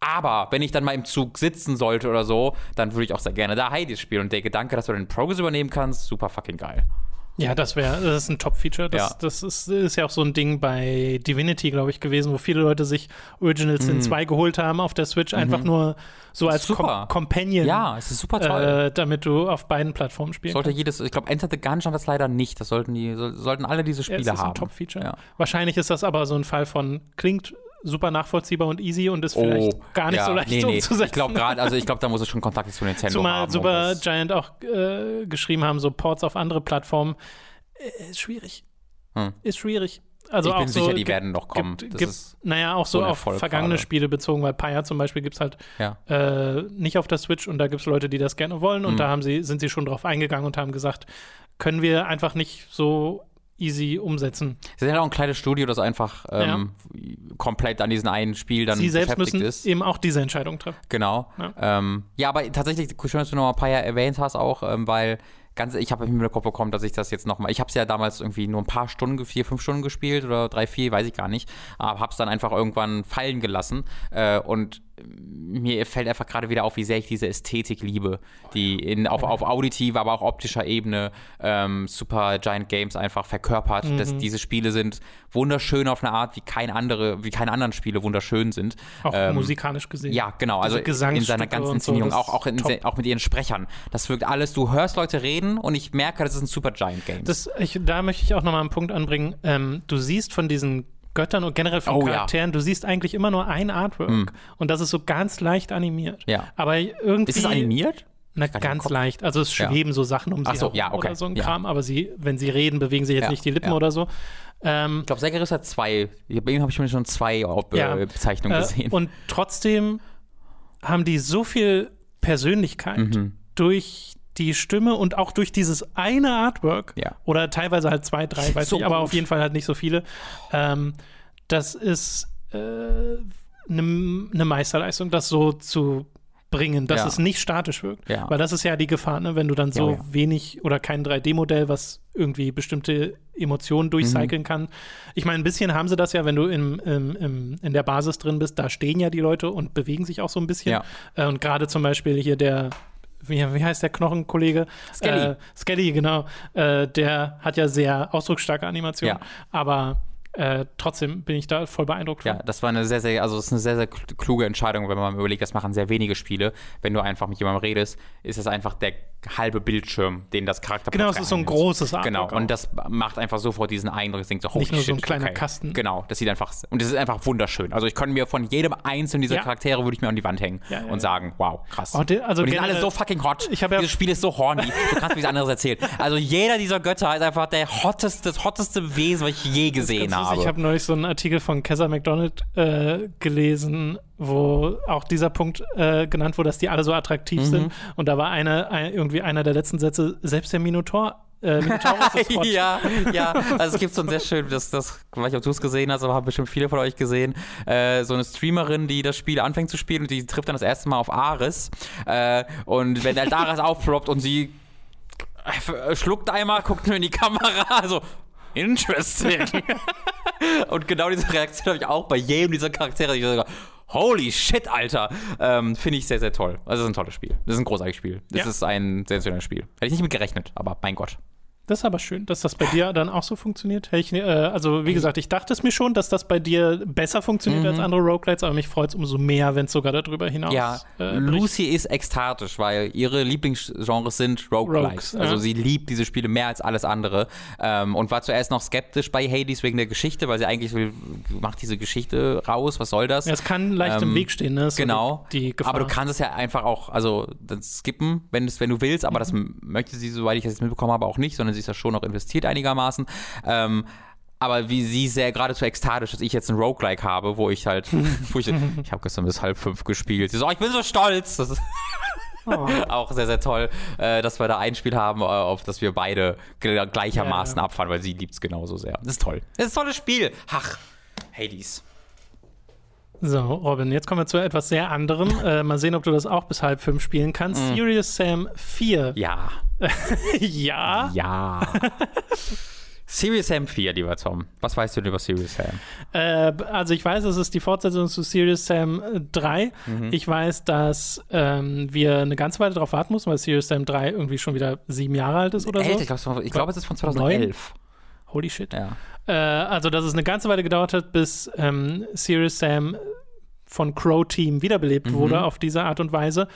Aber wenn ich dann mal im Zug sitzen sollte oder so, dann würde ich auch sehr gerne da Hades spielen. Und der Gedanke, dass du den Progress übernehmen kannst, super fucking geil. Ja, das wäre, das ist ein Top-Feature. Das, Ja. das ist, ist ja auch so ein Ding bei Divinity, glaube ich, gewesen, wo viele Leute sich Original Sin 2 geholt haben auf der Switch, einfach nur so als Com Mhm. Companion. Ja, es ist super toll. Äh, damit du auf beiden Plattformen spielen Sollte kannst. jedes, ich glaube, Enter the Gungeon das leider nicht. Das sollten die, so, sollten alle diese Ja, Spiele es ist haben. ein Top-Feature. Ja. Wahrscheinlich ist das aber so ein Fall von, klingt super nachvollziehbar und easy und ist vielleicht gar nicht Oh, ja, so leicht nee, nee. umzusetzen. Ich glaube gerade, also ich glaube, da muss es schon Kontakt zu Nintendo Zumal haben. um Super Giant auch äh, geschrieben haben, so Ports auf andere Plattformen. Äh, ist schwierig. Hm. Ist schwierig. Also Ich auch bin so, sicher, die gibt- werden noch kommen. Gibt, gibt, naja, auch so auf vergangene gerade. Spiele bezogen, weil Paya zum Beispiel gibt es halt ja. äh, nicht auf der Switch und da gibt es Leute, die das gerne wollen und Mhm. da haben sie, sind sie schon drauf eingegangen und haben gesagt, können wir einfach nicht so easy umsetzen. Es ist ja auch ein kleines Studio, das einfach ähm, komplett an diesem einen Spiel dann sie selbst müssen ist. eben auch diese Entscheidung treffen. Genau. Ja. Ja, ähm, ja aber tatsächlich, schön, dass du noch mal Paya erwähnt hast auch, ähm, weil ganz, ich habe im Kopf bekommen, dass ich das jetzt noch mal, ich habe es ja damals irgendwie nur ein paar Stunden, vier, fünf Stunden gespielt oder drei, vier, weiß ich gar nicht, aber habe es dann einfach irgendwann fallen gelassen äh, und mir fällt einfach gerade wieder auf, wie sehr ich diese Ästhetik liebe, die in, auf, auf auditiver, aber auch optischer Ebene ähm, Super Giant Games einfach verkörpert. Mhm. Dass diese Spiele sind wunderschön auf eine Art, wie kein andere, wie keine anderen Spiele wunderschön sind. Auch Ähm, musikalisch gesehen. ja, genau. Also in seiner ganzen so, Inszenierung, das auch, auch, in, auch mit ihren Sprechern. Das wirkt alles, du hörst Leute reden und ich merke, das ist ein Super Giant Game. Das, ich, da möchte ich auch nochmal einen Punkt anbringen. Ähm, du siehst von diesen Göttern und generell von Oh, ja. Charakteren, du siehst eigentlich immer nur ein Artwork und das ist so ganz leicht animiert. Ja. Aber irgendwie. ist es animiert? Na, ganz leicht. Also es Ja. schweben so Sachen um sie Ach so, herum ja, okay. oder so ein Ja. Kram, aber sie, wenn sie reden, bewegen sich jetzt Ja, nicht die Lippen ja. oder so. Ähm, Ich glaube, Segeris hat zwei. Bei ihm habe ich mir schon zwei äh, Ja. Bezeichnungen äh, gesehen. und trotzdem haben die so viel Persönlichkeit Mhm. durch die Stimme und auch durch dieses eine Artwork Ja. oder teilweise halt zwei, drei, weiß So ich, aber auf jeden Fall halt nicht so viele. Ähm, das ist eine ne Meisterleistung, das so zu bringen, dass Ja. es nicht statisch wirkt. Ja. Weil das ist ja die Gefahr, ne? wenn du dann so wenig oder kein 3D-Modell, was irgendwie bestimmte Emotionen durchcyclen Mhm. kann. Ich meine, ein bisschen haben sie das ja, wenn du im, im, im, in der Basis drin bist, da stehen ja die Leute und bewegen sich auch so ein bisschen. Ja. Äh, und gerade zum Beispiel hier der wie, wie heißt der Knochenkollege? Skelly. Äh, Skelly, genau. Äh, der hat ja sehr ausdrucksstarke Animationen. Ja. Aber äh, trotzdem bin ich da voll beeindruckt von. Ja, das war eine sehr, sehr, also ist eine sehr, sehr kl- kluge Entscheidung, wenn man überlegt, das machen sehr wenige Spiele. Wenn du einfach mit jemandem redest, ist das einfach der halbe Bildschirm, den das Charakter Genau, es ist so ein großes Artwork Genau, und das macht einfach sofort diesen Eindruck, ich denke so, holy Nicht nur so ein shit, kleiner okay. Kasten. Genau, das sieht einfach, und das ist einfach wunderschön. Also ich könnte mir von jedem einzelnen dieser Ja. Charaktere, würde ich mir an die Wand hängen Ja, ja, und sagen, wow, krass. Oh, die- also und die sind alle so fucking hot. Ich hab ja- Dieses Spiel ist so horny. Du kannst mir nichts anderes erzählen. Also jeder dieser Götter ist einfach der hotteste, das hotteste Wesen, was ich je gesehen lustig, habe. Ich habe neulich so einen Artikel von Kessa McDonald äh, gelesen, wo auch dieser Punkt äh, genannt wurde, dass die alle so attraktiv Mhm. sind. Und da war eine, ein, irgendwie einer der letzten Sätze, selbst der Minotaur. Äh, ja, ja. Also es gibt so ein sehr schön, das, das, ich weiß nicht, ob du es gesehen hast, aber haben bestimmt viele von euch gesehen, äh, so eine Streamerin, die das Spiel anfängt zu spielen und die trifft dann das erste Mal auf Ares. Äh, und wenn halt Ares aufploppt und sie schluckt einmal, guckt nur in die Kamera, so interesting. und genau diese Reaktion habe ich auch bei jedem dieser Charaktere. Ich so, Holy shit, Alter. Ähm, Finde ich sehr, sehr toll. Also, es ist ein tolles Spiel. Das ist ein großartiges Spiel. Das Ja. ist ein sehr schönes Spiel. Hätte ich nicht mit gerechnet, aber mein Gott. Das ist aber schön, dass das bei dir dann auch so funktioniert. Ich, äh, also, wie gesagt, ich dachte es mir schon, dass das bei dir besser funktioniert Mhm. als andere Roguelites, aber mich freut es umso mehr, wenn es sogar darüber hinaus Ja, äh. Lucy ist ekstatisch, weil ihre Lieblingsgenres sind Roguelikes. Rogues, ja. Also sie liebt diese Spiele mehr als alles andere ähm, und war zuerst noch skeptisch bei Hades wegen der Geschichte, weil sie eigentlich will, macht diese Geschichte raus, was soll das? Ja, es kann leicht im Ähm, Weg stehen, ne? Ist so Genau, Die, die Gefahr. aber du kannst es ja einfach auch, also dann skippen, wenn, wenn du willst, aber das Mhm. m- möchte sie, soweit ich das jetzt mitbekommen habe, auch nicht, sondern sie ist ja schon noch investiert einigermaßen. Ähm, aber wie sie sehr geradezu ekstatisch, dass ich jetzt ein Roguelike habe, wo ich halt, wo ich, ich habe gestern bis halb fünf gespielt. Sie so, oh, ich bin so stolz. Das ist Oh. auch sehr, sehr toll, äh, dass wir da ein Spiel haben, äh, auf das wir beide gl- gleichermaßen Ja, ja. abfahren, weil sie liebt es genauso sehr. Das ist toll. Das ist ein tolles Spiel. Ach, Hades. So, Robin, jetzt kommen wir zu etwas sehr anderem. Äh, mal sehen, ob du das auch bis halb fünf spielen kannst. Mhm. Serious Sam 4. Ja. ja. Ja. Serious Sam 4, lieber Tom. Was weißt du denn über Serious Sam? Äh, also ich weiß, es ist die Fortsetzung zu Serious Sam 3. Mhm. Ich weiß, dass ähm, wir eine ganze Weile darauf warten mussten, weil Serious Sam 3 irgendwie schon wieder sieben Jahre alt ist oder Älter, so. Ich glaube, glaub, es ist von 2011. 9? Holy shit. Ja. Äh, also, dass es eine ganze Weile gedauert hat, bis ähm, Serious Sam von Crow Team wiederbelebt mhm. wurde auf diese Art und Weise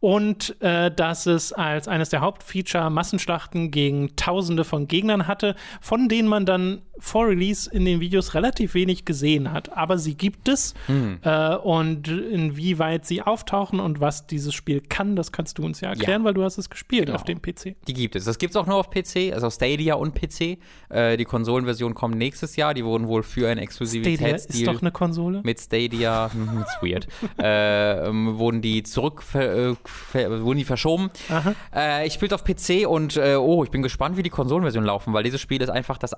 und äh, dass es als eines der Hauptfeature Massenschlachten gegen Tausende von Gegnern hatte, von denen man dann vor Release in den Videos relativ wenig gesehen hat. Aber sie gibt es mhm. äh, und inwieweit sie auftauchen und was dieses Spiel kann, das kannst du uns ja erklären, ja. weil du hast es gespielt genau. auf dem PC. Die gibt es. Das gibt es auch nur auf PC, also Stadia und PC. Äh, die Konsolenversion kommt nächstes Jahr. Die wurden wohl für einen Exklusivitätsdeal Stadia ist doch eine Konsole mit Stadia. Hm, it's weird. äh, ähm, wurden die zurück äh, wurden die verschoben. Äh, ich spiele auf PC und äh, oh, ich bin gespannt, wie die Konsolenversion laufen, weil dieses Spiel ist einfach das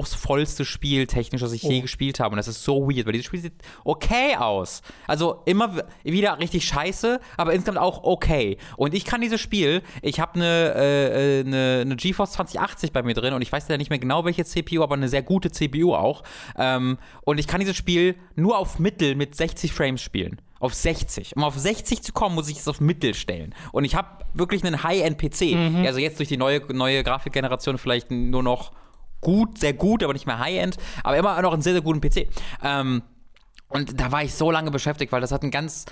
anspruchsvollste Spiel technisch, das ich oh. je gespielt habe. Und das ist so weird, weil dieses Spiel sieht okay aus. Also immer wieder richtig scheiße, aber insgesamt auch okay. Und ich kann dieses Spiel, ich habe eine, äh, eine, eine GeForce 2080 bei mir drin und ich weiß ja nicht mehr genau welche CPU, aber eine sehr gute CPU auch. Ähm, und ich kann dieses Spiel nur auf Mittel mit 60 Frames spielen auf 60. Um auf 60 zu kommen, muss ich es auf Mittel stellen. Und ich habe wirklich einen High-End-PC. Mhm. Also jetzt durch die neue, neue Grafikgeneration vielleicht nur noch gut, sehr gut, aber nicht mehr High-End, aber immer noch einen sehr, sehr guten PC. Ähm, und da war ich so lange beschäftigt, weil das hat ein ganz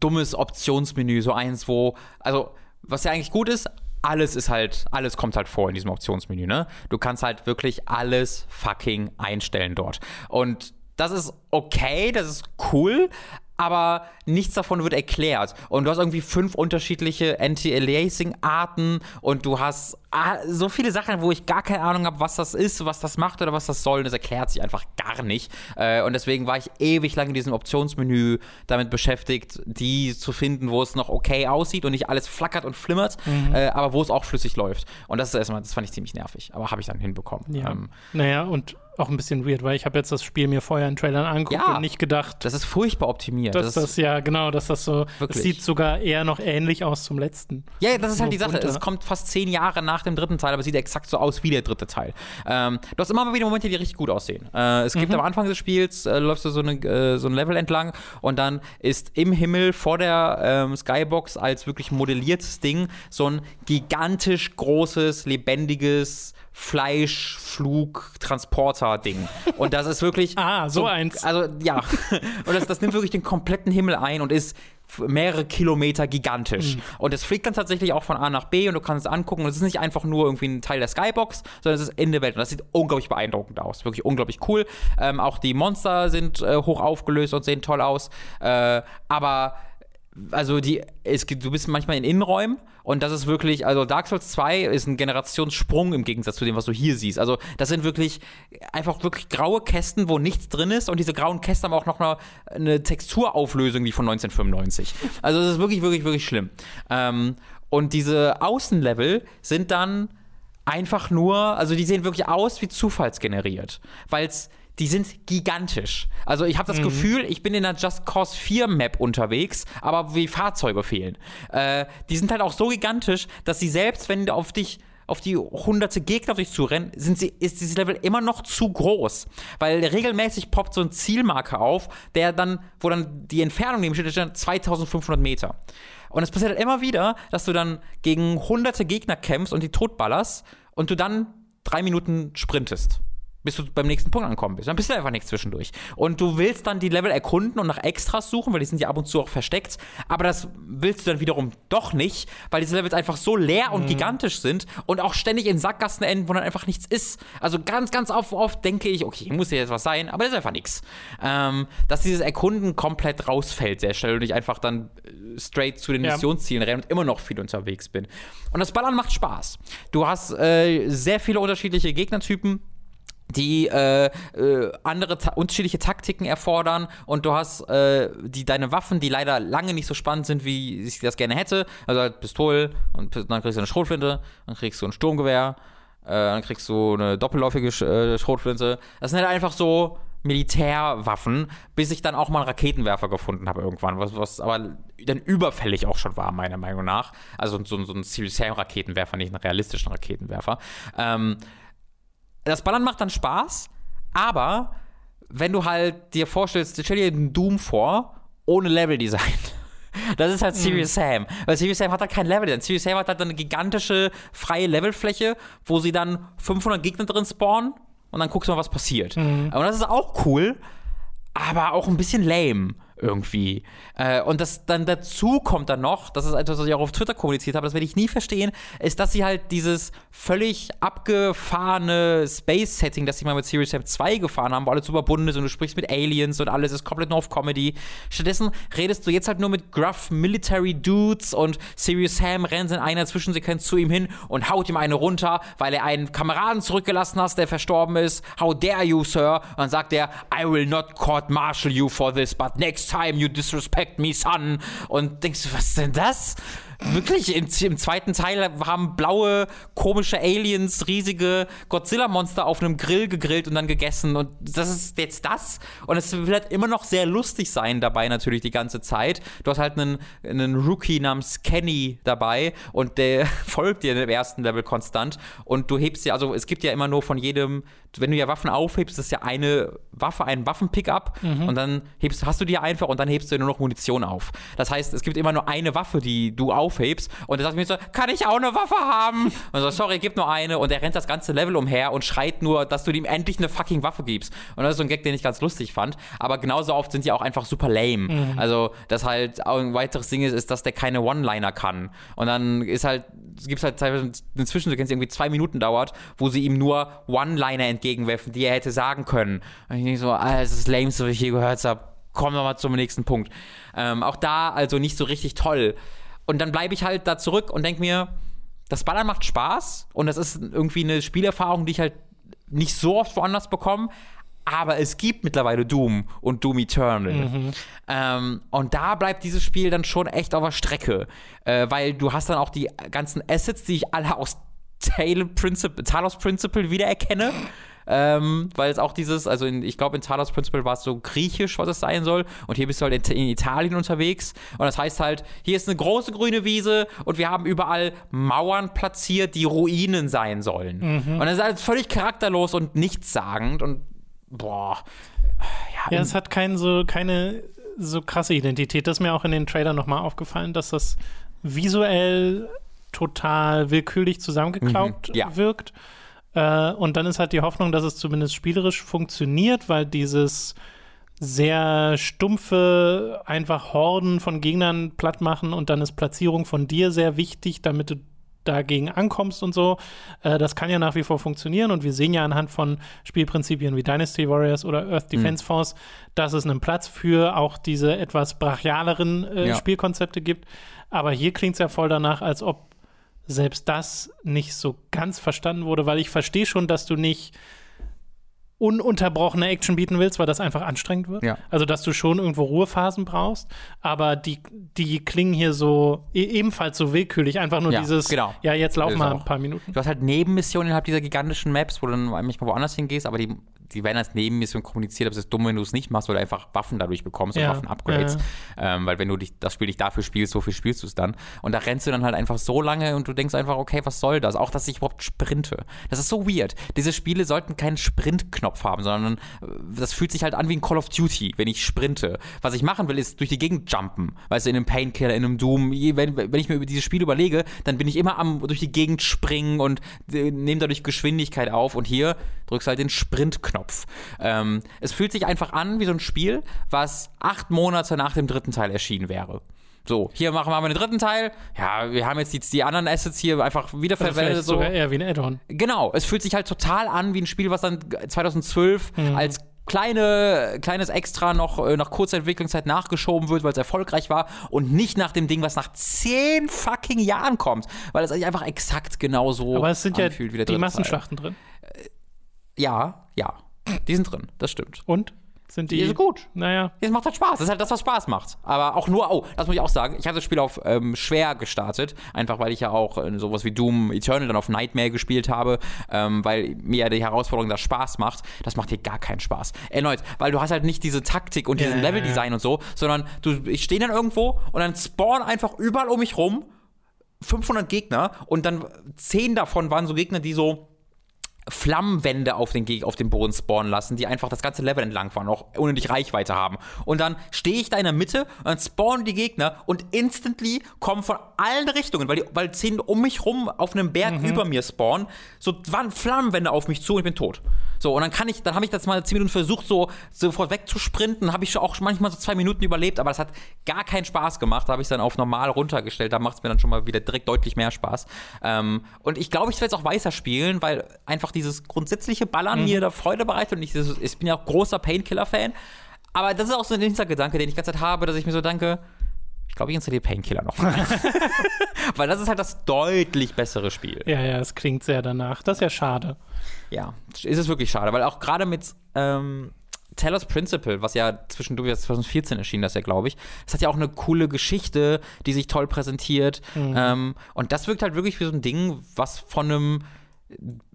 dummes Optionsmenü, so eins, wo, also, was ja eigentlich gut ist, alles ist halt, alles kommt halt vor in diesem Optionsmenü, ne? Du kannst halt wirklich alles fucking einstellen dort. Und das ist okay, das ist cool, aber nichts davon wird erklärt. Und du hast irgendwie fünf unterschiedliche Anti-Aliasing-Arten und du hast ah, so viele Sachen, wo ich gar keine Ahnung habe, was das ist, was das macht oder was das soll. Und das erklärt sich einfach gar nicht. Äh, und deswegen war ich ewig lang in diesem Optionsmenü damit beschäftigt, die zu finden, wo es noch okay aussieht und nicht alles flackert und flimmert, mhm. äh, aber wo es auch flüssig läuft. Und das ist erstmal, das fand ich ziemlich nervig. Aber habe ich dann hinbekommen. Ja. Ähm, naja, und auch ein bisschen weird, weil ich habe jetzt das Spiel mir vorher in Trailern angeguckt ja, und nicht gedacht. Das ist furchtbar optimiert. Dass das, das ja, genau, dass das so. Es sieht sogar eher noch ähnlich aus zum letzten. Ja, das ist halt die Sache. Runter. Es kommt fast zehn Jahre nach dem dritten Teil, aber sieht exakt so aus wie der dritte Teil. Ähm, du hast immer mal wieder Momente, die richtig gut aussehen. Äh, es gibt mhm. am Anfang des Spiels, äh, läufst du so, eine, äh, so ein Level entlang und dann ist im Himmel vor der ähm, Skybox als wirklich modelliertes Ding so ein gigantisch großes, lebendiges Fleischflug-Transporter-Ding. Und das ist wirklich. ah, so, so eins. Also, ja. Und das, das nimmt wirklich den kompletten Himmel ein und ist mehrere Kilometer gigantisch. Mhm. Und es fliegt dann tatsächlich auch von A nach B und du kannst es angucken. Und es ist nicht einfach nur irgendwie ein Teil der Skybox, sondern es ist in der Welt. Und das sieht unglaublich beeindruckend aus. Wirklich unglaublich cool. Ähm, auch die Monster sind äh, hoch aufgelöst und sehen toll aus. Äh, aber also die, es, du bist manchmal in Innenräumen und das ist wirklich, also Dark Souls 2 ist ein Generationssprung im Gegensatz zu dem, was du hier siehst. Also das sind wirklich einfach wirklich graue Kästen, wo nichts drin ist und diese grauen Kästen haben auch noch eine, eine Texturauflösung wie von 1995. Also das ist wirklich, wirklich, wirklich schlimm. Ähm, und diese Außenlevel sind dann einfach nur, also die sehen wirklich aus wie zufallsgeneriert, weil es die sind gigantisch. Also ich habe das mhm. Gefühl, ich bin in einer Just Cause 4 Map unterwegs, aber wie Fahrzeuge fehlen. Äh, die sind halt auch so gigantisch, dass sie selbst, wenn auf dich auf die hunderte Gegner auf dich zurennen, sind sie, ist dieses Level immer noch zu groß. Weil regelmäßig poppt so ein Zielmarker auf, der dann, wo dann die Entfernung neben steht, 2500 Meter. Und es passiert halt immer wieder, dass du dann gegen hunderte Gegner kämpfst und die totballerst und du dann drei Minuten sprintest bis du beim nächsten Punkt ankommen bist. Dann bist du einfach nichts zwischendurch. Und du willst dann die Level erkunden und nach Extras suchen, weil die sind ja ab und zu auch versteckt. Aber das willst du dann wiederum doch nicht, weil diese Levels einfach so leer und mhm. gigantisch sind und auch ständig in Sackgassen enden, wo dann einfach nichts ist. Also ganz, ganz oft, oft denke ich, okay, muss ja jetzt was sein, aber das ist einfach nichts. Ähm, dass dieses Erkunden komplett rausfällt sehr schnell und ich einfach dann äh, straight zu den ja. Missionszielen renne und immer noch viel unterwegs bin. Und das Ballern macht Spaß. Du hast äh, sehr viele unterschiedliche Gegnertypen die äh, äh, andere ta unterschiedliche Taktiken erfordern und du hast äh, die deine Waffen, die leider lange nicht so spannend sind, wie ich das gerne hätte. Also halt Pistole und dann kriegst du eine Schrotflinte, dann kriegst du ein Sturmgewehr, äh, dann kriegst du eine doppelläufige äh, Schrotflinte. Das sind halt einfach so Militärwaffen, bis ich dann auch mal einen Raketenwerfer gefunden habe irgendwann, was, was aber dann überfällig auch schon war, meiner Meinung nach. Also so, so ein Civil Sam Raketenwerfer, nicht einen realistischen Raketenwerfer. Ähm, das Ballern macht dann Spaß, aber wenn du halt dir vorstellst, stell dir einen Doom vor, ohne Leveldesign. Das ist halt Serious mm. Sam. Weil Serious Sam hat halt kein Level. Serious Sam hat halt eine gigantische freie Levelfläche, wo sie dann 500 Gegner drin spawnen und dann guckst du mal, was passiert. Mm. Und das ist auch cool, aber auch ein bisschen lame irgendwie. Äh, und das dann dazu kommt dann noch, das ist etwas, was ich auch auf Twitter kommuniziert habe, das werde ich nie verstehen, ist, dass sie halt dieses völlig abgefahrene Space-Setting, das sie mal mit Serious Sam 2 gefahren haben, wo alles überbunden ist und du sprichst mit Aliens und alles ist komplett nur auf Comedy. Stattdessen redest du jetzt halt nur mit gruff Military Dudes und Serious Sam rennt in einer Zwischensequenz zu ihm hin und haut ihm eine runter, weil er einen Kameraden zurückgelassen hat, der verstorben ist. How dare you, Sir? Und dann sagt er, I will not court martial you for this, but next time you disrespect me, son. Und denkst du, was ist denn das? Wirklich, im, im, zweiten Teil haben blaue, komische Aliens riesige Godzilla-Monster auf einem Grill gegrillt und dann gegessen. Und das ist jetzt das. Und es wird halt immer noch sehr lustig sein dabei, natürlich die ganze Zeit. Du hast halt einen, einen Rookie namens Kenny dabei und der folgt dir im ersten Level konstant. Und du hebst ja, also es gibt ja immer nur von jedem wenn du ja Waffen aufhebst, ist ja eine Waffe ein Waffenpickup und dann hebst, hast du die einfach und dann hebst du nur noch Munition auf. Das heißt, es gibt immer nur eine Waffe, die du aufhebst und dann sagt mir so, kann ich auch eine Waffe haben? Und so, sorry, gib nur eine und er rennt das ganze Level umher und schreit nur, dass du ihm endlich eine fucking Waffe gibst. Und das ist so ein Gag, den ich ganz lustig fand. Aber genauso oft sind die auch einfach super lame. Mhm. Also, das halt auch ein weiteres Ding ist, ist, dass der keine One-Liner kann. Und dann ist halt, gibt es halt teilweise eine Zwischensequenz, die irgendwie zwei Minuten dauert, wo sie ihm nur One-Liner entgegen entgegenwerfen, die er hätte sagen können. Und ich denke so, ah, das ist das Lämste, was ich je gehört habe. Komm noch mal zum nächsten Punkt. Ähm, auch da also nicht so richtig toll. Und dann bleibe ich halt da zurück und denke mir, das Ballern macht Spaß und das ist irgendwie eine Spielerfahrung, die ich halt nicht so oft woanders bekomme. Aber es gibt mittlerweile Doom und Doom Eternal. Mhm. Ähm, und da bleibt dieses Spiel dann schon echt auf der Strecke. Äh, weil du hast dann auch die ganzen Assets, die ich alle aus Talos Principle wiedererkenne. Ähm, weil es auch dieses, also in, ich glaube in Talos Principle war es so griechisch, was es sein soll. Und hier bist du halt in, in, Italien unterwegs. Und das heißt halt, hier ist eine große grüne Wiese und wir haben überall Mauern platziert, die Ruinen sein sollen. Mhm. Und das ist halt völlig charakterlos und nichtssagend und boah. Ja, ja es hat kein, so, keine so krasse Identität. Das ist mir auch in den Trailern nochmal aufgefallen, dass das visuell total willkürlich zusammengeklaubt mhm, ja. wirkt. Äh, und dann ist halt die Hoffnung, dass es zumindest spielerisch funktioniert, weil dieses sehr stumpfe, einfach Horden von Gegnern platt machen und dann ist Platzierung von dir sehr wichtig, damit du dagegen ankommst und so. Äh, das kann ja nach wie vor funktionieren und wir sehen ja anhand von Spielprinzipien wie Dynasty Warriors oder Earth Defense mhm. Force, dass es einen Platz für auch diese etwas brachialeren äh, ja. Spielkonzepte gibt. Aber hier klingt es ja voll danach, als ob selbst das nicht so ganz verstanden wurde, weil ich verstehe schon, dass du nicht ununterbrochene Action bieten willst, weil das einfach anstrengend wird. Ja. Also, dass du schon irgendwo Ruhephasen brauchst, aber die, die klingen hier so e ebenfalls so willkürlich. Einfach nur ja, dieses, genau. ja, jetzt lauf mal ein paar Minuten. Du hast halt Nebenmissionen innerhalb dieser gigantischen Maps, wo du dann manchmal woanders hingehst, aber die die werden als Nebenmission kommuniziert, aber es ist dumm, wenn du es nicht machst, weil du einfach Waffen dadurch bekommst ja. und Waffen-Upgrades. Ja. Ähm, weil wenn du dich, das Spiel dich dafür spielst, so viel spielst du es dann. Und da rennst du dann halt einfach so lange und du denkst einfach, okay, was soll das? Auch, dass ich überhaupt sprinte. Das ist so weird. Diese Spiele sollten keinen Sprintknopf haben, sondern äh, das fühlt sich halt an wie ein Call of Duty, wenn ich sprinte. Was ich machen will, ist durch die Gegend jumpen. Weißt du, in einem Painkiller, in einem Doom. Wenn, wenn ich mir über dieses Spiel überlege, dann bin ich immer am durch die Gegend springen und äh, nehme dadurch Geschwindigkeit auf. Und hier drückst du halt den Sprintknopf. Ähm, es fühlt sich einfach an wie so ein Spiel, was acht Monate nach dem dritten Teil erschienen wäre. So, hier machen wir den dritten Teil. Ja, wir haben jetzt die, die anderen Assets hier einfach wiederverwendet. So. Sogar eher wie ein Add-on. Genau, es fühlt sich halt total an wie ein Spiel, was dann 2012 mhm. als kleine, kleines Extra noch äh, nach kurzer Entwicklungszeit nachgeschoben wird, weil es erfolgreich war und nicht nach dem Ding, was nach zehn fucking Jahren kommt, weil es eigentlich einfach exakt genauso Aber es sind ja die Massenschlachten Teil. drin. Ja, ja. Die sind drin, das stimmt. Und? Sind die, die sind gut. Naja. Es macht halt Spaß. Das ist halt das, was Spaß macht. Aber auch nur, oh, das muss ich auch sagen. Ich habe das Spiel auf ähm, schwer gestartet. Einfach weil ich ja auch äh, sowas wie Doom Eternal dann auf Nightmare gespielt habe. Ähm, weil mir ja die Herausforderung das Spaß macht. Das macht hier gar keinen Spaß. Erneut, weil du hast halt nicht diese Taktik und diesen yeah. Leveldesign und so, sondern du, ich stehe dann irgendwo und dann spawn einfach überall um mich rum 500 Gegner und dann 10 davon waren so Gegner, die so Flammenwände auf den, Geg- auf den Boden spawnen lassen, die einfach das ganze Level entlang fahren, auch unendlich Reichweite haben. Und dann stehe ich da in der Mitte und dann spawnen die Gegner und instantly kommen von allen Richtungen, weil die weil zehn um mich rum auf einem Berg über mir spawnen, so waren Flammenwände auf mich zu und ich bin tot. So, und dann kann ich, dann habe ich das mal zehn Minuten versucht, so sofort wegzusprinten, habe ich schon auch manchmal so zwei Minuten überlebt, aber das hat gar keinen Spaß gemacht. Da habe ich dann auf normal runtergestellt, da macht es mir dann schon mal wieder direkt deutlich mehr Spaß. Ähm, und ich glaube, ich werde es auch weiter spielen, weil einfach dieses grundsätzliche Ballern mir da Freude bereitet und ich, ich bin ja auch großer Painkiller-Fan. Aber das ist auch so ein Hintergedanke, den ich die ganze Zeit habe, dass ich mir so denke, ich glaube, ich installiere Painkiller noch. Weil das ist halt das deutlich bessere Spiel. Ja, ja, es klingt sehr danach. Das ist ja schade. Ja, ist es wirklich schade, weil auch gerade mit ähm, Taylor's Principle, was ja zwischendurch jetzt 2014 erschien, das ja, glaube ich, das hat ja auch eine coole Geschichte, die sich toll präsentiert. Ähm, und das wirkt halt wirklich wie so ein Ding, was von einem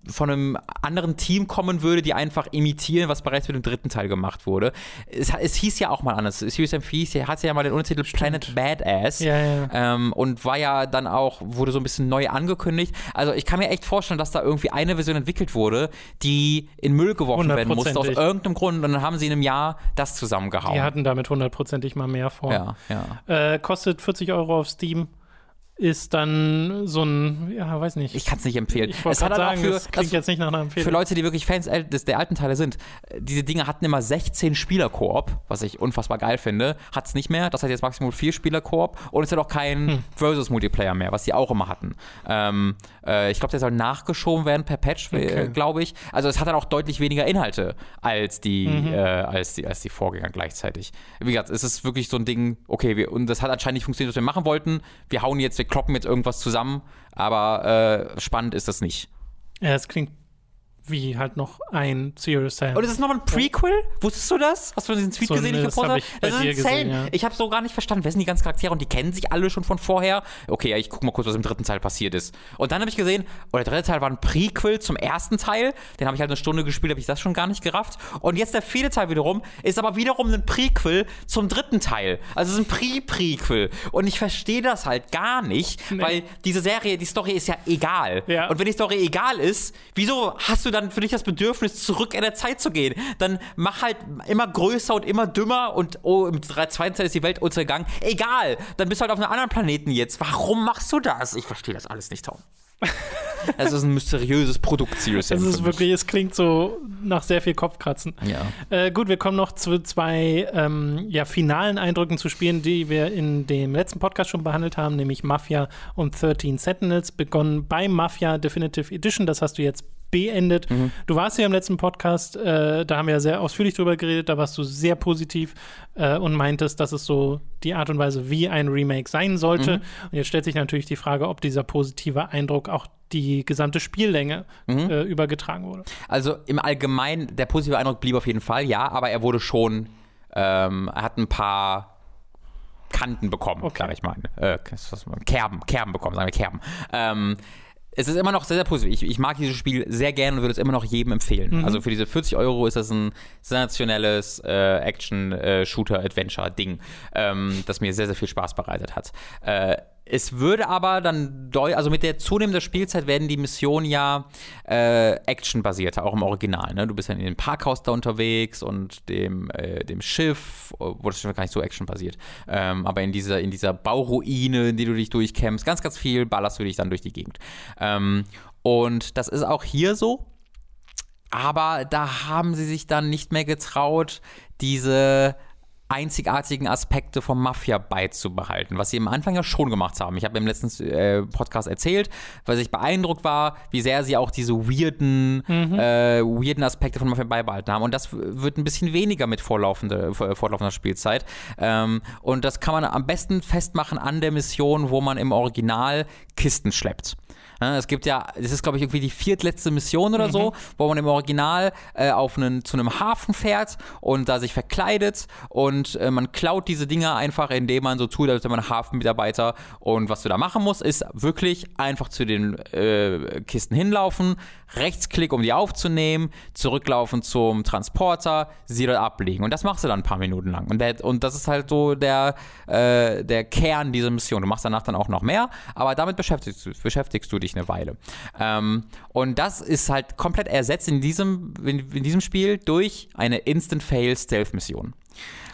von einem anderen Team kommen würde, die einfach imitieren, was bereits mit dem dritten Teil gemacht wurde. Es, es hieß ja auch mal anders. Serious M hieß, hatte ja mal den Untertitel Planet Badass. Ja, ja. Ähm, und war ja dann auch, wurde so ein bisschen neu angekündigt. Also ich kann mir echt vorstellen, dass da irgendwie eine Version entwickelt wurde, die in Müll geworfen werden musste, aus irgendeinem Grund. Und dann haben sie in einem Jahr das zusammengehauen. Die hatten damit hundertprozentig mal mehr vor. ja, ja. Äh, kostet 40 Euro auf Steam. Ist dann so ein, ja, weiß nicht. Ich kann es nicht empfehlen. Ich Es hat sagen, auch das für, klingt das, jetzt nicht nach einer Empfehlung. für Leute, die wirklich Fans des, der alten Teile sind, äh, diese Dinge hatten immer 16 Spieler-Koop, was ich unfassbar geil finde. Hat es nicht mehr. Das hat jetzt maximal 4 Spieler-Koop und es hat auch keinen Hm. Versus-Multiplayer mehr, was die auch immer hatten. Ähm, äh, ich glaube, der soll nachgeschoben werden per Patch, äh, Okay. glaube ich. Also es hat dann auch deutlich weniger Inhalte als die, Mhm. äh, als die, als die Vorgänger gleichzeitig. Wie gesagt, es ist wirklich so ein Ding, okay, wir, und das hat anscheinend nicht funktioniert, was wir machen wollten. Wir hauen jetzt, wir kloppen jetzt irgendwas zusammen, aber äh, spannend ist das nicht. ja, es klingt wie halt noch ein Serious Sam. Und es ist noch ein Prequel? Wusstest du das? Hast du diesen Tweet So, gesehen, den nee, ich gepostet hab habe? ich Das ist insane. gesehen, ja. Ich habe so gar nicht verstanden, wer sind die ganzen Charaktere und die kennen sich alle schon von vorher. Okay, ja, ich guck mal kurz, was im dritten Teil passiert ist. Und dann habe ich gesehen, oh, der dritte Teil war ein Prequel zum ersten Teil. Den habe ich halt eine Stunde gespielt, habe ich das schon gar nicht gerafft. Und jetzt der vierte Teil wiederum ist aber wiederum ein Prequel zum dritten Teil. Also es ist ein Pre-Prequel. Und ich verstehe das halt gar nicht, weil diese Serie, die Story ist ja egal. Ja. Und wenn die Story egal ist, wieso hast du dann für dich das Bedürfnis, zurück in der Zeit zu gehen? Dann mach halt immer größer und immer dümmer und oh, im zweiten Teil ist die Welt untergegangen. Egal, dann bist du halt auf einem anderen Planeten jetzt. Warum machst du das? Ich verstehe das alles nicht, Tom. Es ist ein mysteriöses Produkt, Serious es ist wirklich, es klingt so nach sehr viel Kopfkratzen. Ja. Äh, gut, wir kommen noch zu zwei ähm, ja, finalen Eindrücken zu Spielen, die wir in dem letzten Podcast schon behandelt haben, nämlich Mafia und 13 Sentinels. Begonnen bei Mafia Definitive Edition, das hast du jetzt beendet. Mhm. Du warst ja im letzten Podcast, äh, da haben wir ja sehr ausführlich drüber geredet, da warst du sehr positiv äh, und meintest, dass es so die Art und Weise, wie ein Remake sein sollte. Mhm. Und jetzt stellt sich natürlich die Frage, ob dieser positive Eindruck auch die gesamte Spiellänge Mhm. äh, übergetragen wurde. Also im Allgemeinen, der positive Eindruck blieb auf jeden Fall, ja, aber er wurde schon, ähm, er hat ein paar Kanten bekommen, Okay. sag ich mal. Äh, Kerben, Kerben bekommen, sagen wir Kerben. Ähm, es ist immer noch sehr, sehr positiv. Ich, ich mag dieses Spiel sehr gerne und würde es immer noch jedem empfehlen. Also für diese 40 Euro ist das ein sensationelles äh, Action-Shooter-Adventure-Ding, ähm, das mir sehr, sehr viel Spaß bereitet hat. Äh, es würde aber dann, also mit der zunehmenden Spielzeit werden die Missionen ja äh, actionbasierter, auch im Original. Ne? Du bist dann in dem Parkhaus da unterwegs und dem, äh, dem Schiff, wo das schon gar nicht so actionbasiert, ähm, aber in dieser, in dieser Bauruine, in die du dich durchkämpfst, ganz, ganz viel ballerst du dich dann durch die Gegend. Ähm, und das ist auch hier so. Aber da haben sie sich dann nicht mehr getraut, diese einzigartigen Aspekte vom Mafia beizubehalten, was sie am Anfang ja schon gemacht haben. Ich habe im letzten äh, Podcast erzählt, weil ich beeindruckt war, wie sehr sie auch diese weirden, äh, weirden Aspekte von Mafia beibehalten haben. Und das wird ein bisschen weniger mit vorlaufende, vor- fortlaufender Spielzeit. Ähm, und das kann man am besten festmachen an der Mission, wo man im Original Kisten schleppt. Ja, es gibt ja, das ist glaube ich irgendwie die viertletzte Mission oder so, wo man im Original äh, auf einen, zu einem Hafen fährt und da sich verkleidet und äh, man klaut diese Dinger einfach, indem man so tut, als wäre man Hafenmitarbeiter. Und was du da machen musst, ist wirklich einfach zu den äh, Kisten hinlaufen, Rechtsklick, um die aufzunehmen, zurücklaufen zum Transporter, sie dort ablegen. Und das machst du dann ein paar Minuten lang. Und, der, und das ist halt so der, äh, der Kern dieser Mission. Du machst danach dann auch noch mehr, aber damit beschäftigst beschäftigst du dich sich eine Weile. Ähm, und das ist halt komplett ersetzt in diesem, in, in diesem Spiel durch eine Instant-Fail-Stealth-Mission.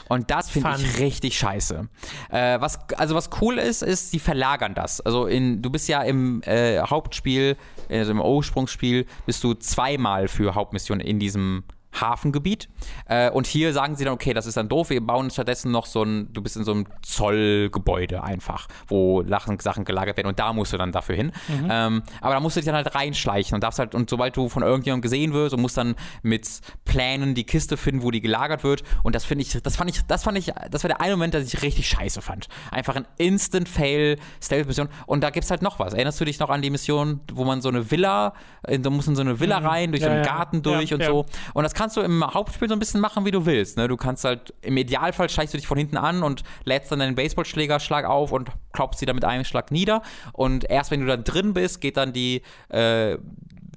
Und das finde ich richtig scheiße. Äh, was, also was cool ist, ist, sie verlagern das. Also in, du bist ja im äh, Hauptspiel, also im Ursprungsspiel, bist du zweimal für Hauptmissionen in diesem Hafengebiet. Äh, und hier sagen sie dann, okay, das ist dann doof, wir bauen stattdessen noch so ein, du bist in so einem Zollgebäude einfach, wo Sachen, Sachen gelagert werden und da musst du dann dafür hin. Mhm. Ähm, aber da musst du dich dann halt reinschleichen und darfst halt, und sobald du von irgendjemandem gesehen wirst und musst dann mit Plänen die Kiste finden, wo die gelagert wird. Und das finde ich, das fand ich, das fand ich, das war der eine Moment, dass ich richtig scheiße fand. Einfach ein Instant-Fail-Stealth-Mission. Und da gibt es halt noch was. Erinnerst du dich noch an die Mission, wo man so eine Villa, da muss in so eine Villa mhm. rein, durch ja, so einen Garten durch ja, und so. Und das kannst du im Hauptspiel so ein bisschen machen, wie du willst. Ne? Du kannst halt, im Idealfall schleichst du dich von hinten an und lädst dann deinen Baseballschlägerschlag auf und klopfst sie dann mit einem Schlag nieder. Und erst wenn du dann drin bist, geht dann die, äh,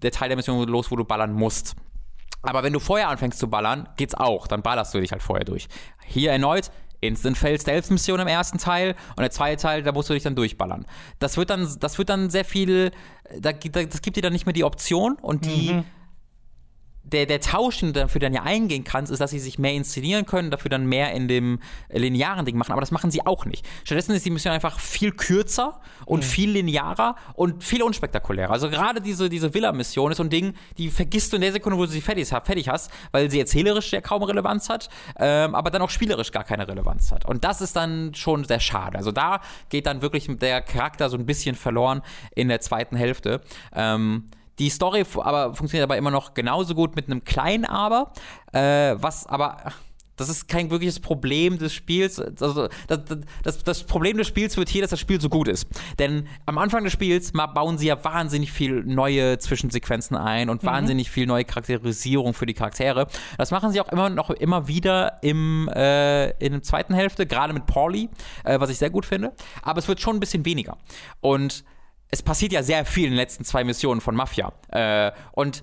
der Teil der Mission los, wo du ballern musst. Aber wenn du vorher anfängst zu ballern, geht's auch. Dann ballerst du dich halt vorher durch. Hier erneut, Instant Fail Stealth Mission im ersten Teil und der zweite Teil, da musst du dich dann durchballern. Das wird dann, das wird dann sehr viel, da, das gibt dir dann nicht mehr die Option und die mhm der, der Tausch, den du dafür dann ja eingehen kannst, ist, dass sie sich mehr inszenieren können, dafür dann mehr in dem linearen Ding machen. Aber das machen sie auch nicht. Stattdessen ist die Mission einfach viel kürzer und mhm. viel linearer und viel unspektakulärer. Also gerade diese, diese Villa-Mission ist so ein Ding, die vergisst du in der Sekunde, wo du sie fertig, fertig hast, weil sie erzählerisch ja kaum Relevanz hat, ähm, aber dann auch spielerisch gar keine Relevanz hat. Und das ist dann schon sehr schade. Also da geht dann wirklich der Charakter so ein bisschen verloren in der zweiten Hälfte. Ähm, die Story aber funktioniert aber immer noch genauso gut mit einem kleinen Aber, äh, was aber das ist kein wirkliches Problem des Spiels. Also das, das, das, Problem des Spiels wird hier, dass das Spiel so gut ist. Denn am Anfang des Spiels bauen sie ja wahnsinnig viel neue Zwischensequenzen ein und mhm. wahnsinnig viel neue Charakterisierung für die Charaktere. Das machen sie auch immer noch immer wieder im, äh, in der zweiten Hälfte, gerade mit Pauli, äh, was ich sehr gut finde. Aber es wird schon ein bisschen weniger. Und es passiert ja sehr viel in den letzten zwei Missionen von Mafia. Äh, und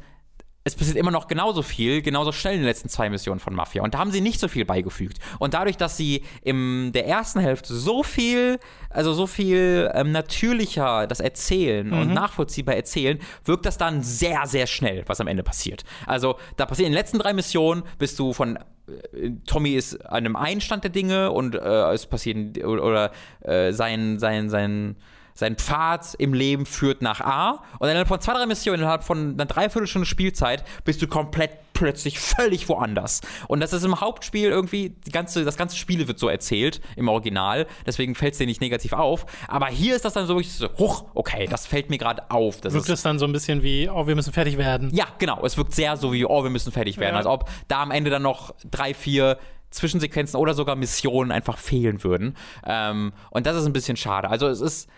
es passiert immer noch genauso viel, genauso schnell in den letzten zwei Missionen von Mafia. Und da haben sie nicht so viel beigefügt. Und dadurch, dass sie in der ersten Hälfte so viel, also so viel ähm, natürlicher das erzählen mhm. und nachvollziehbar erzählen, wirkt das dann sehr, sehr schnell, was am Ende passiert. Also da passiert in den letzten drei Missionen, bist du von äh, Tommy ist an einem Einstand der Dinge und äh, es passiert oder, oder äh, sein, sein, sein sein Pfad im Leben führt nach A und innerhalb von zwei, drei Missionen, innerhalb von einer Dreiviertelstunde Spielzeit, bist du komplett plötzlich völlig woanders. Und das ist im Hauptspiel irgendwie, die ganze, das ganze Spiel wird so erzählt im Original, deswegen fällt es dir nicht negativ auf. Aber hier ist das dann so wirklich so, huch, okay, das fällt mir gerade auf. Das wirkt es dann so ein bisschen wie, oh, wir müssen fertig werden? Ja, genau. Es wirkt sehr so wie, oh, wir müssen fertig werden. Ja. Als ob da am Ende dann noch drei, vier Zwischensequenzen oder sogar Missionen einfach fehlen würden. Ähm, und das ist ein bisschen schade. Also es ist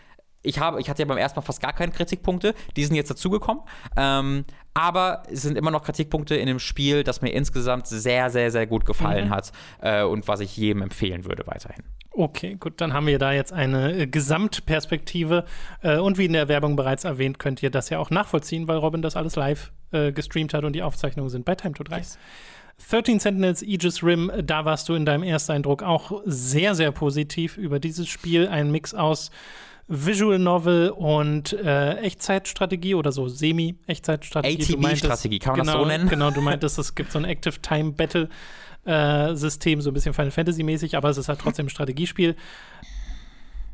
ich, habe, ich hatte ja beim ersten Mal fast gar keine Kritikpunkte, die sind jetzt dazugekommen. Ähm, aber es sind immer noch Kritikpunkte in dem Spiel, das mir insgesamt sehr, sehr, sehr gut gefallen mhm. hat äh, und was ich jedem empfehlen würde weiterhin. Okay, gut, dann haben wir da jetzt eine äh, Gesamtperspektive. Äh, und wie in der Werbung bereits erwähnt, könnt ihr das ja auch nachvollziehen, weil Robin das alles live äh, gestreamt hat und die Aufzeichnungen sind bei Time to 3. Yes. 13 Sentinels Aegis Rim, da warst du in deinem Ersteindruck auch sehr, sehr positiv über dieses Spiel. Ein Mix aus Visual Novel und äh, Echtzeitstrategie oder so Semi-Echtzeitstrategie. ATB-Strategie, kann man genau, das so nennen? Genau, du meintest, es gibt so ein Active Time Battle äh, System, so ein bisschen Final Fantasy mäßig, aber es ist halt trotzdem ein Strategiespiel.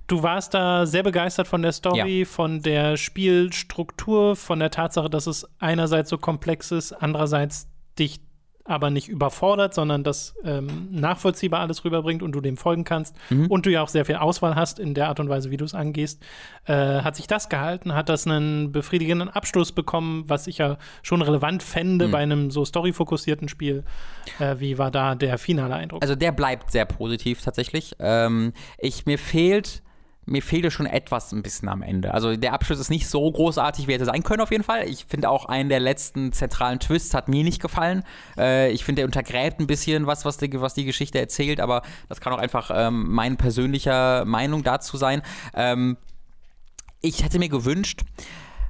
Du warst da sehr begeistert von der Story, ja. von der Spielstruktur, von der Tatsache, dass es einerseits so komplex ist, andererseits dich aber nicht überfordert, sondern das ähm, nachvollziehbar alles rüberbringt und du dem folgen kannst mhm. und du ja auch sehr viel Auswahl hast in der Art und Weise, wie du es angehst. Äh, hat sich das gehalten? Hat das einen befriedigenden Abschluss bekommen, was ich ja schon relevant fände mhm. bei einem so storyfokussierten Spiel? Äh, wie war da der finale Eindruck? Also der bleibt sehr positiv tatsächlich. Ähm, ich mir fehlt mir fehlte schon etwas ein bisschen am Ende. Also der Abschluss ist nicht so großartig, wie er hätte sein können auf jeden Fall. Ich finde auch einen der letzten zentralen Twists hat mir nicht gefallen. Äh, ich finde, der untergräbt ein bisschen was, was die, was die Geschichte erzählt, aber das kann auch einfach ähm, meine persönliche Meinung dazu sein. Ähm, ich hätte mir gewünscht,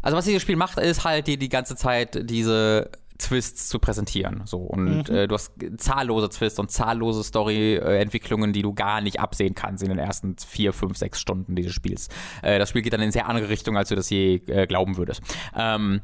also was dieses Spiel macht, ist halt die, die ganze Zeit diese Twists zu präsentieren. So. Und Mhm. äh, du hast zahllose Twists und zahllose Story-Entwicklungen, die du gar nicht absehen kannst in den ersten vier, fünf, sechs Stunden dieses Spiels. Äh, das Spiel geht dann in sehr andere Richtung, als du das je äh, glauben würdest. Ähm,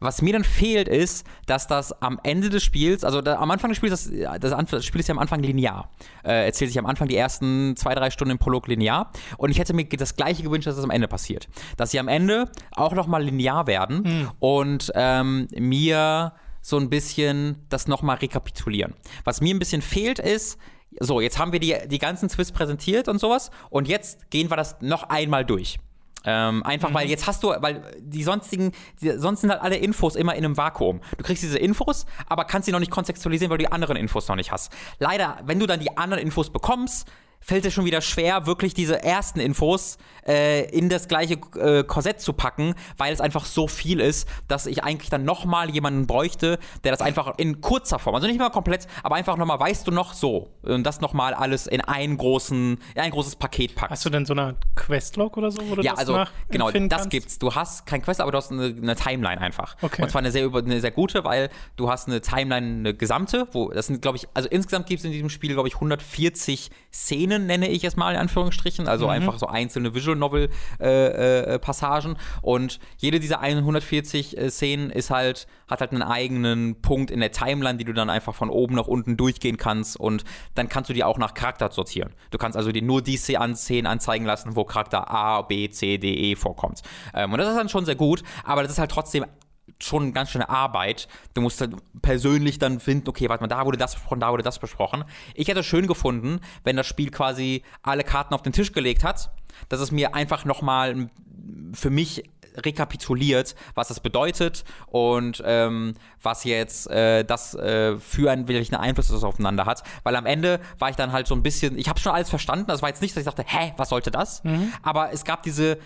was mir dann fehlt, ist, dass das am Ende des Spiels, also da, am Anfang des Spiels, das, das, das Spiel ist ja am Anfang linear. Äh, erzählt sich am Anfang die ersten zwei, drei Stunden im Prolog linear. Und ich hätte mir das gleiche gewünscht, dass es am Ende passiert. Dass sie am Ende auch nochmal linear werden und ähm, mir so ein bisschen das nochmal rekapitulieren. Was mir ein bisschen fehlt, ist, so, jetzt haben wir die, die ganzen Twists präsentiert und sowas und jetzt gehen wir das noch einmal durch. Ähm, einfach weil jetzt hast du, weil die sonstigen, die, sonst sind halt alle Infos immer in einem Vakuum. Du kriegst diese Infos, aber kannst sie noch nicht kontextualisieren, weil du die anderen Infos noch nicht hast. Leider, wenn du dann die anderen Infos bekommst, fällt es schon wieder schwer, wirklich diese ersten Infos äh, in das gleiche äh, Korsett zu packen, weil es einfach so viel ist, dass ich eigentlich dann nochmal jemanden bräuchte, der das einfach in kurzer Form, also nicht mal komplett, aber einfach nochmal, weißt du noch, so, und das nochmal alles in einen großen, in ein großes Paket packt. Hast du denn so eine Questlog oder so, du Ja, also genau, das kannst? gibt's. Du hast kein Quest, aber du hast eine, eine Timeline einfach. Okay. Und zwar eine sehr eine sehr gute, weil du hast eine Timeline, eine gesamte, wo das sind, glaube ich, also insgesamt gibt es in diesem Spiel, glaube ich, 140 Szenen, nenne ich es mal in Anführungsstrichen, also Mhm. einfach so einzelne Visual Novel äh, äh, Passagen. Und jede dieser 140 äh, Szenen ist halt hat halt einen eigenen Punkt in der Timeline, die du dann einfach von oben nach unten durchgehen kannst und dann kannst du die auch nach Charakter sortieren. Du kannst also dir nur die Szenen anzeigen lassen, wo Charakter A, B, C, D, E vorkommt. Ähm, und das ist dann schon sehr gut, aber das ist halt trotzdem schon ganz schöne Arbeit. Du musst halt persönlich dann finden, okay, warte mal, da wurde das besprochen, da wurde das besprochen. Ich hätte es schön gefunden, wenn das Spiel quasi alle Karten auf den Tisch gelegt hat, dass es mir einfach nochmal für mich rekapituliert, was das bedeutet und ähm, was jetzt äh, das äh, für einen welchen Einfluss das aufeinander hat. Weil am Ende war ich dann halt so ein bisschen, ich habe schon alles verstanden. Das war jetzt nicht, dass ich dachte, hä, was sollte das? Aber es gab diese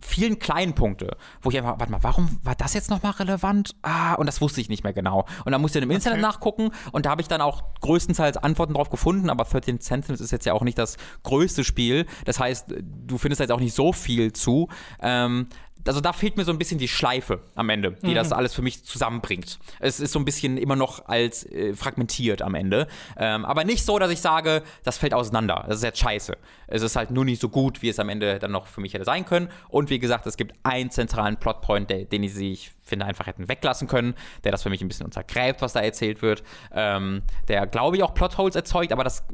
vielen kleinen Punkte, wo ich einfach, warte mal, warum war das jetzt nochmal relevant? Ah, und das wusste ich nicht mehr genau. Und dann musste ich im Internet nachgucken und da habe ich dann auch größtenteils Antworten drauf gefunden, aber 13 Sentinels ist jetzt ja auch nicht das größte Spiel. Das heißt, du findest da jetzt auch nicht so viel zu. Ähm, also da fehlt mir so ein bisschen die Schleife am Ende, die das alles für mich zusammenbringt. Es ist so ein bisschen immer noch als äh, fragmentiert am Ende. Ähm, aber nicht so, dass ich sage, das fällt auseinander. Das ist jetzt scheiße. Es ist halt nur nicht so gut, wie es am Ende dann noch für mich hätte sein können. Und wie gesagt, es gibt einen zentralen Plotpoint, der, den ich finde, einfach hätten weglassen können, der das für mich ein bisschen untergräbt, was da erzählt wird. Ähm, der, glaube ich, auch Plotholes erzeugt, aber das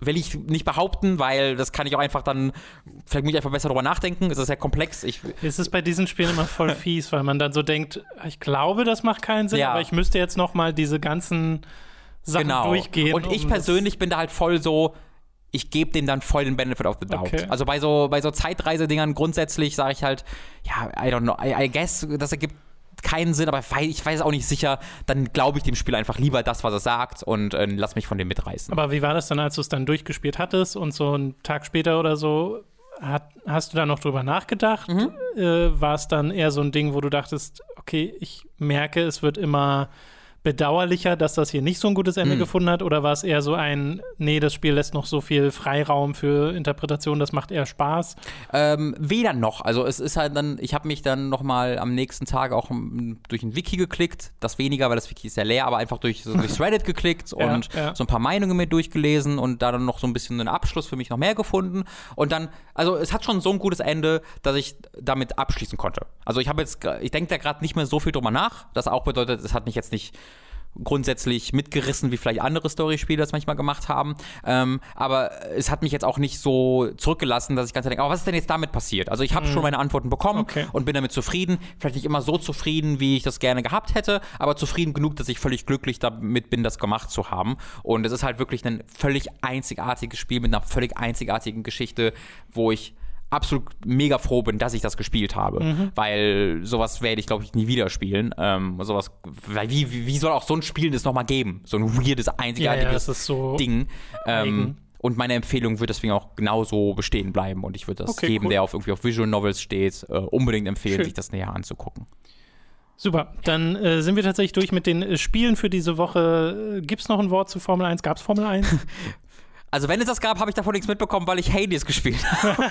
will ich nicht behaupten, weil das kann ich auch einfach dann, vielleicht muss ich einfach besser drüber nachdenken. Es ist sehr komplex. Ich, Es ist bei diesen Spielen immer voll fies, weil man dann so denkt, ich glaube, das macht keinen Sinn, Ja. aber ich müsste jetzt noch mal diese ganzen Sachen genau. durchgehen. Und ich um das- persönlich bin da halt voll so, ich gebe dem dann voll den Benefit of the doubt. Okay. Also bei so, bei so Zeitreisedingern grundsätzlich sage ich halt, ja, I don't know, I, I guess, das ergibt keinen Sinn, aber ich weiß auch nicht sicher, dann glaube ich dem Spiel einfach lieber das, was es sagt und äh, lass mich von dem mitreißen. Aber wie war das dann, als du es dann durchgespielt hattest und so einen Tag später oder so, hat, hast du da noch drüber nachgedacht? Mhm. Äh, war es dann eher so ein Ding, wo du dachtest, okay, ich merke, es wird immer bedauerlicher, dass das hier nicht so ein gutes Ende Mhm. gefunden hat? Oder war es eher so ein, nee, das Spiel lässt noch so viel Freiraum für Interpretation, das macht eher Spaß? Ähm, weder noch. Also es ist halt dann, ich habe mich dann nochmal am nächsten Tag auch durch ein Wiki geklickt. Das weniger, weil das Wiki ist ja leer, aber einfach durch, so durchs Reddit geklickt Ja, und ja. so ein paar Meinungen mir durchgelesen und da dann noch so ein bisschen einen Abschluss für mich noch mehr gefunden. Und dann, also es hat schon so ein gutes Ende, dass ich damit abschließen konnte. Also ich habe jetzt, ich denke da gerade nicht mehr so viel drüber nach. Das auch bedeutet, es hat mich jetzt nicht grundsätzlich mitgerissen, wie vielleicht andere Storyspiele das manchmal gemacht haben. Ähm, aber es hat mich jetzt auch nicht so zurückgelassen, dass ich ganz denke, oh, was ist denn jetzt damit passiert? Also ich habe schon meine Antworten bekommen Mhm. Okay. und bin damit zufrieden. Vielleicht nicht immer so zufrieden, wie ich das gerne gehabt hätte, aber zufrieden genug, dass ich völlig glücklich damit bin, das gemacht zu haben. Und es ist halt wirklich ein völlig einzigartiges Spiel mit einer völlig einzigartigen Geschichte, wo ich absolut mega froh bin, dass ich das gespielt habe, Mhm. weil sowas werde ich, glaube ich, nie wieder spielen. Ähm, sowas, weil wie, wie, soll auch so ein Spiel das nochmal geben? So ein weirdes, Ja, einzigartiges ja, ist so. Ding. Ähm, und meine Empfehlung wird deswegen auch genauso bestehen bleiben. Und ich würde das Okay, jedem, cool. der auf irgendwie auf Visual Novels steht, äh, unbedingt empfehlen, Schön. sich das näher anzugucken. Super, dann äh, sind wir tatsächlich durch mit den äh, Spielen für diese Woche. Gibt es noch ein Wort zu Formel 1? Gab es Formel 1? Also wenn es das gab, habe ich davon nichts mitbekommen, weil ich Hades gespielt habe.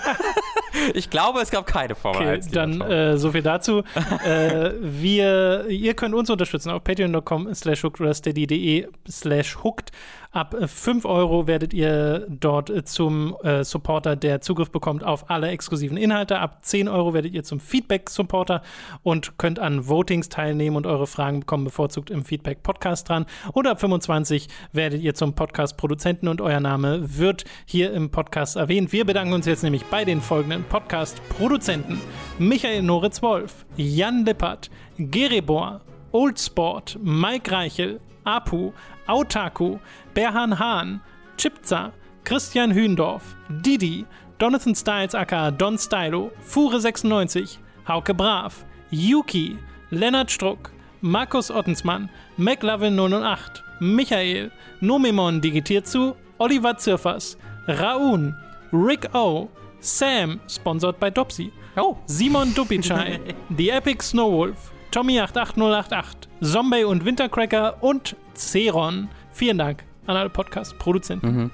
Ich glaube, es gab keine Formel Okay, 1. dann äh, so viel dazu. äh, wir, ihr könnt uns unterstützen auf patreon.com slash hooked oder steady.de slash hooked. Ab äh, 5 Euro werdet ihr dort äh, zum äh, Supporter, der Zugriff bekommt auf alle exklusiven Inhalte. Ab 10 Euro werdet ihr zum Feedback-Supporter und könnt an Votings teilnehmen und eure Fragen bekommen bevorzugt im Feedback-Podcast dran. Und ab 25 werdet ihr zum Podcast-Produzenten und euer Name wird hier im Podcast erwähnt. Wir bedanken uns jetzt nämlich bei den folgenden Podcast-Produzenten: Michael Noritz-Wolf, Jan Lippert, Gerebor, Oldsport, Mike Reichel, Apu, Autaku, Berhan Hahn, Chipza, Christian Hühndorf, Didi, Donathan Styles aka Don Stylo, Fure96, Hauke Brav, Yuki, Lennart Struck, Markus Ottensmann, McLovin008, Michael, Nomemon digitiert zu, Oliver Zirfers, Raun, Rick O, Sam, sponsored bei Dopsy, Oh. Simon Dupicai, The Epic Snowwolf, Tommy88088, Zombie und Wintercracker und Ceron. Vielen Dank an alle Podcast-Produzenten. Mhm.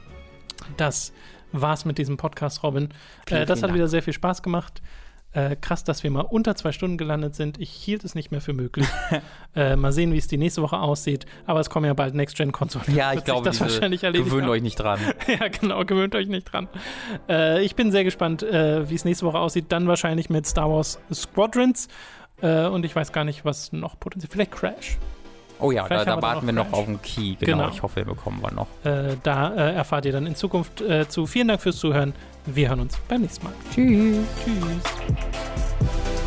Das war's mit diesem Podcast, Robin. Vielen, äh, das hat Dank. wieder sehr viel Spaß gemacht. Äh, krass, dass wir mal unter zwei Stunden gelandet sind. Ich hielt es nicht mehr für möglich. äh, mal sehen, wie es die nächste Woche aussieht. Aber es kommen ja bald Next-Gen-Konsolen. Ja, ich glaube, das wahrscheinlich erledigt gewöhnt haben. euch nicht dran. Ja, genau, gewöhnt euch nicht dran. Äh, ich bin sehr gespannt, äh, wie es nächste Woche aussieht. Dann wahrscheinlich mit Star Wars Squadrons. Äh, und ich weiß gar nicht, was noch potenziell. Vielleicht Crash. Oh ja, da, Vielleicht da wir warten noch wir noch auf einen Key. Genau, Genau. ich hoffe, wir bekommen wir noch. Äh, da äh, erfahrt ihr dann in Zukunft äh, zu. Vielen Dank fürs Zuhören. Wir hören uns beim nächsten Mal. Tschüss. Tschüss.